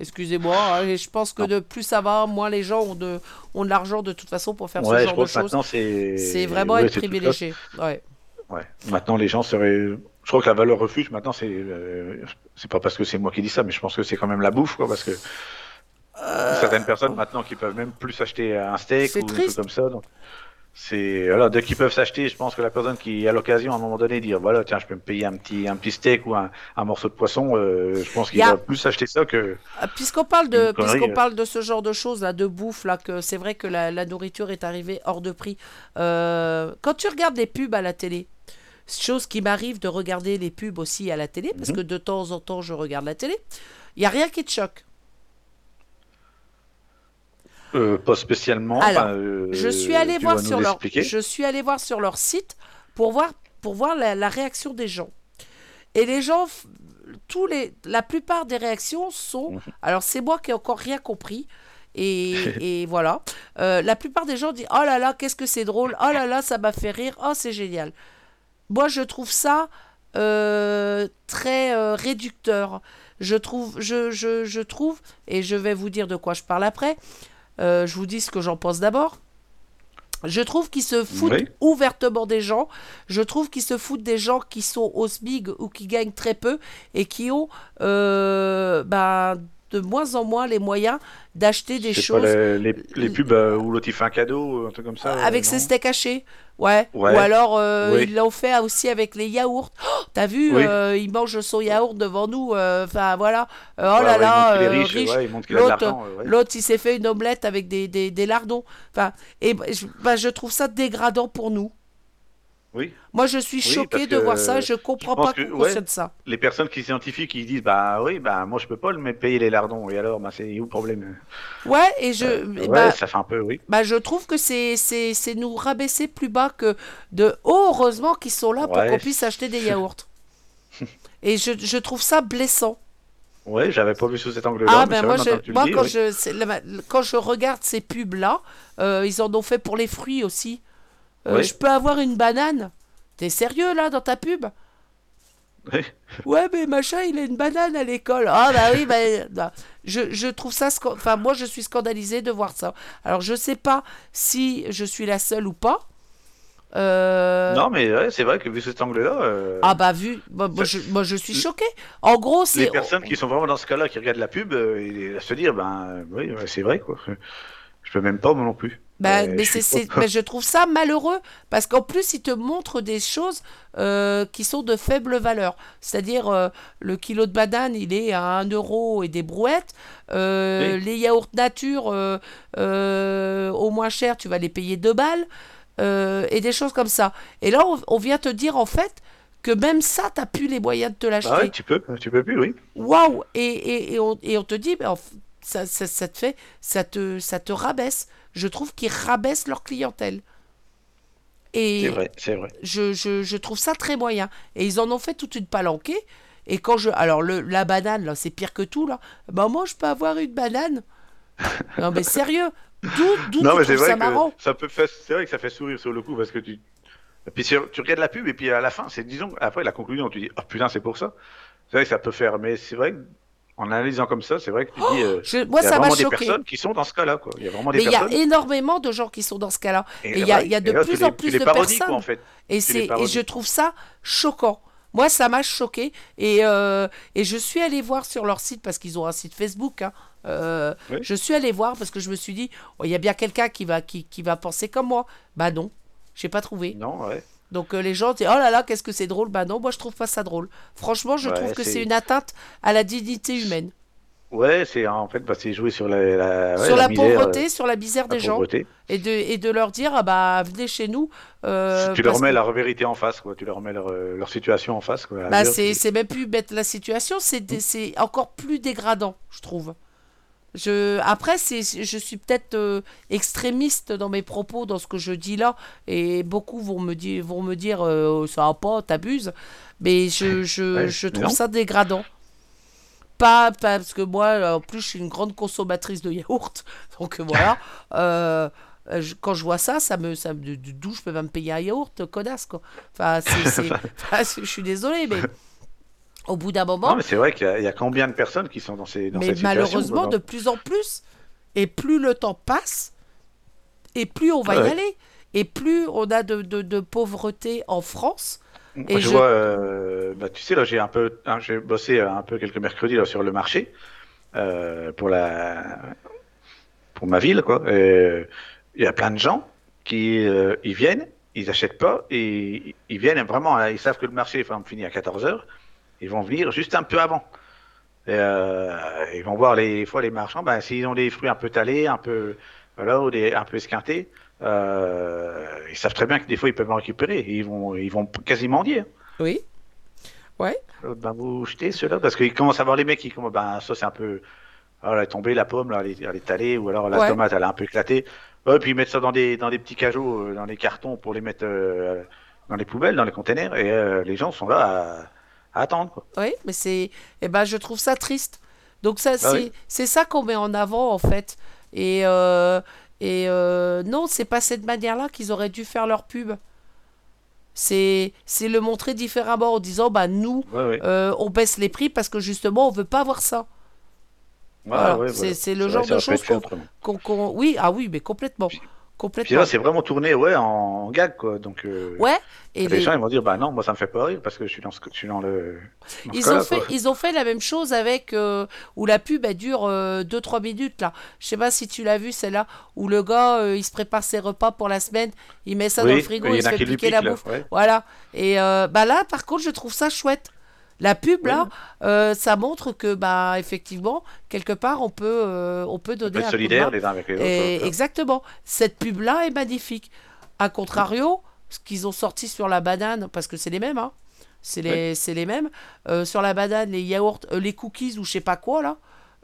excusez-moi. hein, je pense que de plus ça va, moins les gens ont de, ont de l'argent de toute façon pour faire Ouais, ce je genre crois de choses. c'est. Vraiment ouais, être privilégié. Ouais. Ouais. Maintenant, les gens seraient. Je crois que la valeur refuge, maintenant, c'est. euh, C'est pas parce que c'est moi qui dis ça, mais je pense que c'est quand même la bouffe, quoi, parce que. Certaines personnes maintenant qui peuvent même plus s'acheter un steak ou des triste. trucs comme ça. Donc, c'est voilà, dès qu'ils peuvent s'acheter, je pense que la personne qui a l'occasion à un moment donné de dire voilà, tiens, je peux me payer un petit un petit steak ou un, un morceau de poisson, euh, je pense qu'il a- va plus acheter ça que. Ah, Puisqu'on parle de, puisqu'on euh. parle de ce genre de choses là, de bouffe là, que c'est vrai que la, la nourriture est arrivée hors de prix. Euh, quand tu regardes les pubs à la télé, chose qui m'arrive de regarder les pubs aussi à la télé, parce Mhm. que de temps en temps je regarde la télé, il y a rien qui te choque. Euh, pas spécialement. Alors, enfin, euh, je suis allé voir sur leur, l'expliquer je suis allé voir sur leur site pour voir, pour voir la, la réaction des gens. Et les gens, tous les, la plupart des réactions sont, Mhm. alors c'est moi qui ai encore rien compris. Et, et voilà. Euh, la plupart des gens disent Oh là là, qu'est-ce que c'est drôle. Oh là là, ça m'a fait rire. Oh, c'est génial. Moi, je trouve ça euh, très euh, réducteur. Je trouve, je, je, je trouve, et je vais vous dire de quoi je parle après. Euh, je vous dis ce que j'en pense d'abord. Je trouve qu'ils se foutent Oui. ouvertement des gens. Je trouve qu'ils se foutent des gens qui sont au SMIG ou qui gagnent très peu et qui ont euh, ben, de moins en moins les moyens d'acheter des choses pas les, les, les pubs euh, où l'autre il fait un cadeau, un truc comme ça. euh, avec non ses steaks hachés. Ouais. Ouais. Ou alors euh, Oui. ils l'ont fait aussi avec les yaourts. Oh, T'as vu, Oui. euh, il mange son yaourt devant nous. euh, Enfin voilà. Euh, oh Ouais, là ouais, là, il euh, il L'autre, euh, l'autre, il s'est fait une omelette avec des, des, des lardons. Enfin, et ben, je, ben, je trouve ça dégradant pour nous. Oui. Moi, je suis Oui, parce de voir ça. Je comprends pense pas que, qu'on ouais, ça. Les personnes qui s'identifient, qui disent bah oui, bah moi je peux pas le payer les lardons. Et alors, bah c'est où le problème? Ouais, et je. Euh, Ouais, bah, ça fait un peu, oui. bah, je trouve que c'est, c'est, c'est nous rabaisser plus bas que de. Oh, heureusement qu'ils sont là pour qu'on puisse acheter des yaourts. et je, je trouve ça blessant. Ouais, j'avais pas vu sous cet angle-là. Ah ben moi, je, moi dis, quand, oui. je, quand je regarde ces pubs là, ils en ont fait pour les fruits aussi. Euh. Je peux avoir une banane? T'es sérieux là dans ta pub? Ouais. Ouais mais machin il a une banane à l'école. Ah bah oui bah, je, je trouve ça enfin moi je suis scandalisée de voir ça. Alors je sais pas si je suis la seule ou pas. Euh, Non, mais ouais, c'est vrai que vu cet angle-là, euh, Ah bah vu, moi, moi, je, moi, je suis choquée. En gros, c'est les personnes qui sont vraiment dans ce cas-là, qui regardent la pub, euh, et à se dire, ben oui, c'est vrai quoi. Je peux même pas moi non plus. Bah, Euh, mais, je suis mais trouve ça malheureux parce qu'en plus, ils te montrent des choses euh, qui sont de faible valeur. C'est-à-dire, euh, le kilo de banane, il est à 1 euro et des brouettes. Euh, Oui. Les yaourts nature, au moins cher, tu vas les payer 2 balles. et des choses comme ça. Et là, on, on vient te dire en fait que même ça, t'as plus les moyens de te l'acheter. Ah ouais, tu peux, tu peux plus, oui. Waouh et, et, et, on, et on te dit, ça, ça, ça te fait, ça te, ça te rabaisse. Je trouve qu'ils rabaissent leur clientèle. Et C'est vrai, c'est vrai. je, je, je trouve ça très moyen. Et ils en ont fait toute une palanquée. Et quand je. Alors, le, la banane, là, c'est pire que tout, là. Ben, moi, je peux avoir une banane. non, mais sérieux. D'où, Non, mais c'est trouves vrai ça que marrant ça peut faire, c'est vrai que ça fait sourire sur le coup parce que tu, puis tu regardes la pub et puis à la fin, c'est disons après la conclusion, tu dis oh putain c'est pour ça. C'est vrai que ça peut faire, mais c'est vrai que, en analysant comme ça, c'est vrai que tu dis, euh, Oh, Je- moi, il y a ça vraiment des choqué. personnes qui sont dans ce cas-là quoi. Il y a vraiment des Mais il y a énormément de gens qui sont dans ce cas-là. Et il y a, ouais, il y a de là, plus les- en plus de personnes. quoi, en fait. Et, c'est, et je trouve ça choquant. Moi, ça m'a choqué. Et, euh, et je suis allée voir sur leur site, parce qu'ils ont un site Facebook. hein, euh, Oui. Je suis allée voir parce que je me suis dit, oh, il y a bien quelqu'un qui va, qui, qui va penser comme moi. Bah non, j'ai pas trouvé. Non, ouais. Donc euh, les gens disent, oh là là, qu'est-ce que c'est drôle. Bah non, moi je trouve pas ça drôle. Franchement, je Ouais, trouve que c'est- une atteinte à la dignité humaine. Ouais, c'est en fait, bah, c'est jouer sur la, la, ouais, sur la, misère, pauvreté, euh, sur la misère la des gens. Et de, et de leur dire, ah bah venez chez nous. euh, tu leur mets que- leur vérité en face, quoi. Tu leur mets leur, leur situation en face, quoi. Bah, c'est c'est même plus mettre la situation, c'est c'est encore plus dégradant, je trouve. Je, après, c'est, je suis peut-être euh, extrémiste dans mes propos, dans ce que je dis là, et beaucoup vont me dire, vont me dire euh, ça va pas, t'abuses, mais je, je, Ouais, je mais trouve non. ça dégradant. Pas, pas- parce que moi, en plus, je suis une grande consommatrice de yaourt, donc voilà. euh, quand je vois ça, ça me, ça me, d'où je peux même payer un yaourt, connasse quoi. Enfin, c'est- enfin, je suis désolée, mais au bout d'un moment, Non, mais c'est vrai qu'il y, a- y combien de personnes qui sont dans ces dans mais cette malheureusement, de plus en plus, et plus le temps passe, et plus on va y Ouais. aller, et plus on a de, de, de pauvreté en France. Et je, je- vois, euh, bah, tu sais, là, j'ai un peu, hein, j'ai bossé un peu quelques mercredis là, sur le marché euh, pour la, pour ma ville, quoi. Il y a plein de gens qui, euh, ils viennent, ils achètent pas, et ils viennent vraiment, hein, ils savent que le marché enfin, finit à 14 heures, ils vont venir juste un peu avant. Euh, ils vont voir les des fois les marchands, ben, s'ils ont des fruits un peu talés, un peu, voilà, ou des, un peu esquintés, euh, ils savent très bien que des fois ils peuvent en récupérer. Ils vont, ils vont quasiment dire. Oui. Ouais. L'autre, Ben, vous jetez ceux-là parce qu'ils commencent à voir les mecs qui commencent, ben, ça c'est un peu, alors, elle est tombée la pomme, là, elle est, elle est talée, ou alors la Ouais. tomate elle a un peu éclaté. Ouais, puis ils mettent ça dans des, dans des petits cajots, euh, dans des cartons pour les mettre euh, dans les poubelles, dans les containers, et euh, les gens sont là à, à attendre. Quoi. Oui, mais c'est. Eh ben, je trouve ça triste. Donc, ça, c'est Ah oui. c'est ça qu'on met en avant, en fait. Et, euh, et euh, non, c'est pas cette manière-là qu'ils auraient dû faire leur pub. C'est c'est le montrer différemment en disant, bah, nous, Ouais, ouais. euh, on baisse les prix parce que justement, on veut pas voir ça. Ouais, Voilà, ouais, c'est voilà. c'est le genre de choses qu'on. qu'on- qu'on- Oui, ah oui, mais complètement. Puis là, c'est vraiment tourné ouais, en gag, quoi. Donc, euh, Ouais, et les les- gens ils vont dire, bah non, moi ça me fait pas rire parce que je suis dans, ce, je suis dans le. dans Ils ont, fait, quoi. ils ont fait la même chose avec euh, où la pub elle dure 2-3 minutes là. Je sais pas si tu l'as vu celle-là où le gars euh, il se prépare ses repas pour la semaine, il met ça Oui, dans le frigo, il il se fait piquer la bouffe. ouais. Voilà. Et euh, bah là par contre je trouve ça chouette. La pub là, euh, ça montre que bah effectivement quelque part on peut euh, on peut On donner être les uns avec les autres. Et quoi. exactement. Cette pub là est magnifique. A contrario, ce qu'ils ont sorti sur la banane parce que c'est les mêmes hein. C'est les, c'est les mêmes. Euh, sur la banane, les yaourts, les cookies ou je sais pas quoi là.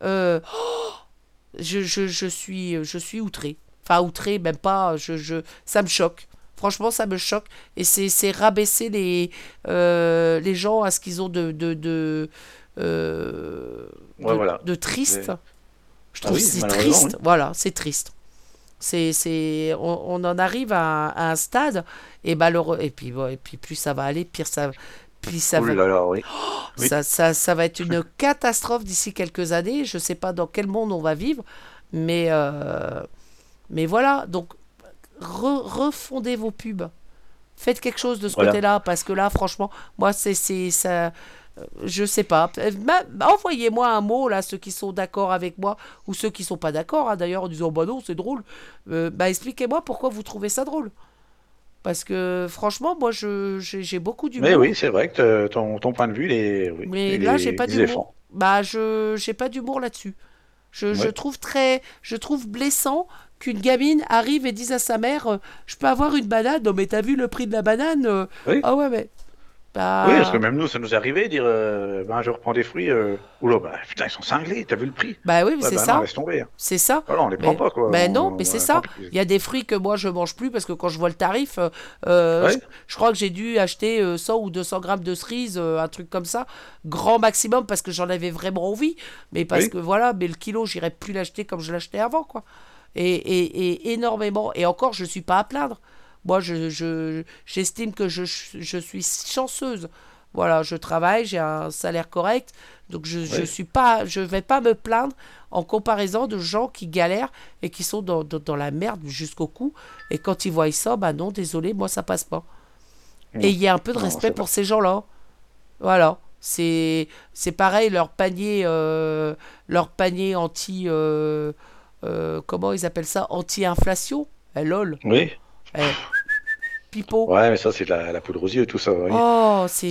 oh, je, je, je suis, je suis outré. Enfin outré, même pas. Je, je, ça me choque. Franchement, ça me choque. Et c'est, rabaisser les, euh, les gens à ce qu'ils ont de, de, de, euh, Ouais, de, voilà. de triste. Je Ah trouve oui, que c'est triste. Voilà, c'est triste. C'est, c'est, on, on en arrive à, un- à un stade et malheureux et puis bon, et puis plus ça va aller, pire ça, puis ça Oh va, là là, oui. Oui. ça, ça, ça va être une catastrophe d'ici quelques années. Je sais pas dans quel monde on va vivre, mais euh, mais voilà. Donc re- refondez vos pubs, Faites quelque chose de ce Voilà. côté-là, parce que là, franchement, moi, c'est ça. euh, Je sais pas. Euh, Envoyez-moi un mot là, ceux qui sont d'accord avec moi ou ceux qui sont pas d'accord. hein, D'ailleurs, en disant bah non, c'est drôle. Euh, bah expliquez-moi pourquoi vous trouvez ça drôle. Parce que franchement, moi, j'ai beaucoup d'humour. Mais oui, c'est vrai que ton, ton point de vue, il est. Oui, Mais il là, j'ai pas d'humour. Bah, je j'ai pas d'humour là-dessus. Je, je trouve très, je trouve blessant qu'une gamine arrive et dise à sa mère, euh, je peux avoir une banane? Non, mais t'as vu le prix de la banane euh, Oui. Ah ouais, mais. Bah, Oui, parce que même nous, ça nous est arrivé de dire euh, ben, je reprends des fruits. Euh... Oula, bah, putain, ils sont cinglés, t'as vu le prix? Bah oui, mais Ouais, c'est bah ça. non, laisse tomber. C'est ça. Voilà, on les prend Mais- pas, quoi. Mais On- non, mais c'est ça. Il y a des fruits que moi je mange plus parce que quand je vois le tarif, euh, Ouais. je, je crois que j'ai dû acheter euh, 100 ou 200 grammes de cerises, un truc comme ça, grand maximum parce que j'en avais vraiment envie. Mais parce Oui. que voilà, mais le kilo, j'irais plus l'acheter comme je l'achetais avant, quoi. Et, et, et énormément. Et encore, je suis pas à plaindre. Moi, je, je- j'estime que je, je suis chanceuse. Voilà, je travaille, j'ai un salaire correct, donc je, Oui. suis pas, je vais pas me plaindre en comparaison de gens qui galèrent et qui sont dans, dans, dans la merde jusqu'au cou. Et quand ils voient ça, bah non, désolé, moi ça passe pas. Non. Et il y a un peu de Non, respect pour ces gens-là. Voilà. C'est c'est pareil, leur panier, euh, leur panier anti. euh, euh, comment ils appellent ça? Anti-inflation? Eh lol. Oui. Eh. Pipo. Ouais, mais ça, c'est de la, la poudre aux yeux, tout ça. oui. Oh, c'est.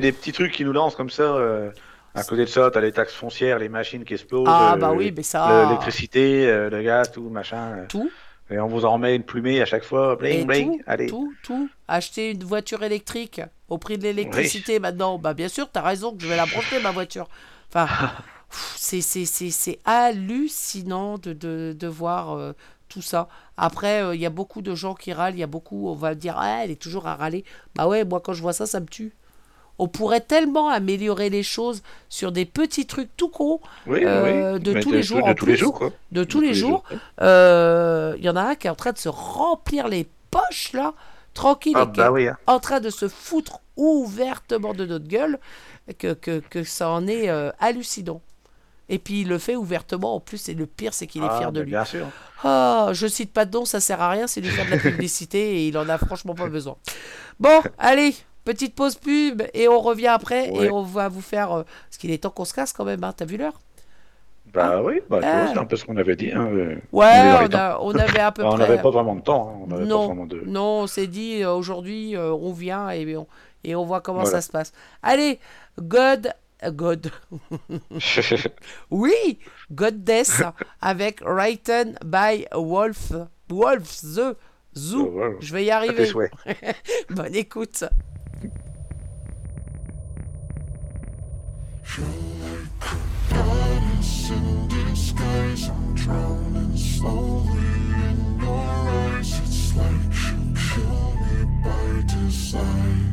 des petits trucs qui nous lancent comme ça. euh, À côté de ça, t'as les taxes foncières, les machines qui explosent. Ah, euh, bah oui, mais ça- L'électricité, le gaz, tout, machin. Tout. Et on vous en met une plumée à chaque fois. Bling, Et bling. tout, Allez. tout, tout. Acheter une voiture électrique au prix de l'électricité maintenant. Bah bien sûr, t'as raison que je vais la brancher ma voiture. Enfin, c'est c'est c'est c'est hallucinant de de, de voir euh, tout ça. Après, euh, il y a beaucoup de gens qui râlent. Il y a beaucoup, on va dire, ah, elle est toujours à râler. Bah ouais, moi quand je vois ça, ça me tue. On pourrait tellement améliorer les choses sur des petits trucs tout cons Oui, euh, oui. de Mais tous de- les jours. de en tous les plus. jours, quoi. De tous De les tous les jours. Euh, Il y en a un qui est en train de se remplir les poches là, tranquille, Ah, et qui bah oui, hein. en train de se foutre ouvertement de notre gueule, que, que, que ça en est euh, hallucinant. Et puis il le fait ouvertement, en plus, et le pire, c'est qu'il est Ah, fier de lui. Bien sûr. Ah, je cite pas de nom, ça sert à rien, c'est lui faire de la publicité et il en a franchement pas besoin. Bon, allez, petite pause pub et on revient après Ouais. et on va vous faire. euh, parce qu'il est temps qu'on se casse quand même, hein, t'as vu l'heure? Bah oui, bah, vois, Ah. c'est un peu ce qu'on avait dit. hein, euh, Ouais, on a- avait à peu Bah, on près. n'avait pas vraiment de temps. hein, On n'avait pas non, vraiment de. non, on s'est dit euh, aujourd'hui euh, on vient et on, et on voit comment Voilà. ça se passe. Allez, God, God, oui, Goddess avec Written by Wolf, Wolf the Zoo. Oh, wow. Je vais y arriver. Bonne écoute. By design.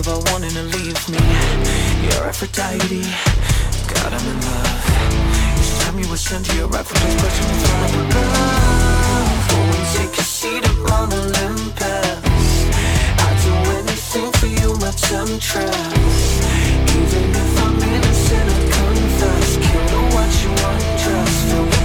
about wanting to leave me. You're Aphrodite, God I'm in love. Each time you ascend to your rightful place, the throne of above. Go and take a seat upon Olympus. I'd do anything for you, my temptress. Even if I'm innocent, I confess. Kill watch you undress. Feel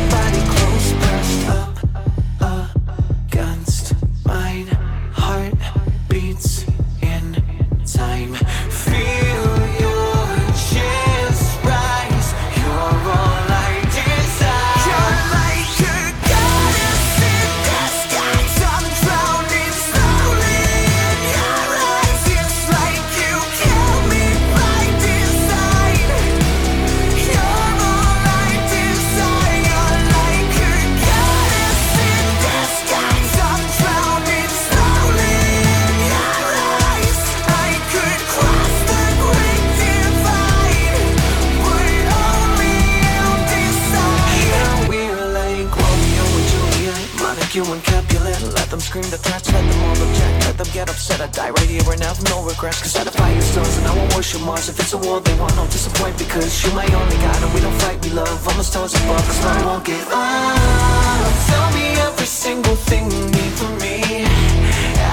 scream the threats, let them all object. Let them get upset, I die right here right now with no regrets. Cause I defy your stars and I won't worship Mars. If it's a war they want, I'll disappoint Because you're my only god and we don't fight, we love. All the stars above, cause I won't give up. Tell me every single thing you need from me.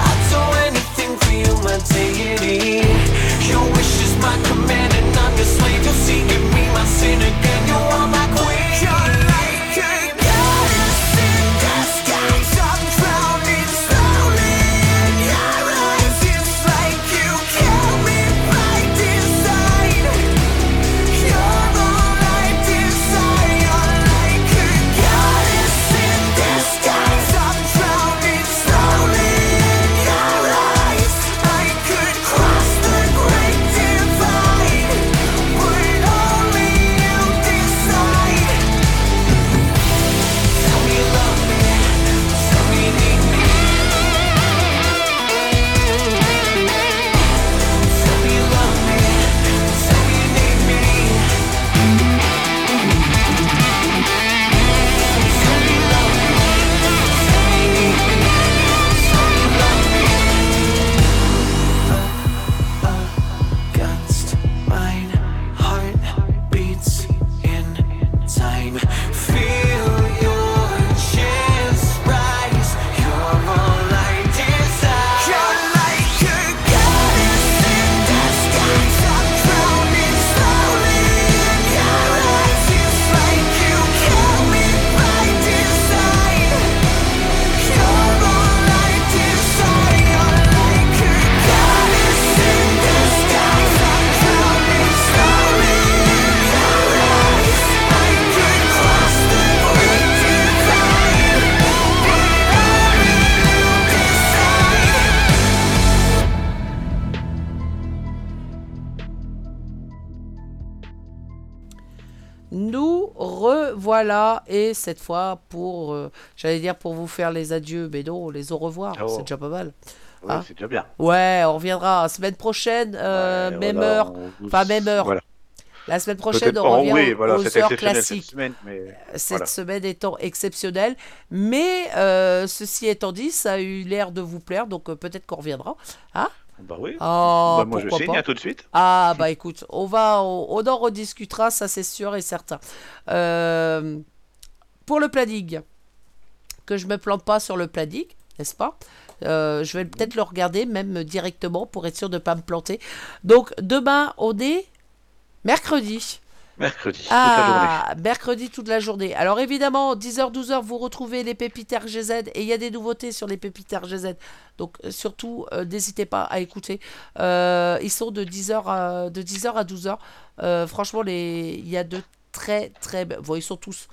I'd do anything for you, my deity. Your wish is my command and I'm your slave You'll see in me my sin again. You are my queen cette fois pour, euh, j'allais dire pour vous faire les adieux, mais non, les au revoir, Oh. c'est déjà pas mal. Ouais, Ah. c'est déjà bien. Ouais, on reviendra semaine prochaine, euh, Ouais, même voilà, heure, on enfin même heure. Voilà. La semaine prochaine, on revient oui, voilà, aux heures cette classiques. semaine, mais Cette voilà. semaine étant exceptionnelle. Mais euh, ceci étant dit, ça a eu l'air de vous plaire, donc euh, peut-être qu'on reviendra. Hein Bah oui. Oh, Bah, moi je signe pas. à tout de suite. Ah bah écoute, on va, on, on en rediscutera, ça c'est sûr et certain. Euh, pour le planning, que je me plante pas sur le planning, n'est-ce pas? Euh, Je vais peut-être le regarder même directement pour être sûr de ne pas me planter. Donc demain, on est mercredi. Mercredi, toute la journée. Ah, mercredi toute la journée. Alors évidemment, 10h, 12h, vous retrouvez les pépites RGZ et il y a des nouveautés sur les pépites RGZ. Donc euh, surtout, euh, n'hésitez pas à écouter. Euh, ils sont de 10h à, de 10h à 12h. Euh, franchement, les... il y a de très très... Bon, ils sont tous...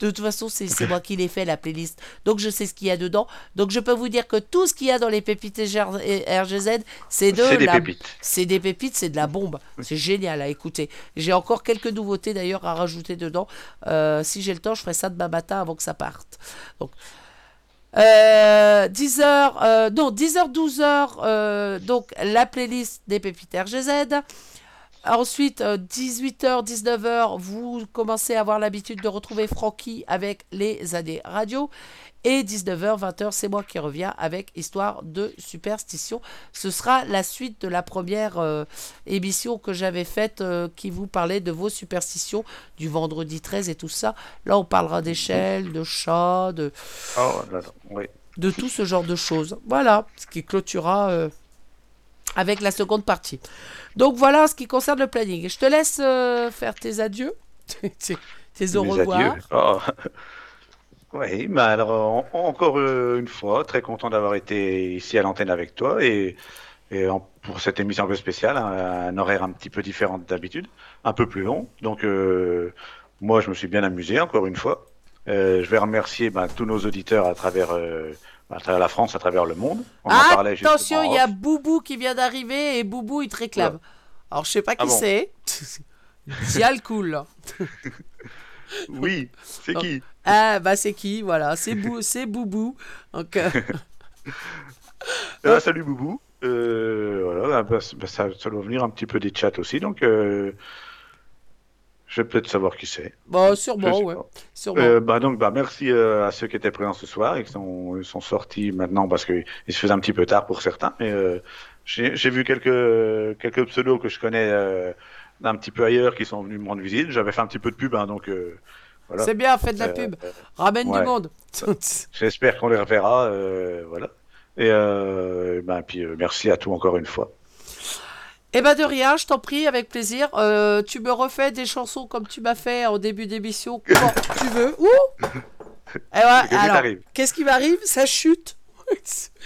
De toute façon, c'est moi qui l'ai fait, la playlist. Donc, je sais ce qu'il y a dedans. Donc, je peux vous dire que tout ce qu'il y a dans les pépites RGZ, c'est de des la... pépites. C'est des pépites, c'est de la bombe. C'est génial à écouter. J'ai encore quelques nouveautés d'ailleurs à rajouter dedans. Euh, si j'ai le temps, je ferai ça demain matin avant que ça parte. Donc, euh, 10h, euh, non, 10h, 12h, euh, donc la playlist des pépites RGZ. Ensuite, 18h, 19h, vous commencez à avoir l'habitude de retrouver Francky avec les années radio. Et 19h, 20h, c'est moi qui reviens avec Histoire de superstition. Ce sera la suite de la première euh, émission que j'avais faite euh, qui vous parlait de vos superstitions du vendredi 13 et tout ça. Là, on parlera d'échelles, de chats, de, Oh, là, là, oui. de tout ce genre de choses. Voilà, ce qui clôturera euh, avec la seconde partie. Donc voilà ce qui concerne le planning. Je te laisse euh, faire tes adieux, tes, tes au revoir. Oh. Oui, mais alors en- encore euh, une fois, très content d'avoir été ici à l'antenne avec toi et, et en- pour cette émission un peu spéciale, un, un horaire un petit peu différent d'habitude, un peu plus long. Donc euh, moi, je me suis bien amusé encore une fois. Je vais remercier ben, tous nos auditeurs à travers, à travers la France, à travers le monde. On en parlait justement Attention, en il y a. Boubou qui vient d'arriver et Boubou il te réclame. Alors je sais pas qui Ah bon c'est. Dial cool. Oui, c'est qui Ah bah c'est qui Voilà, c'est Bou c'est Boubou. Donc, euh, Ah, salut Boubou. Euh, voilà, bah, bah, ça, ça doit venir un petit peu des chats aussi, donc euh, Je vais peut-être savoir qui c'est. Bah, sûrement, ouais. Sûrement. Euh, bah donc bah merci euh, à ceux qui étaient présents ce soir et qui sont, sont sortis maintenant parce qu'il se faisait un petit peu tard pour certains. Mais euh, j'ai vu quelques quelques pseudos que je connais euh, d'un petit peu ailleurs qui sont venus me rendre visite. J'avais fait un petit peu de pub, hein, donc euh, voilà. C'est bien, faites de la Euh, pub. Ramène ouais. du monde. J'espère qu'on les reverra, euh, voilà. Et euh, ben puis euh, merci à tout encore une fois. Eh ben de rien, je t'en prie, avec plaisir. Euh, tu me refais des chansons comme tu m'as fait en début d'émission quand tu veux. Ouh Eh ouais, alors, qu'est-ce qui m'arrive? Ça chute.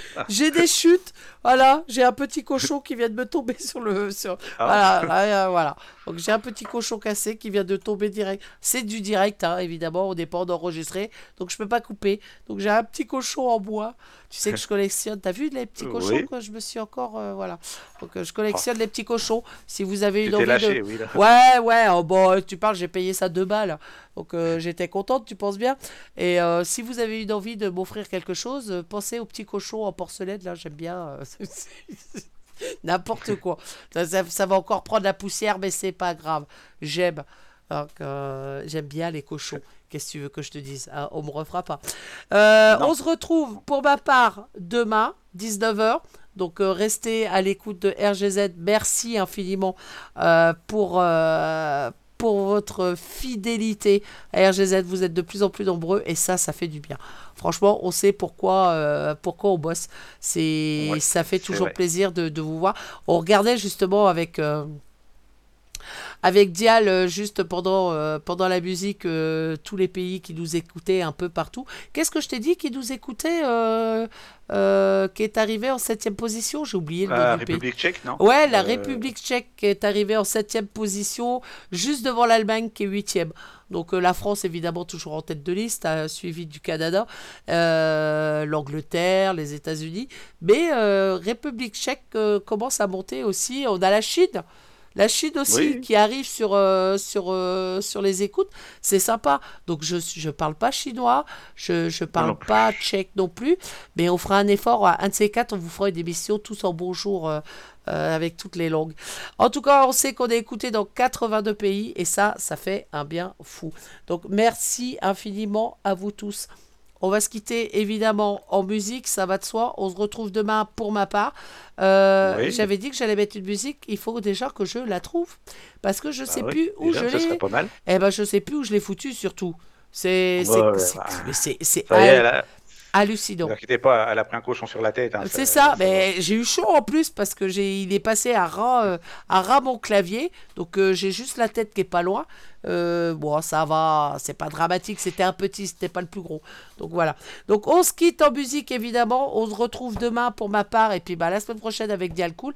j'ai des chutes. Voilà, j'ai un petit cochon qui vient de me tomber sur le. Sur... Ah. Voilà, là, euh, voilà. Donc j'ai un petit cochon cassé qui vient de tomber direct. C'est du direct, hein, évidemment, au départ d'enregistrer. Donc je peux pas couper. Donc j'ai un petit cochon en bois. Tu sais que je collectionne. T'as vu les petits cochons Oui. que je me suis encore. euh, voilà. Donc euh, je collectionne les petits cochons. Si vous avez Tu une t'es envie lâché, de. oui, là. Ouais, ouais. oh, bon, tu parles, j'ai payé ça deux balles. Donc euh, j'étais contente, tu penses bien. Et euh, si vous avez une envie de m'offrir quelque chose, pensez aux petits cochons en porcelaine. Là, j'aime bien. euh, N'importe quoi. Ça, ça- ça va encore prendre la poussière, mais c'est pas grave. J'aime. Donc, euh, j'aime bien les cochons. Qu'est-ce que tu veux que je te dise? Hein, On me refera pas. Euh, on se retrouve pour ma part demain, 19h. Donc euh, restez à l'écoute de RGZ. Merci infiniment pour, pour votre fidélité à RGZ. Vous êtes de plus en plus nombreux et ça, ça fait du bien. Franchement, on sait pourquoi, euh, pourquoi on bosse. C'est, Ouais, ça fait toujours vrai. plaisir de, de vous voir. On regardait justement avec... euh, avec Dial, euh, juste pendant, euh, pendant la musique, euh, tous les pays qui nous écoutaient un peu partout. Qu'est-ce que je t'ai dit qui nous écoutait, euh, qui est arrivé en septième position? J'ai oublié le nom La. République tchèque, non? Ouais, la République tchèque qui est arrivée en septième position, juste devant l'Allemagne qui est huitième. Donc la France, évidemment, toujours en tête de liste, euh, suivi du Canada, euh, l'Angleterre, les États-Unis. Mais euh, République tchèque euh, commence à monter aussi. On a la Chine. La Chine aussi Oui. qui arrive sur, euh, sur, euh, sur les écoutes, c'est sympa. Donc je je parle pas chinois, je je parle non pas tchèque non plus, mais on fera un effort. Un de ces quatre, on vous fera une émission tous en bonjour euh, avec toutes les langues. En tout cas, on sait qu'on est écouté dans 82 pays et ça, ça fait un bien fou. Donc merci infiniment à vous tous. On va se quitter évidemment en musique, ça va de soi. On se retrouve demain pour ma part. Euh, Oui. J'avais dit que j'allais mettre une musique, il faut déjà que je la trouve. Parce que je sais Bah oui, plus où déjà, je l'ai. pas mal. Eh ben, je sais plus où je l'ai foutu surtout. C'est Ouais, c'est- ouais, c'est- hallucinant. Ne vous inquiétez pas, elle a pris un cochon sur la tête. hein, C'est ça- ça, mais j'ai eu chaud en plus parce que j'ai il est passé à ras, euh, à ras mon clavier, donc euh, j'ai juste la tête qui est pas loin. Euh, bon, ça va, c'est pas dramatique, c'était un petit, c'était pas le plus gros. Donc voilà. Donc on se quitte en musique évidemment, on se retrouve demain pour ma part et puis bah, la semaine prochaine avec Dial Cool.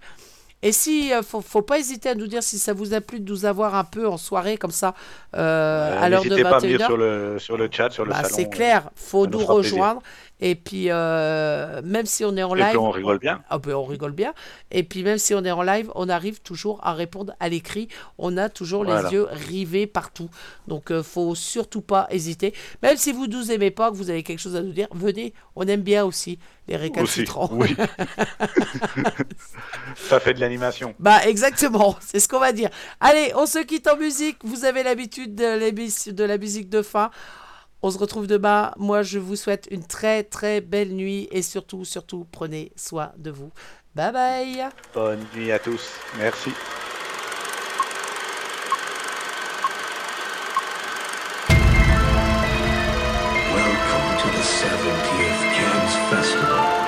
Et si, euh, faut, faut pas hésiter à nous dire si ça vous a plu de nous avoir un peu en soirée comme ça euh, Euh, à l'heure de N'hésitez pas à venir 21h. sur le, sur le chat, sur le Bah, salon. c'est clair, faut nous plaisir. Et puis, euh, même si on est en Et live. puis on rigole bien. Ah ben, on rigole bien. Et puis, même si on est en live, on arrive toujours à répondre à l'écrit. On a toujours Voilà. les yeux rivés partout. Donc, euh, faut surtout pas hésiter. Même si vous nous aimez pas, que vous avez quelque chose à nous dire, venez. On aime bien aussi les Aussi, récalcitrants. oui. ça fait de l'animation. Bah exactement, c'est ce qu'on va dire. Allez, on se quitte en musique. Vous avez l'habitude de la musique de fin. On se retrouve demain. Moi, je vous souhaite une très très belle nuit et surtout, surtout, prenez soin de vous. Bye bye. Bonne nuit à tous. Merci. Welcome to the 70th Cannes Festival. Festival.